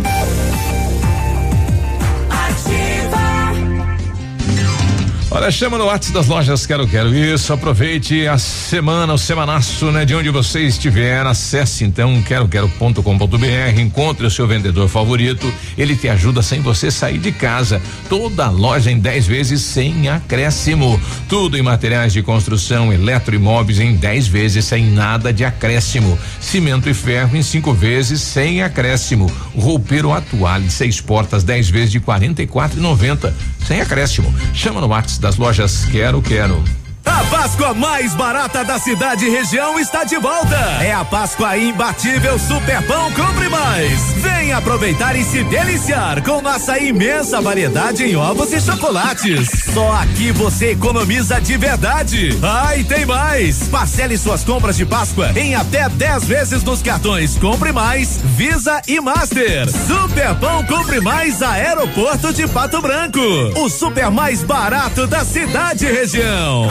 Olha, chama no WhatsApp das lojas Quero Quero. Isso, aproveite a semana, o semanaço, né? De onde você estiver, acesse então queroquero.com.br, encontre o seu vendedor favorito, ele te ajuda sem você sair de casa. Toda loja em 10 vezes sem acréscimo. Tudo em materiais de construção, eletroimóveis em 10 vezes sem nada de acréscimo. Cimento e ferro em cinco vezes sem acréscimo. Roupeiro Atuale, seis portas, 10 vezes de R$ 44,90 sem acréscimo. Chama no WhatsApp das lojas Quero Quero. A Páscoa mais barata da cidade e região está de volta. É a Páscoa imbatível Superpão Compre Mais. Venha aproveitar e se deliciar com nossa imensa variedade em ovos e chocolates. Só aqui você economiza de verdade. Ah, tem mais. Parcele suas compras de Páscoa em até 10 vezes nos cartões Compre Mais, Visa e Master. Superpão Compre Mais Aeroporto de Pato Branco. O super mais barato da cidade e região.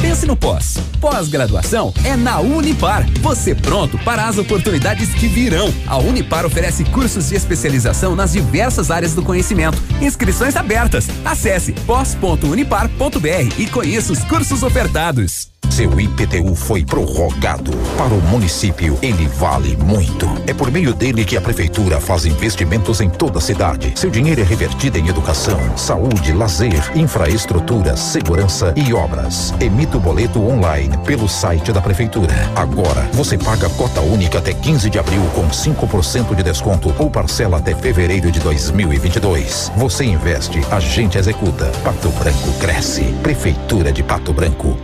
Pense no pós. Pós-graduação é na Unipar. Você pronto para as oportunidades que virão. A Unipar oferece cursos de especialização nas diversas áreas do conhecimento. Inscrições abertas. Acesse pós.unipar.br e conheça os cursos ofertados. Seu IPTU foi prorrogado. Para o município, ele vale muito. É por meio dele que a prefeitura faz investimentos em toda a cidade. Seu dinheiro é revertido em educação, saúde, lazer, infraestrutura, segurança e obras. Emita o boleto online pelo site da prefeitura. Agora, você paga cota única até 15 de abril com 5% de desconto ou parcela até fevereiro de 2022. Você investe, a gente executa. Pato Branco cresce. Prefeitura de Pato Branco.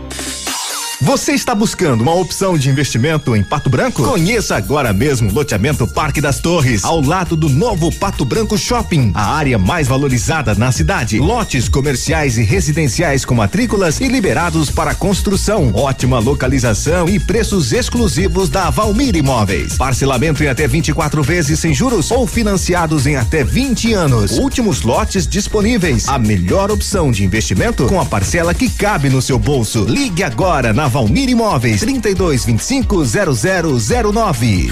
Você está buscando uma opção de investimento em Pato Branco? Conheça agora mesmo o loteamento Parque das Torres, ao lado do novo Pato Branco Shopping, a área mais valorizada na cidade. Lotes comerciais e residenciais com matrículas e liberados para construção. Ótima localização e preços exclusivos da Valmir Imóveis. Parcelamento em até 24 vezes sem juros ou financiados em até 20 anos. Últimos lotes disponíveis. A melhor opção de investimento com a parcela que cabe no seu bolso. Ligue agora na Valmir Imóveis 32 25 0009.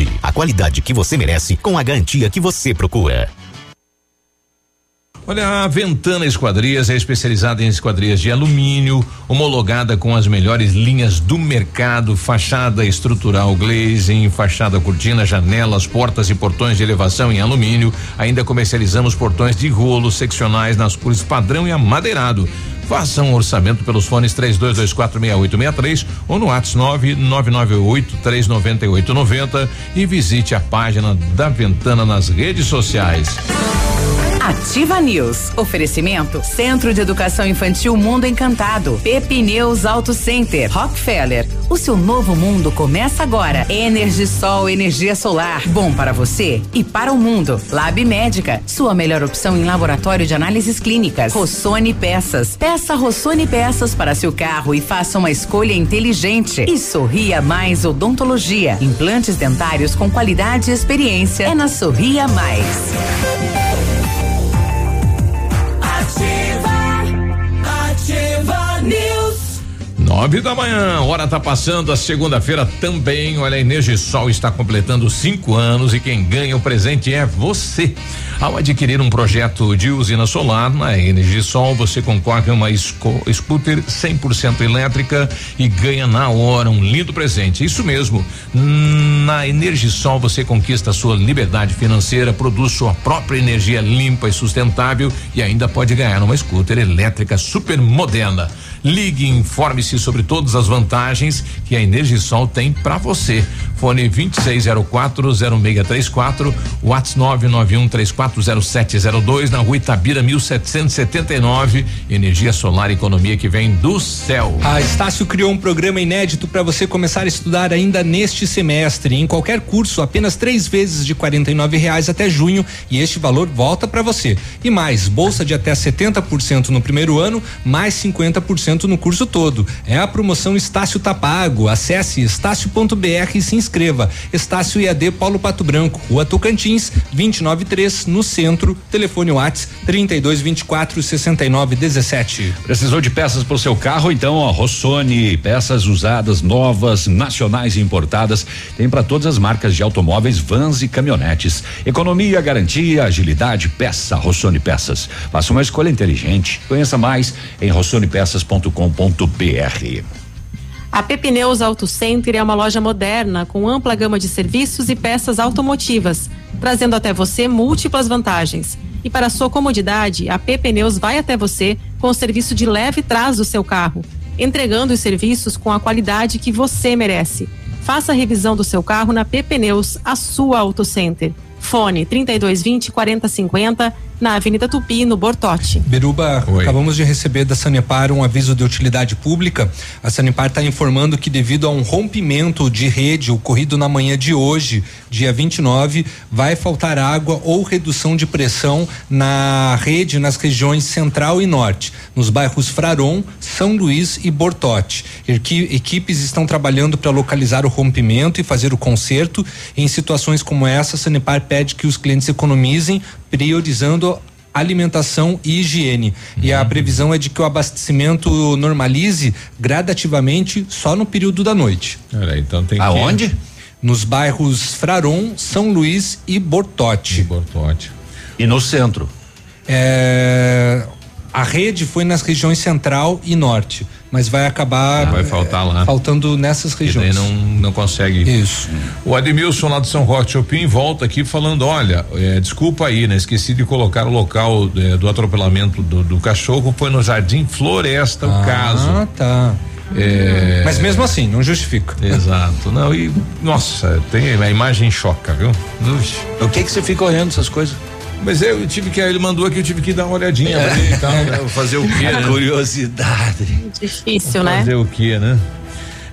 a qualidade que você merece com a garantia que você procura. Olha, a Ventana Esquadrias é especializada em esquadrias de alumínio, homologada com as melhores linhas do mercado, fachada estrutural glazing, fachada cortina, janelas, portas e portões de elevação em alumínio. Ainda comercializamos portões de rolo seccionais nas cores padrão e amadeirado. Faça um orçamento pelos fones 32246863 ou no WhatsApp 9998-39890 e visite a página da Ventana nas redes sociais. Ativa News. Oferecimento Centro de Educação Infantil Mundo Encantado. Pepineus Auto Center. Rockefeller. O seu novo mundo começa agora. Energisol, energia solar. Bom para você e para o mundo. Lab Médica. Sua melhor opção em laboratório de análises clínicas. Rossoni Peças. Peça Rossoni Peças para seu carro e faça uma escolha inteligente. E Sorria Mais Odontologia. Implantes dentários com qualidade e experiência. É na Sorria Mais. Nove da manhã, hora tá passando, a segunda-feira também. Olha, a Energisol está completando cinco anos e quem ganha o presente é você. Ao adquirir um projeto de usina solar na Energisol, você concorre a uma scooter 100% elétrica e ganha na hora um lindo presente. Isso mesmo. Na Energisol você conquista sua liberdade financeira, produz sua própria energia limpa e sustentável e ainda pode ganhar uma scooter elétrica super moderna. Ligue informe-se sobre todas as vantagens que a Energisol tem para você. Fone 26040634, WhatsApp 991340702 na Rua Itabira 1779. Energia solar economia que vem do céu. A Estácio criou um programa inédito para você começar a estudar ainda neste semestre. Em qualquer curso, apenas três vezes de 49 reais até junho e este valor volta para você. E mais, bolsa de até 70% no primeiro ano, mais 50% no curso todo. É a promoção Estácio Tapago. Acesse estácio.br e se inscreva. Estácio IAD Paulo Pato Branco, Rua Tocantins, 293, no centro. Telefone Whats 3224 6917. Precisou de peças para o seu carro? Então, ó, Rossoni, peças usadas, novas, nacionais e importadas, tem para todas as marcas de automóveis, vans e caminhonetes. Economia, garantia, agilidade, peça Rossoni Peças. Faça uma escolha inteligente. Conheça mais em rossonepeças.com.br. A Pepineus Auto Center é uma loja moderna com ampla gama de serviços e peças automotivas, trazendo até você múltiplas vantagens. E para sua comodidade, a Pepineus vai até você com o serviço de leve trás do seu carro, entregando os serviços com a qualidade que você merece. Faça a revisão do seu carro na Pepineus, a sua Auto Center. Fone 3220 4050 na Avenida Tupi, no Bortote. Beruba, acabamos de receber da Sanepar um aviso de utilidade pública. A Sanepar está informando que devido a um rompimento de rede ocorrido na manhã de hoje, dia 29, vai faltar água ou redução de pressão na rede nas regiões central e norte, nos bairros Fraron, São Luís e Bortote. Equi- Equipes estão trabalhando para localizar o rompimento e fazer o conserto. Em situações como essa, a Sanepar pede que os clientes economizem, priorizando alimentação e higiene. E a previsão é de que o abastecimento normalize gradativamente só no período da noite. Olha, então tem Aonde? que... Nos bairros Fraron, São Luís e Bortote. Bortote. E no centro? É, a rede foi nas regiões central e norte, mas vai acabar Vai faltar lá. faltando nessas E daí regiões. não, não consegue. Isso. O Admilson lá do São Roque Chopin volta aqui falando: olha, é, desculpa aí, né? Esqueci de colocar o local é, do atropelamento do, do cachorro, foi no Jardim Floresta o Ah, caso. tá. É, Mas mesmo assim, não justifica. Exato. Não, e nossa, tem a imagem choca, viu? Ux. O que que você fica olhando essas coisas? Mas eu tive que, ele mandou aqui, eu tive que dar uma olhadinha pra ele e tal, né? fazer o quê, né? Curiosidade. Difícil, né? Fazer o quê, né?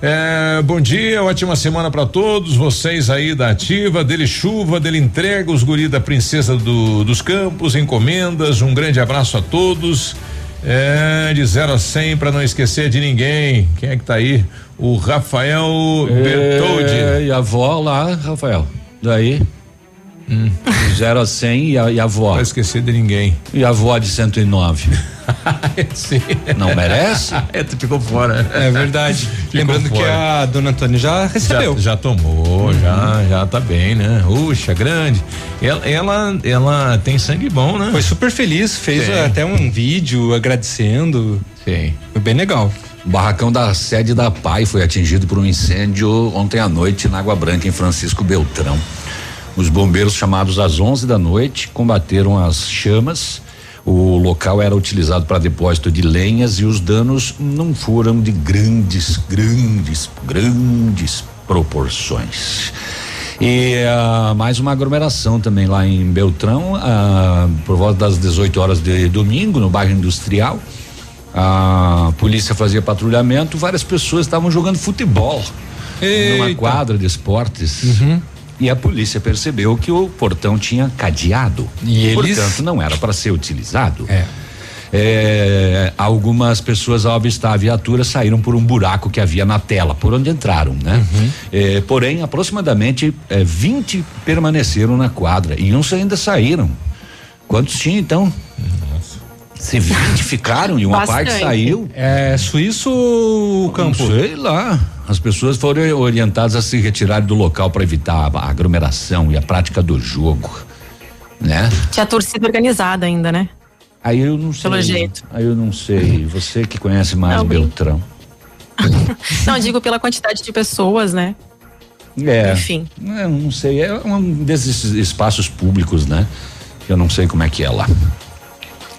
É, bom dia, ótima semana pra todos vocês aí da ativa, dele chuva, dele entrega, os guri da princesa do- dos campos, encomendas, um grande abraço a todos. É, de 0 a 100 pra não esquecer de ninguém. Quem é que tá aí? O Rafael Bertoldi. É, e a avó lá, Rafael. Daí? Hum. 0 a 100 e a, e a avó. Não esquecer de ninguém. E a avó de 109. Sim. Não merece? é, tu ficou fora. É verdade. Lembrando que fora. a dona Antônia já recebeu. Já, já tomou, já, já tá bem, né? Uxa, grande. Ela, ela, ela tem sangue bom, né? Foi super feliz, fez Sim. até um vídeo agradecendo. Sim. Foi bem legal. O barracão da sede da PAI foi atingido por um incêndio ontem à noite na Água Branca, em Francisco Beltrão. Os bombeiros chamados às 11 da noite combateram as chamas. O local era utilizado para depósito de lenhas e os danos não foram de grandes, grandes, grandes proporções. E ah, mais uma aglomeração também lá em Beltrão, ah, por volta das 18 horas de domingo, no bairro Industrial. A polícia fazia patrulhamento, várias pessoas estavam jogando futebol numa Eita. quadra de esportes. Uhum. E a polícia percebeu que o portão tinha cadeado. E eles- Portanto, não era para ser utilizado. É. É, algumas pessoas ao avistar a viatura saíram por um buraco que havia na tela, por onde entraram, né? Uhum. É, porém, aproximadamente é, 20 permaneceram na quadra e uns ainda saíram. Quantos tinha então? Se 20 ficaram e uma parte Bastante. saiu. É suíço ou campo? Não sei lá. As pessoas foram orientadas a se retirarem do local para evitar a aglomeração e a prática do jogo, né? Tinha torcida organizada ainda, né? Aí eu não sei. Pelo jeito. Aí eu não sei. Você que conhece mais Não, Beltrão. Não, digo pela quantidade de pessoas, né? É. Enfim. É, eu não sei. É um desses espaços públicos, né? Eu não sei como é que é lá.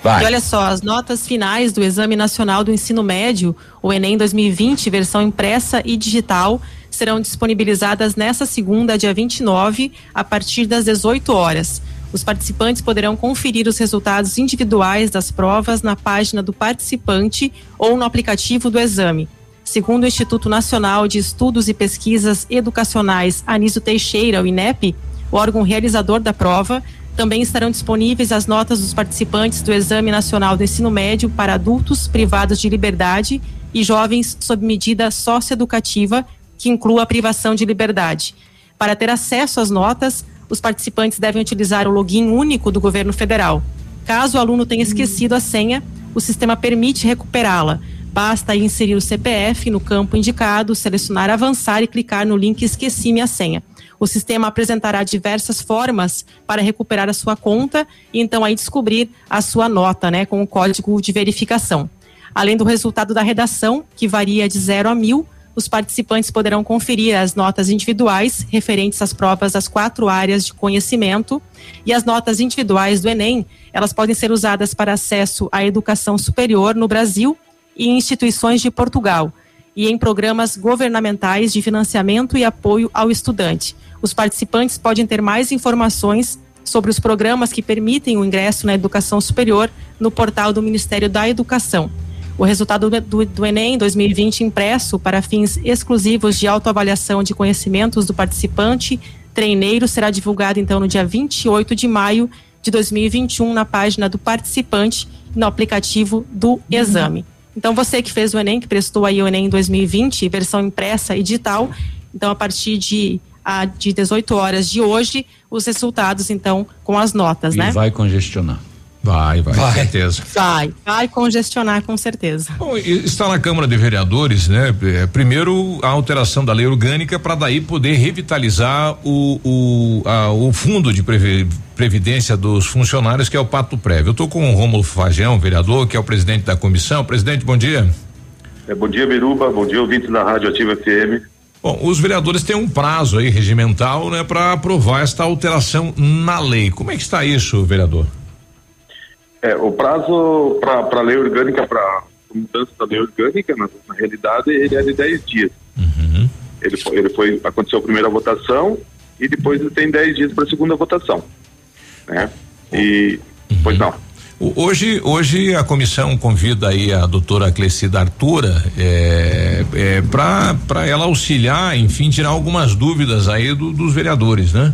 Vai. E olha só, as notas finais do Exame Nacional do Ensino Médio, o Enem 2020, versão impressa e digital, serão disponibilizadas nesta segunda, dia 29, a partir das 18 horas. Os participantes poderão conferir os resultados individuais das provas na página do participante ou no aplicativo do exame. Segundo o Instituto Nacional de Estudos e Pesquisas Educacionais Anísio Teixeira, o INEP, o órgão realizador da prova, Também estarão disponíveis as notas dos participantes do Exame Nacional do Ensino Médio para adultos privados de liberdade e jovens sob medida socioeducativa, que inclua a privação de liberdade. Para ter acesso às notas, os participantes devem utilizar o login único do governo federal. Caso o aluno tenha esquecido a senha, o sistema permite recuperá-la. Basta inserir o CPF no campo indicado, selecionar avançar e clicar no link Esqueci-me a senha. O sistema apresentará diversas formas para recuperar a sua conta e então aí descobrir a sua nota, né, com o código de verificação. Além do resultado da redação, que varia de 0 a mil, os participantes poderão conferir as notas individuais referentes às provas das quatro áreas de conhecimento e as notas individuais do Enem, elas podem ser usadas para acesso à educação superior no Brasil e em instituições de Portugal e em programas governamentais de financiamento e apoio ao estudante. Os participantes podem ter mais informações sobre os programas que permitem o ingresso na educação superior no portal do Ministério da Educação. O resultado do, do, Enem 2020 impresso para fins exclusivos de autoavaliação de conhecimentos do participante treineiro será divulgado então no dia 28 de maio de 2021 na página do participante no aplicativo do exame. Então você que fez o Enem, que prestou aí o Enem 2020, versão impressa e digital, então a partir de a, de 18 horas de hoje, os resultados então com as notas, e né? vai congestionar. Vai, vai, vai, certeza. Vai, vai congestionar com certeza. Bom, está na Câmara de Vereadores, né? É, primeiro a alteração da lei orgânica para daí poder revitalizar o, o, a, o fundo de previdência dos funcionários que é o Pato Prévio. Eu estou com o Rômulo Fajão, vereador, que é o presidente da comissão. Presidente, bom dia. É, bom dia, Biruba. Bom dia, ouvintes da Rádio Ativa FM. Bom, os vereadores têm um prazo aí regimental, né, para aprovar esta alteração na lei. Como é que está isso, vereador? É, o prazo para a lei orgânica, para mudança da lei orgânica, na, na, realidade, ele é de 10 dias. Uhum. Ele, foi, ele foi, aconteceu a primeira votação e depois ele tem 10 dias para a segunda votação. Né? E, uhum. pois não. Hoje, hoje a comissão convida aí a doutora Clecida Artura é, é, para ela auxiliar, enfim, tirar algumas dúvidas aí do, dos vereadores, né?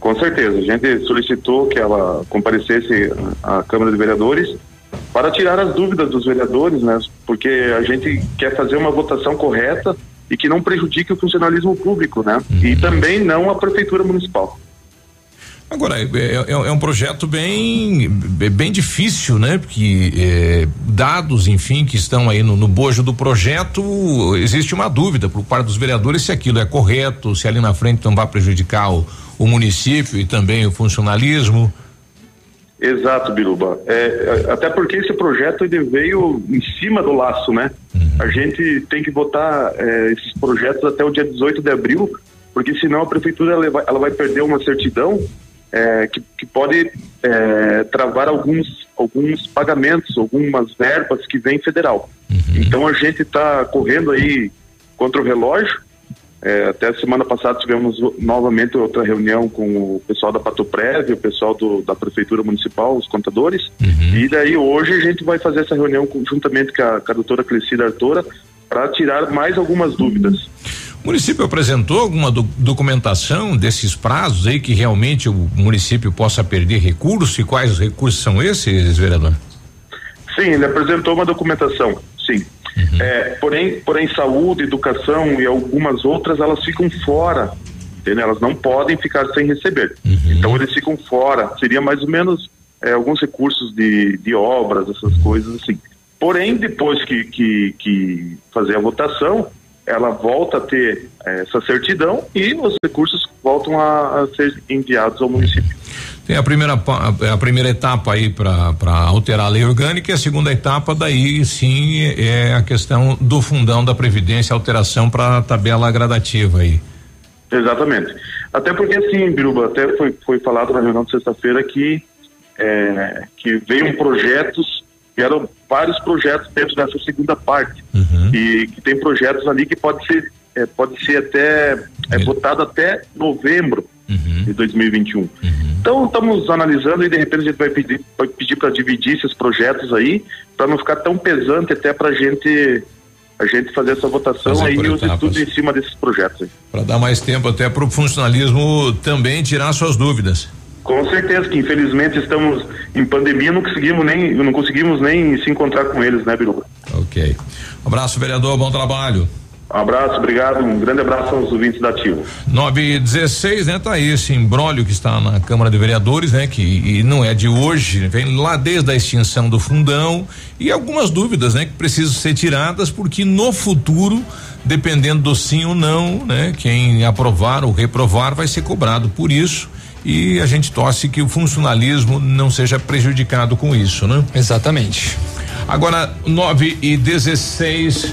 Com certeza. A gente solicitou que ela comparecesse à Câmara de Vereadores para tirar as dúvidas dos vereadores, né? Porque a gente quer fazer uma votação correta e que não prejudique o funcionalismo público, né? Uhum. E também não a prefeitura municipal. Agora, é, é, é, um projeto bem, bem difícil, né? Porque é, dados, enfim, que estão aí no, no, bojo do projeto, existe uma dúvida por parte dos vereadores se aquilo é correto, se ali na frente não vai prejudicar o, o município e também o funcionalismo. Exato, Biruba. É, até porque esse projeto ele veio em cima do laço, né? Uhum. A gente tem que votar é, esses projetos até o dia 18 de abril, porque senão a prefeitura ela vai, ela vai perder uma certidão é, que, que, pode é, travar alguns, alguns pagamentos, algumas verbas que vêm federal. Uhum. Então a gente está correndo aí contra o relógio é, até semana passada tivemos novamente outra reunião com o pessoal da Pato Prévio, o pessoal do, da Prefeitura Municipal, os contadores. Uhum. E daí hoje a gente vai fazer essa reunião juntamente com a, com a doutora Clecida Artora para tirar mais algumas dúvidas. O município apresentou alguma do, documentação desses prazos aí que realmente o município possa perder recursos e quais recursos são esses, vereador? Sim, ele apresentou uma documentação, sim. Uhum. É, porém, porém, saúde, educação e algumas outras, elas ficam fora, entendeu? Elas não podem ficar sem receber. Uhum. Então, eles ficam fora. Seria mais ou menos é, alguns recursos de, de obras, essas coisas assim. Porém, depois que, que, que fazer a votação, ela volta a ter é, essa certidão e os recursos voltam a, a ser enviados ao município. Tem a primeira a primeira etapa aí para alterar a lei orgânica e a segunda etapa daí sim é a questão do fundão da previdência, alteração para a tabela gradativa aí. Exatamente. Até porque assim, Biruba, até foi foi falado na reunião de sexta-feira que é, que veio projetos vieram vários projetos dentro dessa segunda parte uhum. e que tem projetos ali que pode ser é, pode ser até é, votado até novembro uhum. de 2021. Uhum. Então estamos analisando e de repente a gente vai pedir vai pedir para dividir esses projetos aí para não ficar tão pesante até para a gente a gente fazer essa votação fazer aí e os estudos em cima desses projetos. Para dar mais tempo até para o funcionalismo também tirar suas dúvidas. Com certeza que infelizmente estamos em pandemia, não conseguimos nem não conseguimos nem se encontrar com eles, né, Biruba? Ok. Um abraço, vereador, bom trabalho. Um abraço, obrigado, um grande abraço aos ouvintes da Ativa. 9 e 16, né? Tá aí esse embrólio que está na Câmara de Vereadores, né? Que não é de hoje, vem lá desde a extinção do fundão e algumas dúvidas, né? Que precisam ser tiradas porque no futuro, dependendo do sim ou não, né? Quem aprovar ou reprovar vai ser cobrado por isso e a gente torce que o funcionalismo não seja prejudicado com isso, né? Exatamente. Agora, 9 e 16.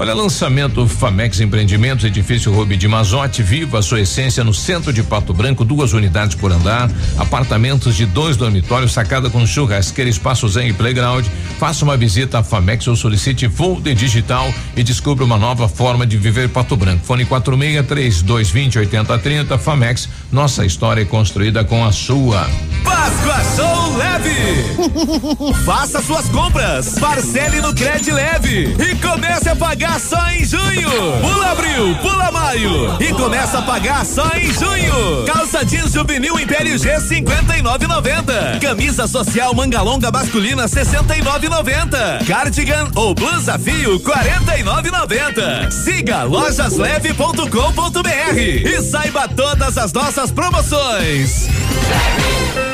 Olha, lançamento Famex Empreendimentos, edifício Rubi de Mazote, viva a sua essência no centro de Pato Branco, duas unidades por andar, apartamentos de dois dormitórios, sacada com churrasqueira, espaço zen e playground. Faça uma visita à Famex ou solicite voo de digital e descubra uma nova forma de viver Pato Branco. Fone 46 3220 8030 Famex, nossa história é construída com a sua. Páscoa Show Leve! Faça suas compras, parcele no Cred Leve e comece a pagar só em junho. Pula abril, pula maio e começa a pagar só em junho. Calça jeans juvenil Império G 59,90. Camisa social manga longa masculina 69,90. Cardigan ou blusa fio 49,90. Siga lojasleve.com.br e saiba todas as nossas promoções.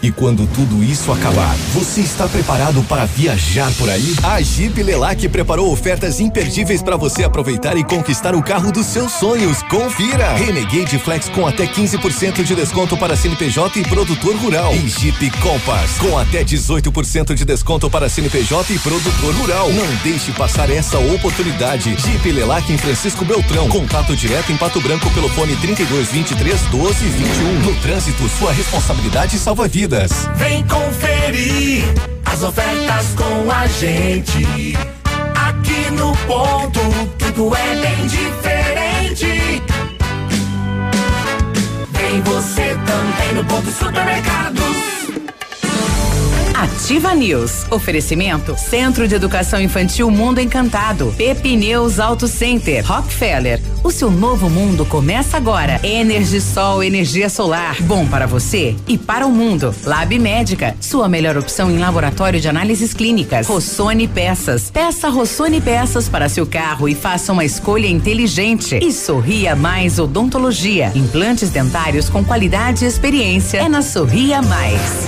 E quando tudo isso acabar, você está preparado para viajar por aí? A Jeep Lelac preparou ofertas imperdíveis para você aproveitar e conquistar o carro dos seus sonhos. Confira! Renegade Flex com até 15% de desconto para CNPJ e produtor rural. E Jeep Compass com até 18% de desconto para CNPJ e produtor rural. Não deixe passar essa oportunidade. Jeep Lelac em Francisco Beltrão. Contato direto em Pato Branco pelo fone 32 23 12 21. No trânsito, sua responsabilidade salva vidas. Vem conferir as ofertas com a gente. Aqui no ponto, tudo é bem diferente. Vem você também no ponto supermercados. Ativa News. Oferecimento Centro de Educação Infantil Mundo Encantado. Pepineus Auto Center. Rockefeller. O seu novo mundo começa agora. Energisol, energia solar. Bom para você e para o mundo. Lab Médica. Sua melhor opção em laboratório de análises clínicas. Rossoni Peças. Peça Rossoni Peças para seu carro e faça uma escolha inteligente. E Sorria Mais Odontologia. Implantes dentários com qualidade e experiência. É na Sorria Mais.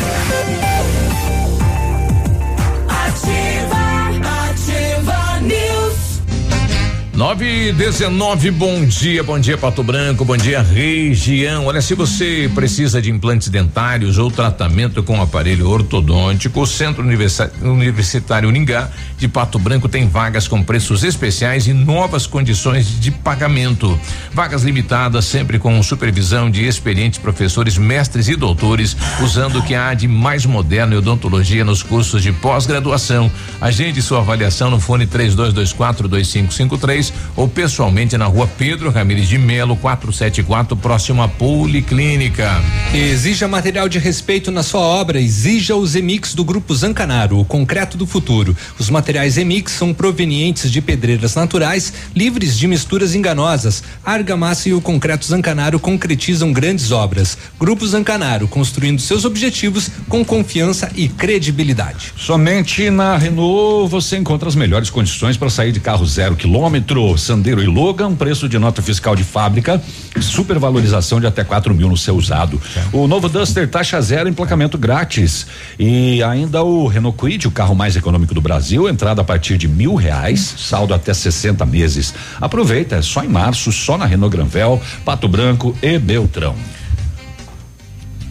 9 e 19, bom dia, bom dia Pato Branco, bom dia região. Olha, se você precisa de implantes dentários ou tratamento com aparelho ortodôntico, o Centro Universi- Universitário Uningá de Pato Branco tem vagas com preços especiais e novas condições de pagamento. Vagas limitadas, sempre com supervisão de experientes professores, mestres e doutores, usando o que há de mais moderno em odontologia nos cursos de pós-graduação. Agende sua avaliação no fone 3224 2553 ou pessoalmente na rua Pedro Ramires de Melo, 474, próximo à Policlínica. Exija material de respeito na sua obra, exija os Emix do Grupo Zancanaro, o concreto do futuro. Os materiais Emix são provenientes de pedreiras naturais, livres de misturas enganosas. A argamassa e o concreto Zancanaro concretizam grandes obras. Grupo Zancanaro, construindo seus objetivos com confiança e credibilidade. Somente na Renault você encontra as melhores condições para sair de carro zero quilômetro. Quatro, Sandero e Logan, preço de nota fiscal de fábrica, supervalorização de até 4 mil no seu usado. O novo Duster taxa zero, emplacamento grátis. E ainda o Renault Kwid, o carro mais econômico do Brasil, entrada a partir de mil reais, saldo até 60 meses. Aproveita, é só em março, só na Renault Granvel, Pato Branco e Beltrão.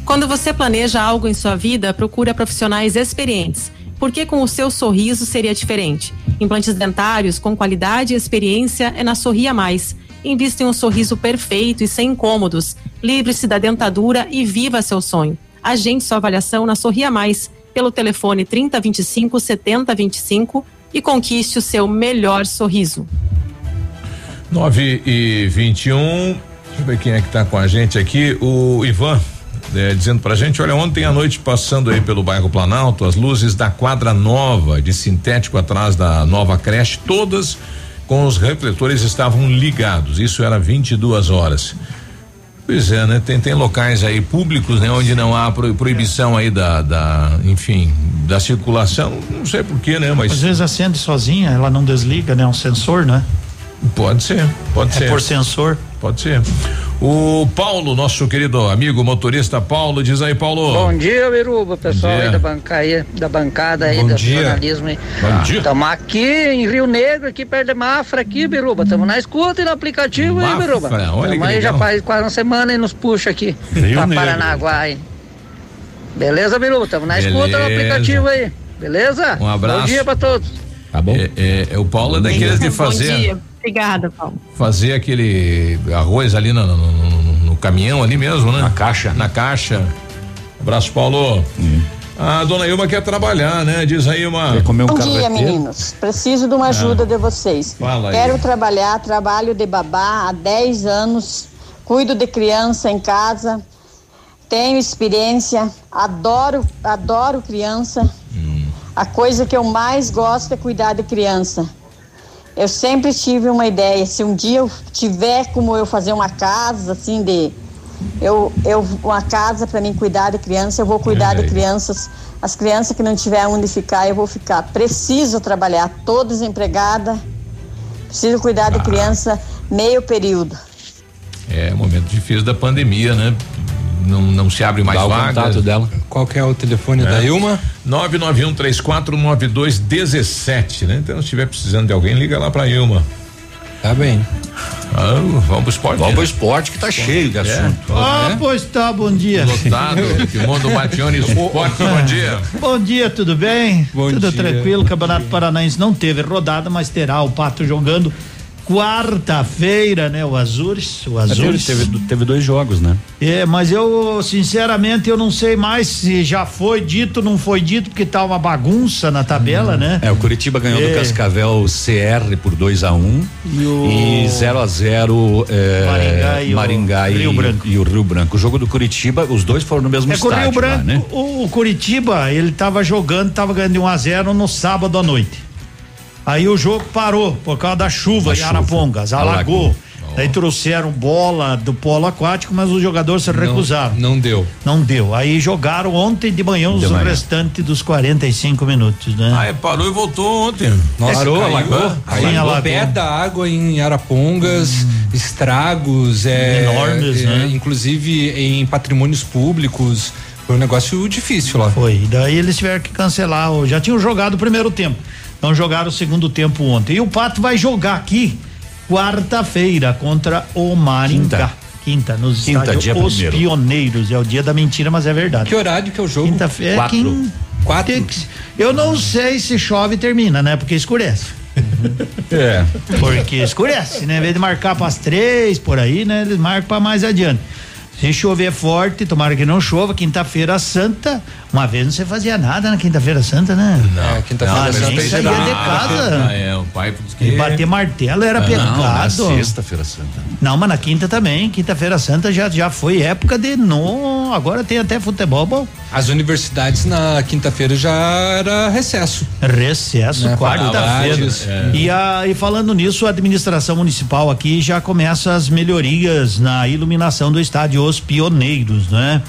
Quando você planeja algo em sua vida, procura profissionais experientes. Porque com o seu sorriso seria diferente. Implantes dentários com qualidade e experiência é na Sorria Mais. Invista em um sorriso perfeito e sem incômodos. Livre-se da dentadura e viva seu sonho. Agende sua avaliação na Sorria Mais pelo telefone 3025 7025 e conquiste o seu melhor sorriso. 9 e 21 Deixa eu ver quem é que tá com a gente aqui. O Ivan. É, dizendo pra gente, olha, ontem à noite passando aí pelo bairro Planalto, as luzes da quadra nova de sintético atrás da nova creche, todas com os refletores estavam ligados. Isso era 22 horas. Pois é, né? Tem, tem locais aí públicos, né? Onde não há pro- proibição aí da, da, enfim, da circulação, não sei porquê, né? Mas Às vezes acende sozinha, ela não desliga, né? Um sensor, né? Pode ser, pode é ser. por sensor. Pode ser. O Paulo, nosso querido amigo motorista Paulo, diz aí, Paulo. Bom dia, Biruba, pessoal dia. aí da bancada, da bancada aí, Bom do dia. jornalismo aí. Bom dia. Estamos aqui em Rio Negro, aqui perto de Mafra, aqui, Biruba. Estamos na escuta e no aplicativo aí, Mafra, Biruba. olha aí já faz quase uma semana e nos puxa aqui Rio pra Negro. Paranaguá aí. Beleza, Biruba? Estamos na escuta no Beleza. aplicativo aí. Beleza? Um abraço. Bom dia pra todos. Tá bom. É, é, é o Paulo é daqueles de Bom fazer. dia. Obrigada, Paulo. fazer aquele arroz ali no, no- no- no- caminhão ali mesmo, né? Na caixa. Na caixa. Abraço, Paulo. A dona Ilma quer trabalhar, né? Diz aí uma. Quer comer Bom dia, meninos. Preciso de uma Ah. ajuda de vocês. Fala aí. Quero trabalhar, trabalho de babá há 10 anos, cuido de criança em casa, tenho experiência, adoro, adoro criança. A coisa que eu mais gosto é cuidar de criança. Eu sempre tive uma ideia, se um dia eu tiver como eu fazer uma casa assim de eu, eu uma casa para mim cuidar de criança, eu vou cuidar de crianças. As crianças que não tiver onde ficar, eu vou ficar. Preciso trabalhar, tô desempregada. Preciso cuidar de criança meio período. É momento difícil da pandemia, né? Não, não se abre mais Dá o contato dela. Qual que é o telefone da Ilma? 991349217, né? Então, se estiver precisando de alguém, liga lá pra Ilma. Tá bem. Ah, vamos pro esporte. Vamos pro esporte que tá cheio de É. assunto. Ah, pois tá, bom dia. Lotado, Mundo Matione Esporte, bom dia. Bom dia, tudo bem? Bom tudo dia. tranquilo. O Campeonato Paranaense não teve rodada, mas terá o Pato jogando quarta-feira, né? O Azures. O Azures. Teve, teve dois jogos, né? É, mas eu, sinceramente, eu não sei mais se já foi dito, não foi dito, porque tá uma bagunça na tabela, né? É, o Curitiba ganhou É. do Cascavel CR por 2 a 1 um, E o- e 0 a 0 é, Maringá e o Maringá e, Rio Branco. e o Rio Branco. O jogo do Curitiba, os dois foram no mesmo É que o estádio Rio Branco, lá, né? o, o Curitiba, ele tava jogando, tava ganhando de 1 a 0 no sábado à noite. Aí o jogo parou por causa da chuva Da em chuva. Arapongas, alagou. Daí trouxeram bola do polo aquático, mas os jogadores se recusaram. Não deu. Não deu. Aí jogaram ontem de manhã os restantes dos 45 minutos, né? Ah, é, parou e voltou ontem. Nossa, Parou, caiu, alagou? Caiu Sim, alagou. pé da água em Arapongas, estragos, é, Enormes, é, né? Inclusive em patrimônios públicos. Foi um negócio difícil lá. Foi. E daí eles tiveram que cancelar. Já tinham jogado o primeiro tempo. Não jogaram o segundo tempo ontem. E o Pato vai jogar aqui quarta-feira contra o Maringá. Quinta, nos Quinta, estádios dia Os primeiro. Pioneiros. É o dia da mentira, mas é verdade. Que horário que é o jogo? Quinta-feira. Quatro. quin- Quatro? tem que- Eu não sei se chove e termina, né? Porque escurece. É. Porque escurece, né? Em vez de marcar para as três, por aí, né? Eles marcam para mais adiante. Se chover forte, tomara que não chova, quinta-feira santa. Uma vez não se fazia nada na quinta-feira santa, né? Não, É, quinta-feira Ah, santa nem é saía de casa. Ah, é, o pai que. E bater martelo era Não, na pecado. sexta-feira santa. Não, mas na quinta também. Quinta-feira santa já, já foi época de. Agora tem até futebol bom. As universidades na quinta-feira já era recesso. Recesso, Né, quarta-feira. é. E, a, e falando nisso, a administração municipal aqui já começa as melhorias na iluminação do estádio Os Pioneiros, né?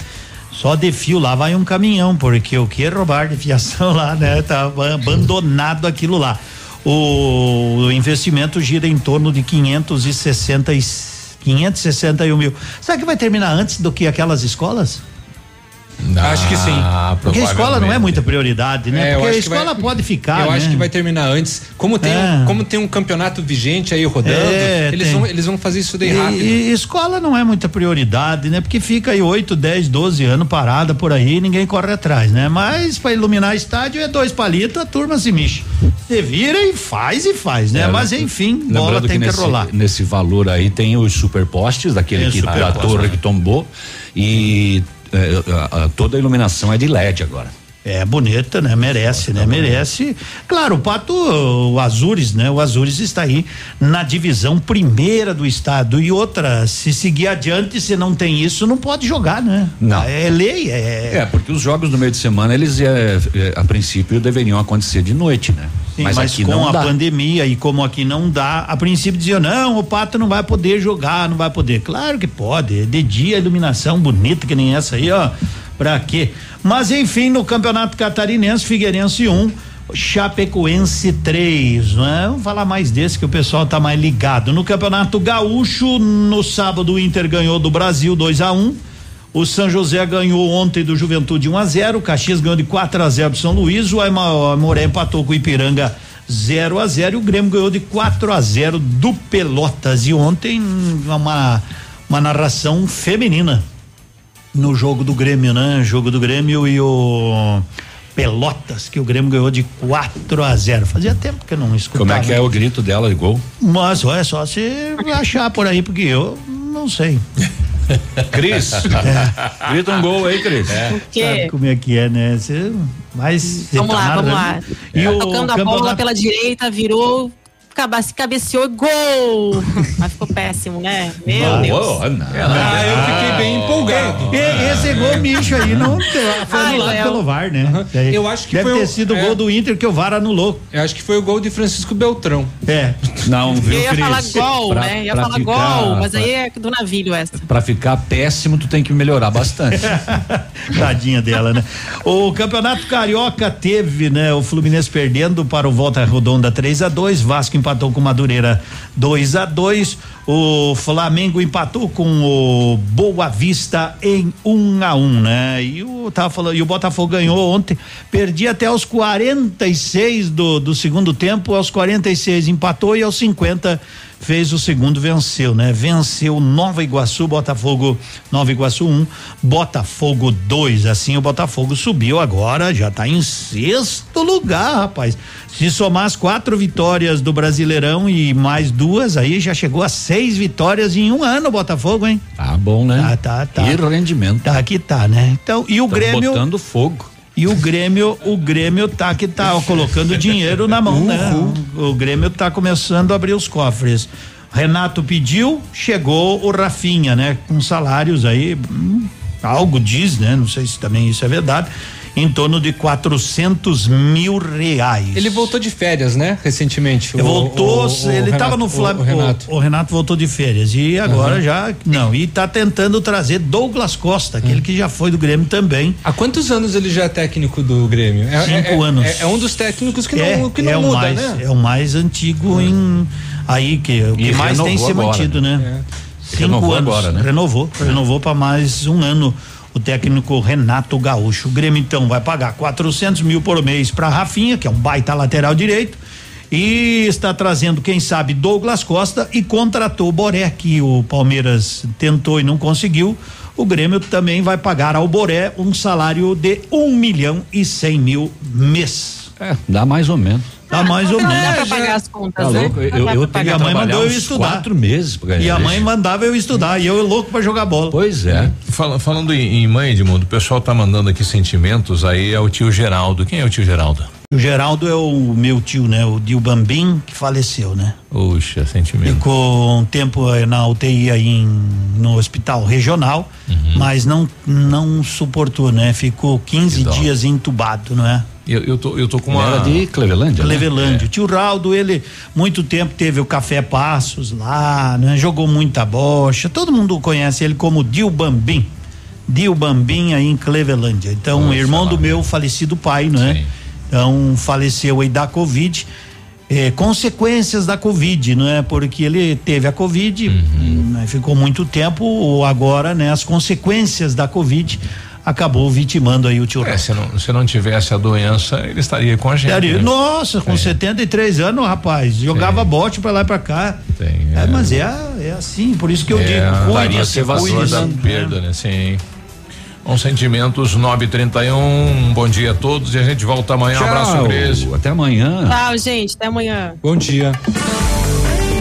Só de fio lá vai um caminhão, porque o que roubar de fiação lá, né? Tá abandonado aquilo lá. o, investimento gira em torno de 560 e 561 mil. Será que vai terminar antes do que aquelas escolas? Acho que sim. Porque a escola não é muita prioridade, né? É, Porque a acho que vai- escola pode ficar. Eu acho né? que vai terminar antes. Como tem, É. um, como tem um campeonato vigente aí rodando, É, eles, tem. vão, eles vão fazer isso daí E- rápido. E, escola não é muita prioridade, né? Porque fica aí 8, 10, 12 anos parada por aí e ninguém corre atrás, né? Mas para iluminar estádio é dois palitos, a turma se mexe. Você vira e faz e faz, né? É, Mas lem- enfim, bola tem que, nesse, rolar. Nesse valor aí tem os superpostes, daquele É, que da torre né? que tombou e é, a- a- toda a iluminação é de LED agora. É bonita, né? Merece, né? Merece. Claro, o Pato, o Azures, né? O Azures está aí na divisão primeira do estado. E outra, se seguir adiante, se não tem isso, não pode jogar, né? Não. É lei, é. É, porque os jogos no meio de semana, eles é, é, a princípio deveriam acontecer de noite, né? Sim, mas, aqui com não a dá. pandemia e como aqui não dá, a princípio diziam, não, o Pato não vai poder jogar, não vai poder. Claro que pode, de dia iluminação bonita que nem essa aí, ó, pra quê? Mas enfim, no Campeonato Catarinense, Figueirense 1, Chapecoense 3, né? Vamos falar mais desse que o pessoal tá mais ligado. No Campeonato Gaúcho, no sábado o Inter ganhou do Brasil 2 a 1 o São José ganhou ontem do Juventude 1 a 0 o Caxias ganhou de 4 a 0 do São Luís, o Aima- Moré empatou com o Ipiranga 0 a 0 e o Grêmio ganhou de 4 a 0 do Pelotas. E ontem uma, uma narração feminina no jogo do Grêmio, né? Jogo do Grêmio e o Pelotas, que o Grêmio ganhou de 4 a 0 Fazia tempo que eu não escutava. Como é que é o grito dela de gol? Mas é só você achar por aí, porque eu não sei. Cris, É. grita um gol aí, Cris. quê? Sabe como é que é, né? Você, mas Vamos tá lá, vamos lá. E o Tocando a bola pela direita, virou, se cabeceou e gol! Mas ficou péssimo, né? Meu Ah, Deus. não. Ah, eu fiquei bem empolgado. E- Esse gol micho aí não foi Ai, anulado Léo. pelo VAR, né? Daí Eu acho que Deve foi ter o- sido o é. gol do Inter que o VAR anulou. Eu acho que foi o gol de Francisco Beltrão. É. Não, viu, Eu ia Cris? falar gol, Pra- né? Ia falar ficar- gol, mas pra- aí é do navilho essa. Pra ficar péssimo, tu tem que melhorar bastante. Tadinha dela, né? O Campeonato Carioca teve, né? O Fluminense perdendo para o Volta Redonda 3 a 2 Vasco empatou com o Madureira 2 a 2 O Flamengo empatou com o Boa Vista em 1 a 1 né? E o, tava falando, e o Botafogo ganhou ontem, perdia até aos 46 do, do segundo tempo, aos 46 empatou e aos 50 fez o segundo, venceu, né? Venceu Nova Iguaçu, Botafogo, Nova Iguaçu 1, um, Botafogo 2. Assim o Botafogo subiu agora, já tá em sexto lugar, rapaz. Se somar as quatro vitórias do Brasileirão e mais duas, aí já chegou a seis vitórias em um ano, o Botafogo, hein? Tá bom, né? Tá, tá, tá. E rendimento. Tá que tá, né? Então, e o Tão Grêmio. botando fogo. E o Grêmio, o Grêmio tá que tá ó, colocando dinheiro na mão, né? O Grêmio tá começando a abrir os cofres. Renato pediu, chegou o Rafinha, né? Com salários aí, hum, algo diz, né? Não sei se também isso é verdade, em torno de 400 mil reais. Ele voltou de férias, né? Recentemente. Ele O- voltou, o- o ele estava no Flamengo. O Renato. O, Renato voltou de férias e agora Uhum. já não e tá tentando trazer Douglas Costa, aquele que já foi do Grêmio também. Há quantos anos ele já é técnico do Grêmio? É, Cinco é- anos. É, é um dos técnicos que é, não, que não é muda, mais, né? É o mais antigo em aí que o que mais tem se agora, mantido, né? né? Cinco Renovou anos. agora, né? Renovou, renovou para mais um ano. O técnico Renato Gaúcho. O Grêmio então vai pagar 400 mil por mês para Rafinha, que é um baita lateral direito. E está trazendo, quem sabe, Douglas Costa e contratou o Boré, que o Palmeiras tentou e não conseguiu. O Grêmio também vai pagar ao Boré um salário de um milhão e cem mil mês. É, dá mais ou menos. Dá mais ou Dá menos. pra pagar as contas, Tá né? louco? Dá Eu, pra eu pagar. tenho E a que mãe mandou eu estudar. quatro meses pra ganhar E a isso. mãe mandava eu estudar e eu louco para jogar bola. Pois é. Fala- falando em, em mãe, Edmundo, o pessoal tá mandando aqui sentimentos, aí é o tio Geraldo. Quem é o tio Geraldo? O Geraldo é o meu tio, né? O Dio Bambim, que faleceu, né? Puxa, sentimento. Ficou um tempo eh, na UTI aí em, no hospital regional, mas não não suportou, né? Ficou 15 dó. dias entubado, não é? Eu, eu, tô, eu tô com uma. Era de Clevelândia, né? Clevelândia. O tio Raldo, ele muito tempo teve o Café Passos lá, né? Jogou muita bocha. Todo mundo conhece ele como Dio Bambim. Dio Bambim aí em Clevelândia. Então, Nossa, irmão do meu falecido pai, né? Sim. Então, faleceu aí da Covid. eh, consequências da Covid, não é? Porque ele teve a Covid, Uhum. né, ficou muito tempo, agora, né? As consequências da Covid acabou vitimando aí o tio É, se não, se não tivesse a doença, ele estaria com a gente. Sério? né? Nossa, com 73 anos, rapaz, jogava bote pra lá e pra cá. é. mas é, é assim, por isso que eu é, digo, ser valor cuide-se, da né? perda, né? Sim. Com sentimentos 931. Um bom dia a todos e a gente volta amanhã. Um abraço, Cris. Até amanhã. Tchau, gente. Até amanhã. Bom dia.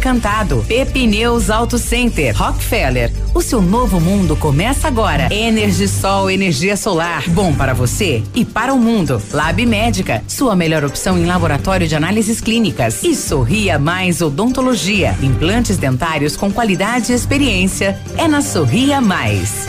Encantado. Pepineus Auto Center. Rockefeller. O seu novo mundo começa agora. Energisol energia solar. Bom para você e para o mundo. Lab Médica. Sua melhor opção em laboratório de análises clínicas. E Sorria Mais Odontologia. Implantes dentários com qualidade e experiência. É na Sorria Mais.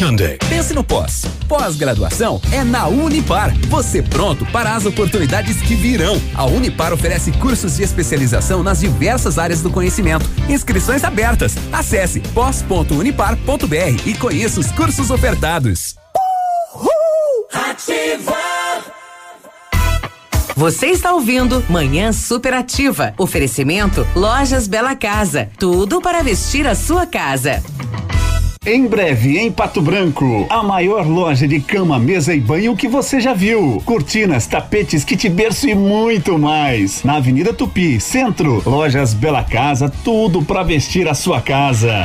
Hyundai. Pense no pós. Pós-graduação é na Unipar. Você pronto para as oportunidades que virão. A Unipar oferece cursos de especialização nas diversas áreas do conhecimento. Inscrições abertas. Acesse pós.unipar.br e conheça os cursos ofertados. Ativa! Você está ouvindo Manhã Superativa. Oferecimento Lojas Bela Casa. Tudo para vestir a sua casa. Em breve, em Pato Branco, a maior loja de cama, mesa e banho que você já viu. Cortinas, tapetes, kit berço e muito mais. Na Avenida Tupi, Centro. Lojas Bela Casa, tudo para vestir a sua casa.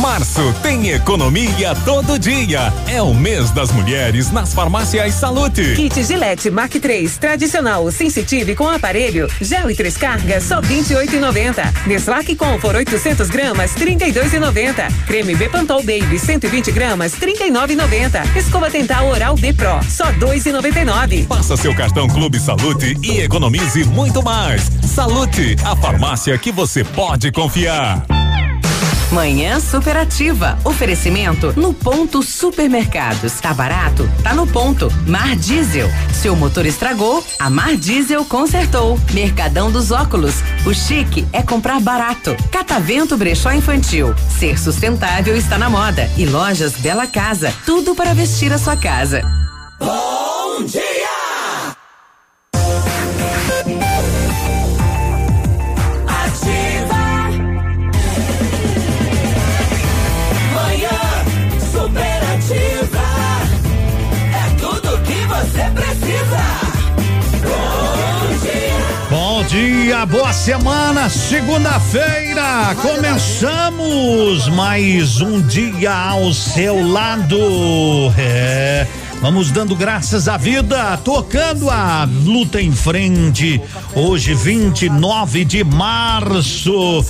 Março tem economia todo dia. É o mês das mulheres nas farmácias Salute. Kit Gillette Mark 3 tradicional sensitive com aparelho, gel e três cargas só 28,90. Neslac Comfort 800 gramas 32,90. Creme Bepantol Baby 120 gramas 39,90. Escova dental Oral B Pro só 2,99. Passa seu cartão Clube Salute e economize muito mais. Salute, a farmácia que você pode confiar. Manhã Superativa. Oferecimento no ponto supermercados. Tá barato? Tá no ponto. Mar Diesel. Seu motor estragou? A Mar Diesel consertou. Mercadão dos óculos. O chique é comprar barato. Catavento Brechó Infantil. Ser sustentável está na moda. E lojas Bela Casa. Tudo para vestir a sua casa. Bom dia! Dia, boa semana, segunda-feira. Começamos mais um dia ao seu lado. É. Vamos dando graças à vida, tocando a luta em frente. Hoje, 29 de março.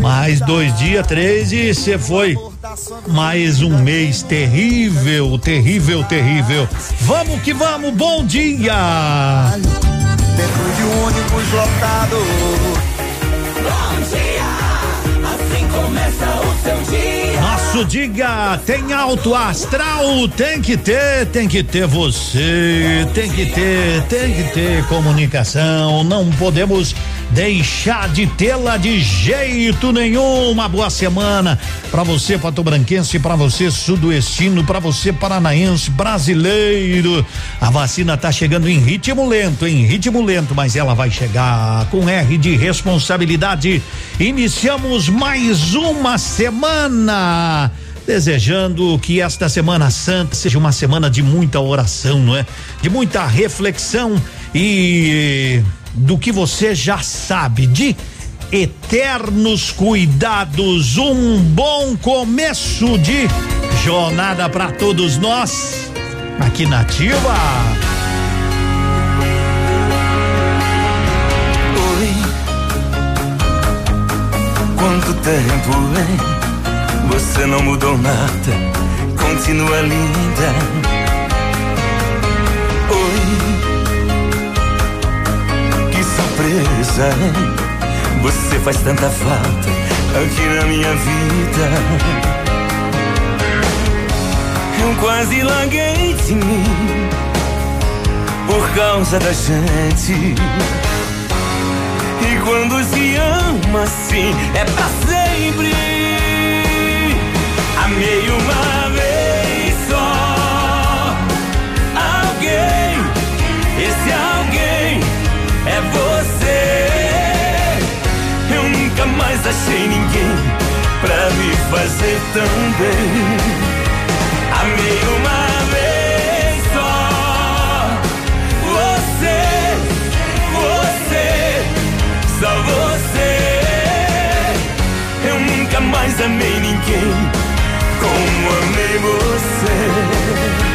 Mais dois dias, três, e você foi mais um mês terrível, terrível, terrível. Vamos que vamos, bom dia! Dentro de um ônibus lotado. Bom dia! Assim começa o seu dia. Nosso diga tem alto astral, tem que ter, tem que ter você, tem que ter, tem que ter comunicação. Não podemos deixar de tê-la de jeito nenhum. Uma boa semana para você, patobranquense, para você, sudoestino, para você, paranaense, brasileiro. A vacina tá chegando em ritmo lento, em ritmo lento, mas ela vai chegar com R de responsabilidade. Iniciamos mais uma semana desejando que esta Semana Santa seja uma semana de muita oração, não é? De muita reflexão e do que você já sabe, de eternos cuidados. Um bom começo de jornada para todos nós aqui na Ativa. Oi, quanto tempo, hein? Você não mudou nada, continua linda. Surpresa? Você faz tanta falta aqui na minha vida. Eu quase larguei de mim por causa da gente. E quando se ama assim, é pra sempre. Amei uma Mais achei ninguém pra me fazer tão bem. Amei uma vez só. Você, você, só você. Eu nunca mais amei ninguém como amei você.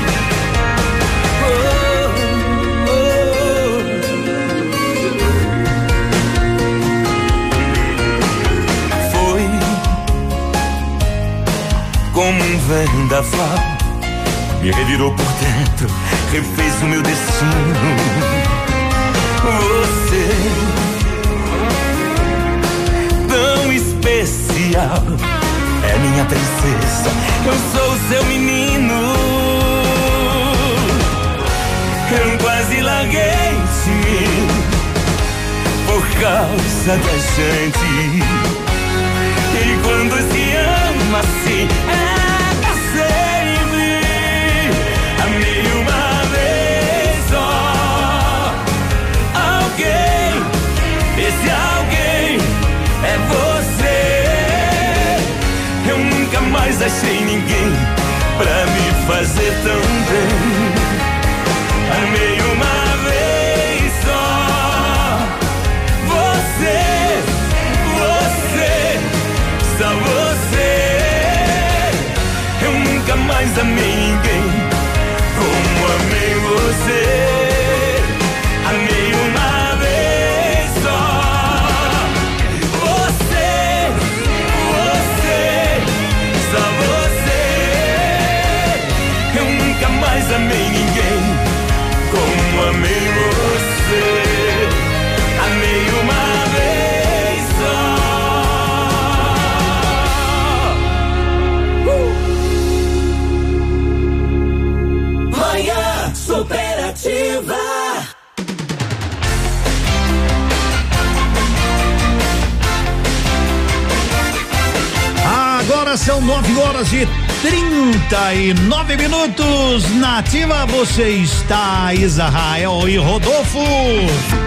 Como um vendaval, me revirou por dentro, refez o meu destino. Você, tão especial é minha princesa, eu sou seu menino. Eu quase larguei de mim por causa da gente. E quando se ama assim, é pra sempre. Amei uma vez só. Alguém, esse alguém é você. Eu nunca mais achei ninguém pra me fazer tão bem. Amei uma vez são 9 horas e 39 minutos. Nativa, você está Israel e Rodolfo.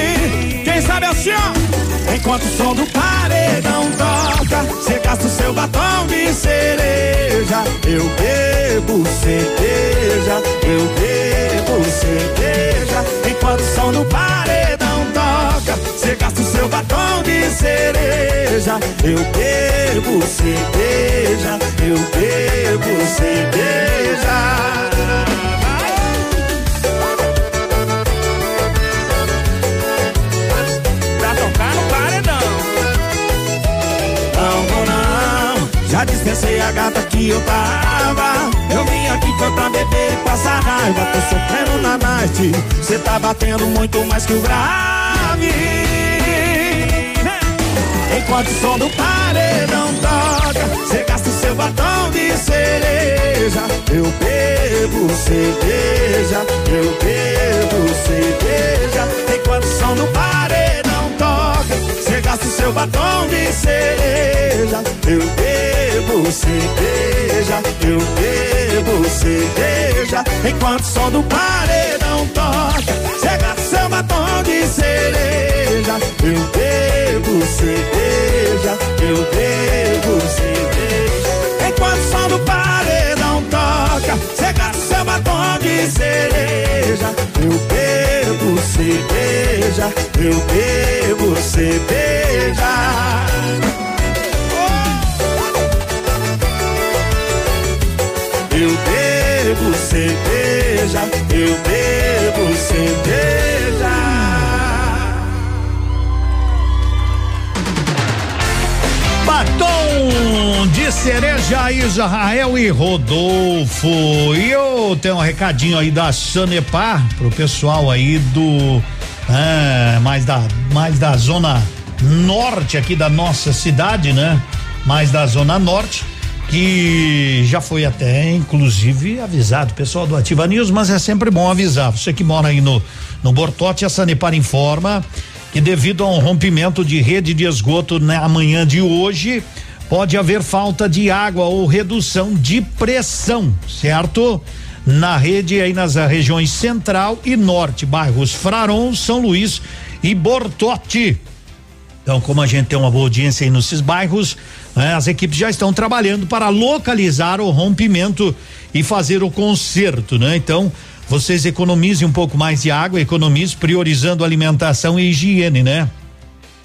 Sabe assim, ó. Enquanto o som do paredão toca, você gasta o seu batom de cereja. Eu bebo cerveja, eu bebo cerveja. Enquanto o som do paredão toca, você gasta o seu batom de cereja. Eu bebo cerveja, eu bebo cerveja. Dispensei a gata que eu tava. Eu vim aqui foi pra beber e passar raiva. Tô sofrendo na night, cê tá batendo muito mais que o grave. Enquanto o som do paredão toca, cê gasta o seu batom de cereja. Eu bebo cerveja, eu bebo cerveja. Enquanto o som do paredão toca, cê gasta o seu batom de cereja. Eu bebo cerveja, eu bebo cerveja. Enquanto o som do paredão toca, cê gasta o seu batom de cereja. Eu bebo cerveja, eu bebo cerveja. Enquanto o som do paredão toca, cê gasta o seu batom de cereja. Eu bebo cerveja, eu bebo cerveja. Eu bebo cerveja, eu bebo cerveja. Batom de cereja Israel e Rodolfo. E eu tenho um recadinho aí da Sanepar pro pessoal aí do é, mais da mais da zona norte aqui da nossa cidade, né? Mais da zona norte que já foi até inclusive avisado, pessoal do Ativa News, mas é sempre bom avisar. Você que mora aí no no Bortote, a Sanepar informa que devido a um rompimento de rede de esgoto na manhã de hoje, pode haver falta de água ou redução de pressão, certo? Na rede aí nas regiões central e norte, bairros Fraron, São Luís e Bortote. Então, como a gente tem uma boa audiência aí nesses bairros, né, as equipes já estão trabalhando para localizar o rompimento e fazer o conserto, né? Então, vocês economizem um pouco mais de água, economizem priorizando alimentação e higiene, né?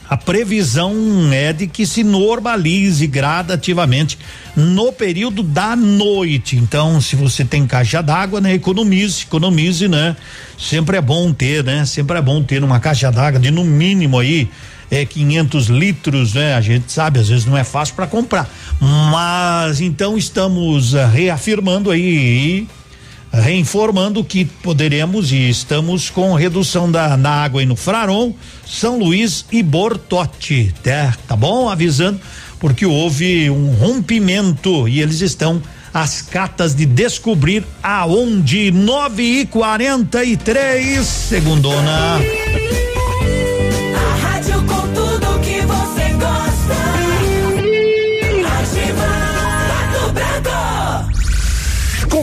A previsão é de que se normalize gradativamente no período da noite. Então, se você tem caixa d'água, né, economize, economize, né? Sempre é bom ter, né? Sempre é bom ter uma caixa d'água de no mínimo aí é 500 litros, né? A gente sabe, às vezes não é fácil para comprar. Mas então estamos reafirmando aí reinformando que poderemos e estamos com redução da na água aí no Fraron, São Luís e Bortote, tá, tá bom? Avisando porque houve um rompimento e eles estão às catas de descobrir aonde nove e quarenta e três segundona.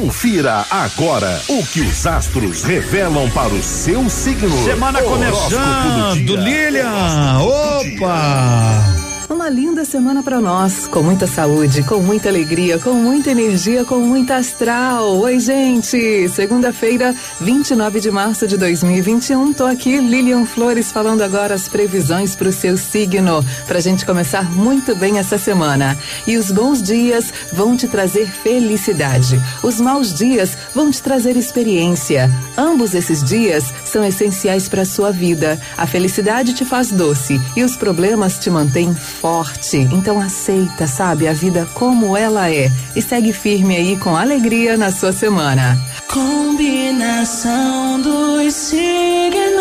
Confira agora o que os astros revelam para o seu signo. Semana começando. Lilian. Opa! Uma linda semana para nós, com muita saúde, com muita alegria, com muita energia, com muita astral. Oi, gente! Segunda-feira, 29 de março de 2021, tô aqui, Lilian Flores, falando agora as previsões para o seu signo, pra gente começar muito bem essa semana. E os bons dias vão te trazer felicidade. Os maus dias vão te trazer experiência. Ambos esses dias são essenciais para sua vida. A felicidade te faz doce e os problemas te mantêm forte. Então aceita, sabe, a vida como ela é e segue firme aí com alegria na sua semana. Combinação dos signos.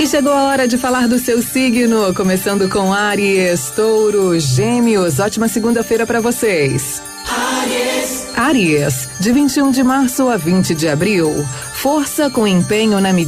E chegou a hora de falar do seu signo, começando com Aries, Touro, Gêmeos. Ótima segunda-feira para vocês. Aries. Aries, de 21 de março a 20 de abril. Força com empenho na medida